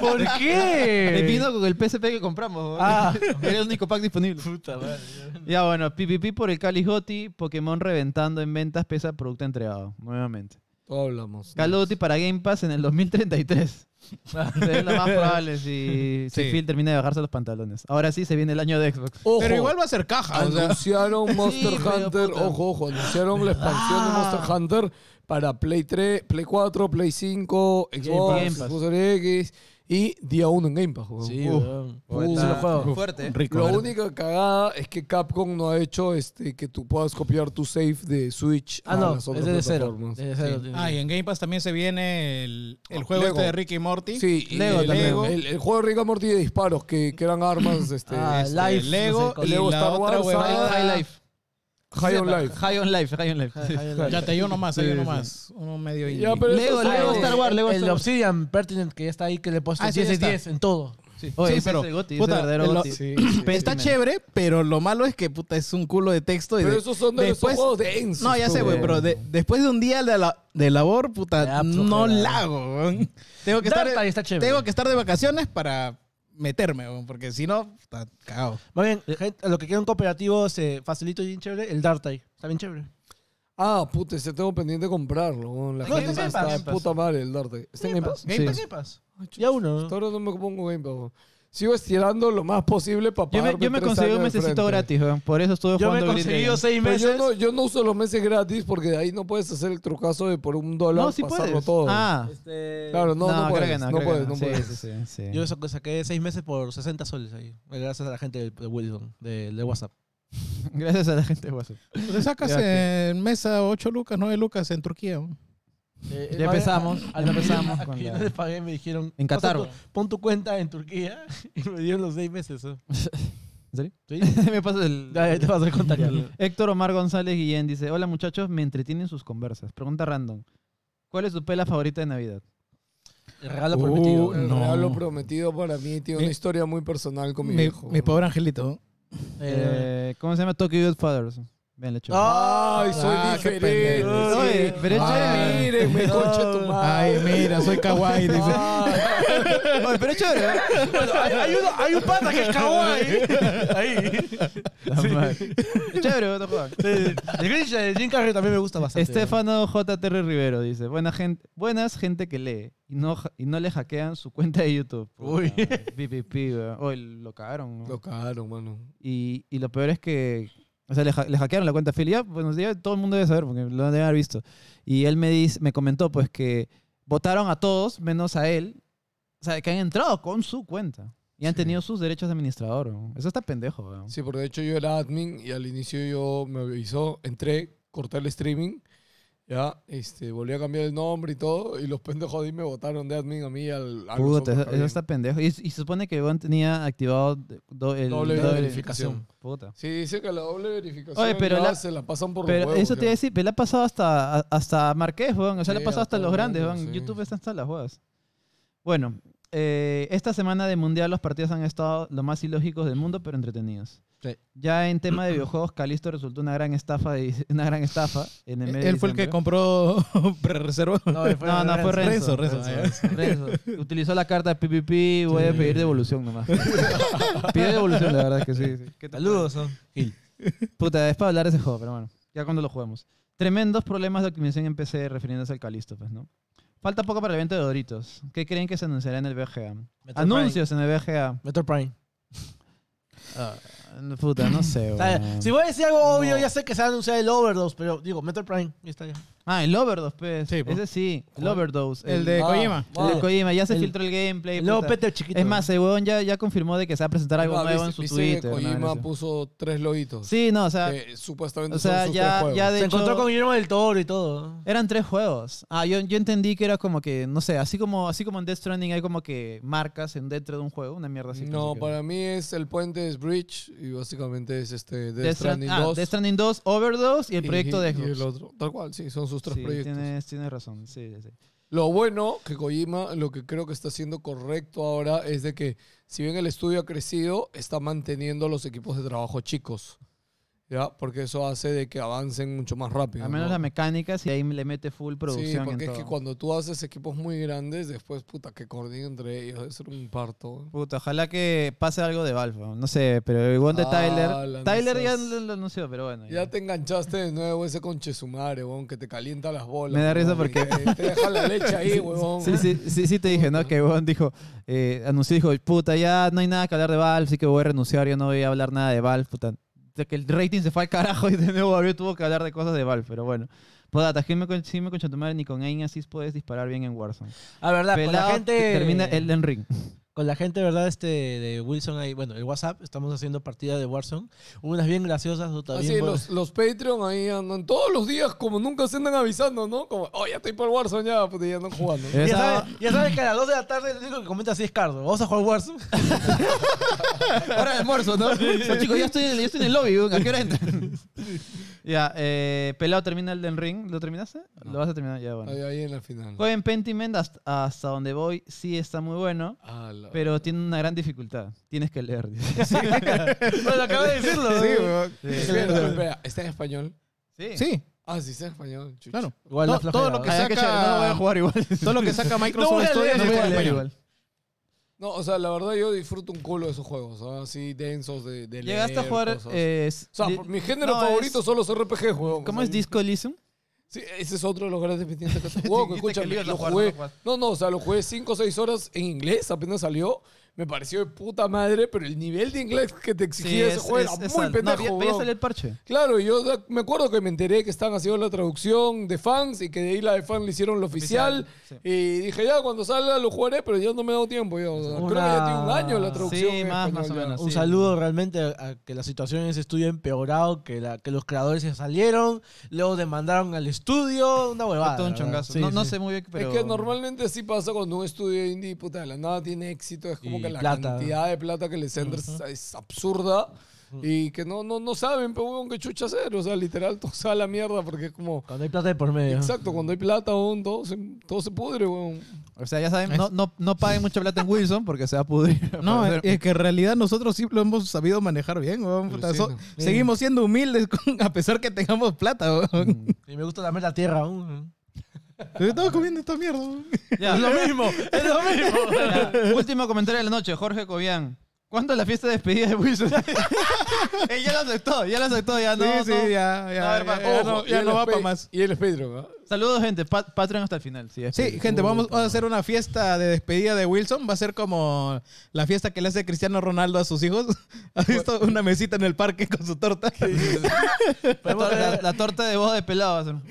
¿Por Me qué? vino con el PSP que compramos, weón. Ah. Era el único pack disponible. Puta madre. Ya bueno, PPP por el Cali Gotti, Pokémon reventando en ventas pese a producto entregado, nuevamente. Todo hablamos. Call of Duty para Game Pass en el 2033. es lo más probable si, si Sí. Phil termina de bajarse los pantalones. Ahora sí se viene el año de Xbox. Ojo, Pero igual va a ser caja. o sea. anunciaron Monster Hunter. Ojo, ojo, anunciaron la expansión de Monster Hunter para Play 3, Play 4, Play 5, Xbox. Xbox Series X y día 1 en Game Pass. weón. Sí, Uf. weón. Uh, Sí, está- lo juego. Fuerte. Rico. La ¿verdad? única cagada es que Capcom no ha hecho este que tú puedas copiar tu save de Switch Ah, a no. las Es otras de cero. Desde Ah, y en Game Pass también se viene el, el juego Lego. este de Ricky y Morty. Sí, y Lego el, también. el- el juego de Rick and Morty de disparos que, que eran armas este, Ah, este, Life, El Lego no sé, y Lego la Star otra Wars, ah, High Life. High on Life. High on Life, High on Life. Ya te hay uno más, hay Sí, uno sí. más. Uno medio indie. Ya, pero Lego, eso Lego sale- Star Wars, Lego el Star de Wars. Obsidian Pertinent que ya está ahí, que le puesto Ah, sí, 10 ya de está. 10 en todo. Oye, Sí, ese pero, es el Gotti, ese puta, verdadero lo- Gotti. Sí, Pero está chévere, pero lo malo es que puta, es un culo de texto. Y Pero de- esos son de después- esos juegos densos. No, ya sé, güey, pues, pero de- después de un día de, la, de labor, puta, Ya, no flojera. la hago. weón. Tengo que, estar, Dark Tide está chévere. tengo que estar de vacaciones para meterme, weón, porque si no, está cagado. Más bien, gente, lo que quiera un cooperativo se facilito y bien chévere, el Dartai. Está bien chévere. Ah, puta, ese tengo pendiente de comprarlo. weón. La No, gente está en está Game puta madre el Darte. ¿Está en Game Pass? Game Sí. Pass, Game Pass. Ya uno. Hasta ahora no me pongo Game Pass. weón. Sigo estirando lo más posible para Yo me, yo me conseguí un mesecito gratis, weón. Por eso estuve Yo me he jugando Green conseguido Day. 6 Pero meses. yo no, yo no uso los meses gratis porque de ahí no puedes hacer el trucazo de por un dólar No, sí pasarlo puedes. todo. Ah, Este, Claro, no, no, creo puedes. que No, no, creo puedes, que no Sí, puedes. sí, sí, sí. Yo sa- saqué 6 meses por 60 soles ahí. Gracias a la gente de, Wilson, de, de WhatsApp. Gracias a la gente de WhatsApp. Te sacas en mesa 8 lucas, 9 lucas en Turquía. weón. Eh, Ya bien, empezamos, ya empezamos con la- no les pagué, me dijeron. En "Pasa Qatar, tu-. Pon tu cuenta en Turquía y me dieron los 6 meses. ¿eh? ¿En serio? ¿Sí? me pasa el... Ya, ya te vas a contar. Héctor Omar González Guillén dice, hola muchachos, me entretienen sus conversas. Pregunta random. ¿Cuál es tu pela favorita de Navidad? El regalo Uh, prometido. El No. regalo prometido para mí tiene una historia muy personal con mi, Mi, viejo. mi pobre angelito. Eh, Eh, ¿Cómo se llama? Tokyo Godfathers. Ay, soy Ah, qué diferente. pendejo. sí. Oye, pero es Ay, chévere. mírenme, concha tu madre. Ay, mira, soy kawaii, dice. Oye, pero es chévere. ¿eh? bueno, hay, hay uno- hay un pata que es kawaii. Ahí. Es chévere, no juegan. El Grinch de Jim Carrey también me gusta bastante. Estefano JTR Rivero dice, Buena gente, buenas gente que lee y no, y no le hackean su cuenta de YouTube. Uy. PPP, weón. Oye, lo cagaron. ¿no? Lo cagaron, mano. Y, y lo peor es que, o sea, le, ha- le hackearon la cuenta Phil. Ya, buenos días, todo el mundo debe saber porque lo debe haber visto. Y él me, dice, me comentó pues que votaron a todos menos a él. O sea, que han entrado con su cuenta. Y han Sí. tenido sus derechos de administrador. weón. Eso está pendejo, weón. Sí, porque de hecho yo era admin y al inicio yo me avisó, entré, corté el streaming, ya, este, volví a cambiar el nombre y todo, y los pendejos de ahí me votaron de admin a mí al, a los Puta, eso, está pendejo. Y, y se supone que Iván tenía activado do- el Doble doble- verificación. Puta. Sí, dice que la doble verificación Oye, pero la- se la pasan por Pero los huevos. eso te iba a decir, pero le ha pasado hasta, hasta Marqués, weón. O sea, le Sí, ha pasado hasta los grandes, weón. sí. YouTube está hasta las huevas. Bueno, eh, esta semana de Mundial los partidos han estado lo más ilógicos del mundo, pero entretenidos. Sí. Ya en tema de videojuegos, Calisto resultó una gran estafa, de- una gran estafa en el mes de Él fue el que compró pre-reserva. No, fue, No, no, fue Renzo. Renzo, Renzo, Renzo, Utilizó la carta PPP, voy a pedir devolución nomás. Pide devolución, la verdad es que sí. sí. ¿Qué tal? Saludos. Gil. Puta, es para hablar de ese juego, pero bueno, ya cuando lo juguemos. Tremendos problemas de optimización en PC refiriéndose al Calisto, pues, ¿no? Falta poco para el evento de Doritos. ¿Qué creen que se anunciará en el? Metal Anuncios en el VGA. Metal Prime. Ah, puta, no sé, O sea, si voy a decir algo obvio, ya sé que se va a anunciar el Overdose, pero digo, Metal Prime, ya está ya. Ah, el Overdose, pues. Sí, po. Ese sí, el Overdose. El de Ah, Kojima. el de ah. Kojima. Ya se El- filtró el gameplay. El nuevo puta. Peter chiquito. Es más, el huevón ya, ya confirmó de que se va a presentar algo Ah, nuevo ¿viste- en su viste que Twitter. ¿no? Kojima Ese. puso tres loguitos. Sí, no, o sea, que supuestamente o sea, son sus ya- tres juegos. ya de- se hecho- encontró con Guillermo del Toro y todo. eran tres juegos. Ah, yo, yo entendí que era como que, no sé, así como, así como en Death Stranding hay como que marcas en dentro de un juego, una mierda así. No, pensé que- para mí es el puente es Bridge y básicamente es este Death, Death Strand- Stranding ah, 2. Death Stranding 2, Overdose y el y- proyecto de y el Xbox. otro. Tal cual, sí, son sus tres Sí, proyectos. tienes, tienes razón, sí, sí. Lo bueno que Kojima, lo que creo que está haciendo correcto ahora es de que si bien el estudio ha crecido, está manteniendo los equipos de trabajo chicos. ¿Ya? Porque eso hace de que avancen mucho más rápido. Al menos ¿no? las mecánicas y ahí le mete full producción Sí, porque en es que cuando tú haces equipos muy grandes, después, puta, que coordinen entre ellos, ser un parto. Puta, ojalá que pase algo de Valve, ¿no? sé, pero el de Ah, Tyler, Tyler ya lo, lo anunció, pero bueno. Ya te enganchaste de nuevo ese conchesumare, weón, que te calienta las bolas. Me da risa weón, porque- Te deja la leche ahí, weón. Sí, sí, sí, sí te dije, ¿no? Que Bon dijo, eh, anunció, dijo, puta, ya no hay nada que hablar de Valve, así que voy a renunciar, ya no voy a hablar nada de Valve, puta. Que el rating se fue al carajo y de nuevo volvió, tuvo que hablar de cosas de Valve, pero bueno. Podata, que me con sí me concha tu madre, ni con aim así puedes disparar bien en Warzone. Ah, verdad, con la gente. termina Elden Ring. Con la gente, ¿verdad? Este de Wilson ahí, bueno, el WhatsApp, estamos haciendo partida de Warzone. Unas bien graciosas, otras Así, bien. los, los Patreon ahí andan todos los días, como nunca se andan avisando, ¿no? Como, oh, ya estoy por Warzone, ya, pues ya andan jugando. Ya sabes, ya sabes que a las 2 de la tarde el único que comenta así es Cardo. Vamos a jugar Warzone. Hora de almuerzo, ¿no? Pues, chicos, ya estoy, ya estoy en el lobby, ¿a qué hora entran? ya, eh, Pelado termina Elden Ring. ¿Lo terminaste? Lo vas a terminar, ya, bueno. Ahí, ahí en la final. Jueguen Pentiment hasta, hasta donde voy, sí está muy bueno. Ah, la- Pero tiene una gran dificultad. Tienes que leer. dice. bueno, acabo de decirlo. Sí, ¿no? weón. Espera, espera, espera, ¿Está en español? Sí, Ah, sí, está en español. chucha. claro. Igual To- la flojera, todo lo que ¿no? Qué chévere, no lo voy a jugar igual. Todo lo que saca No Microsoft a Studios está no voy en a leer español. igual. No, o sea, la verdad yo disfruto un culo de esos juegos, ¿ah? así densos de, de Llegaste a leer jugar. cosas. eh, o sea, di- por- mi género no, favorito es- son los RPG, juegos. ¿Cómo es Disco Elysium? Sí, ese es otro de los grandes pendientes que te juego. que Dijiste que escúchame, lo ibas a lo jugar, jugué. no lo jugaste. No, no, o sea, lo jugué 5 o 6 horas en inglés, apenas salió. Me pareció de puta madre, pero el nivel de inglés que te exigía ese juego era muy. No, pendejo. salió el parche. Claro, yo me acuerdo que me enteré que estaban haciendo la traducción de fans y que de ahí la de fans le hicieron lo oficial. Oficial, Y dije, ya, cuando salga lo jugaré, pero ya no me ha dado tiempo. ya, o sea, Creo que ya tiene un año la traducción. Sí, más- español más o menos. Un Sí. saludo realmente a, a que la situación en ese estudio ha empeorado, que, la, que los creadores se salieron, luego demandaron al estudio, una huevada. Todo un chongazo. Sí, no, no sí. sé muy bien, pero. Es que normalmente así pasa cuando un estudio indie, puta, de la nada tiene éxito. Es como Y que la plata. cantidad de plata que les entra es- es absurda. Y que no, no, no saben, pero weón, qué chucha hacer. O sea, literal, todo va a la mierda porque es como... Cuando hay plata de por medio. Exacto, cuando hay plata, weón, todo se, todo se pudre, weón. O sea, ya saben, no, no, no paguen mucha plata en Wilson porque se va a pudrir. No, es es que en realidad nosotros sí lo hemos sabido manejar bien, weón. So- seguimos siendo humildes con- a pesar que tengamos plata, weón. Y me gusta lamer la tierra aún. Estamos comiendo esta mierda. Ya. Es lo mismo, es lo mismo. Ya, Último comentario de la noche, Jorge Cobian. ¿Cuándo es la fiesta de despedida de Wilson? Eh, ya lo aceptó, ya lo aceptó, ya no. sí, sí, no. ya, A ya, ver, ya, ya Ojo, no, ya no va para más. Y él es Pedro, ¿ah? Saludos, gente. Pa- Patreon hasta el final. Sí, Sí, gente, vamos a hacer una fiesta de despedida de Wilson. Va a ser como la fiesta que le hace Cristiano Ronaldo a sus hijos. ¿Has visto una mesita en el parque con su torta? La, tor- la- la torta de boda de pelado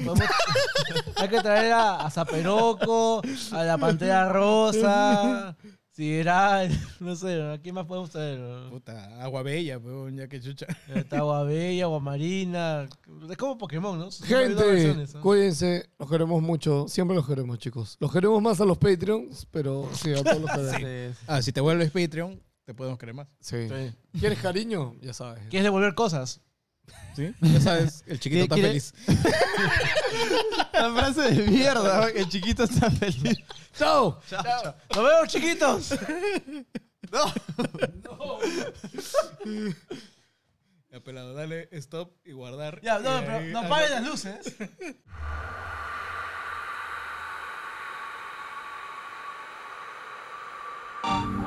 Hay que traer a, a Zaperoco, a la Pantera Rosa, Sideral, no sé, ¿a quién más podemos traer? Puta, agua bella, weón, ya que chucha. Está Agua Bella, Agua Marina. Es como Pokémon, ¿no? Gente, cuídense, los queremos mucho, siempre los queremos, chicos. Los queremos más a los Patreons, pero sí, a todos los queremos. Sí, Ah, si te vuelves Patreon, te podemos querer más. Sí. Sí. ¿Quieres cariño? Ya sabes. ¿Quieres devolver cosas? ¿Sí? Ya sabes, el chiquito está ¿Quiere- feliz. La frase de mierda, el chiquito está feliz. ¡Chao! ¡Nos vemos, chiquitos! Ya, pelado, dale stop y guardar. Ya, no, Y pero no apaguen las luces.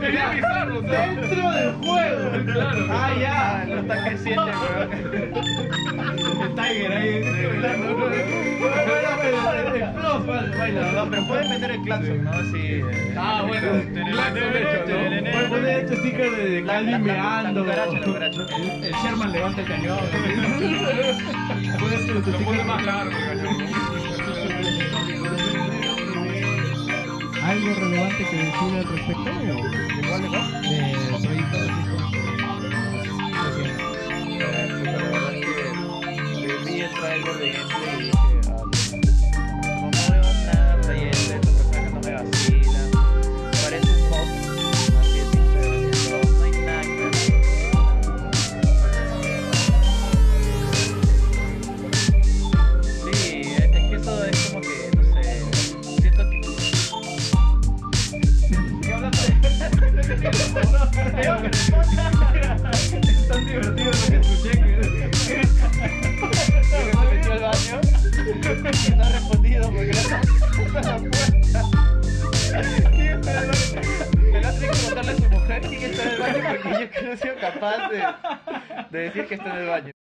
Dentro del juego, claro. Ah, ya. No está que siete, weón. Tiger ahí. Pero puedes meter el claxon, ¿no? Sí. Ah, bueno. Puedes poner este sticker de Calvin meando. El el Sherman levanta el cañón. Puedes más largo, ¿Algo relevante que decir al respecto? ¿De cuál de cuál? De proyectos Vi el trailer de Es tan divertido lo que escuché que... se metió al baño y no ha respondido porque no está la puerta. ¿Quién está en el baño? Me la tiene que contarle a su mujer quién está en el baño porque yo que no he sido capaz de, de decir que está en el baño.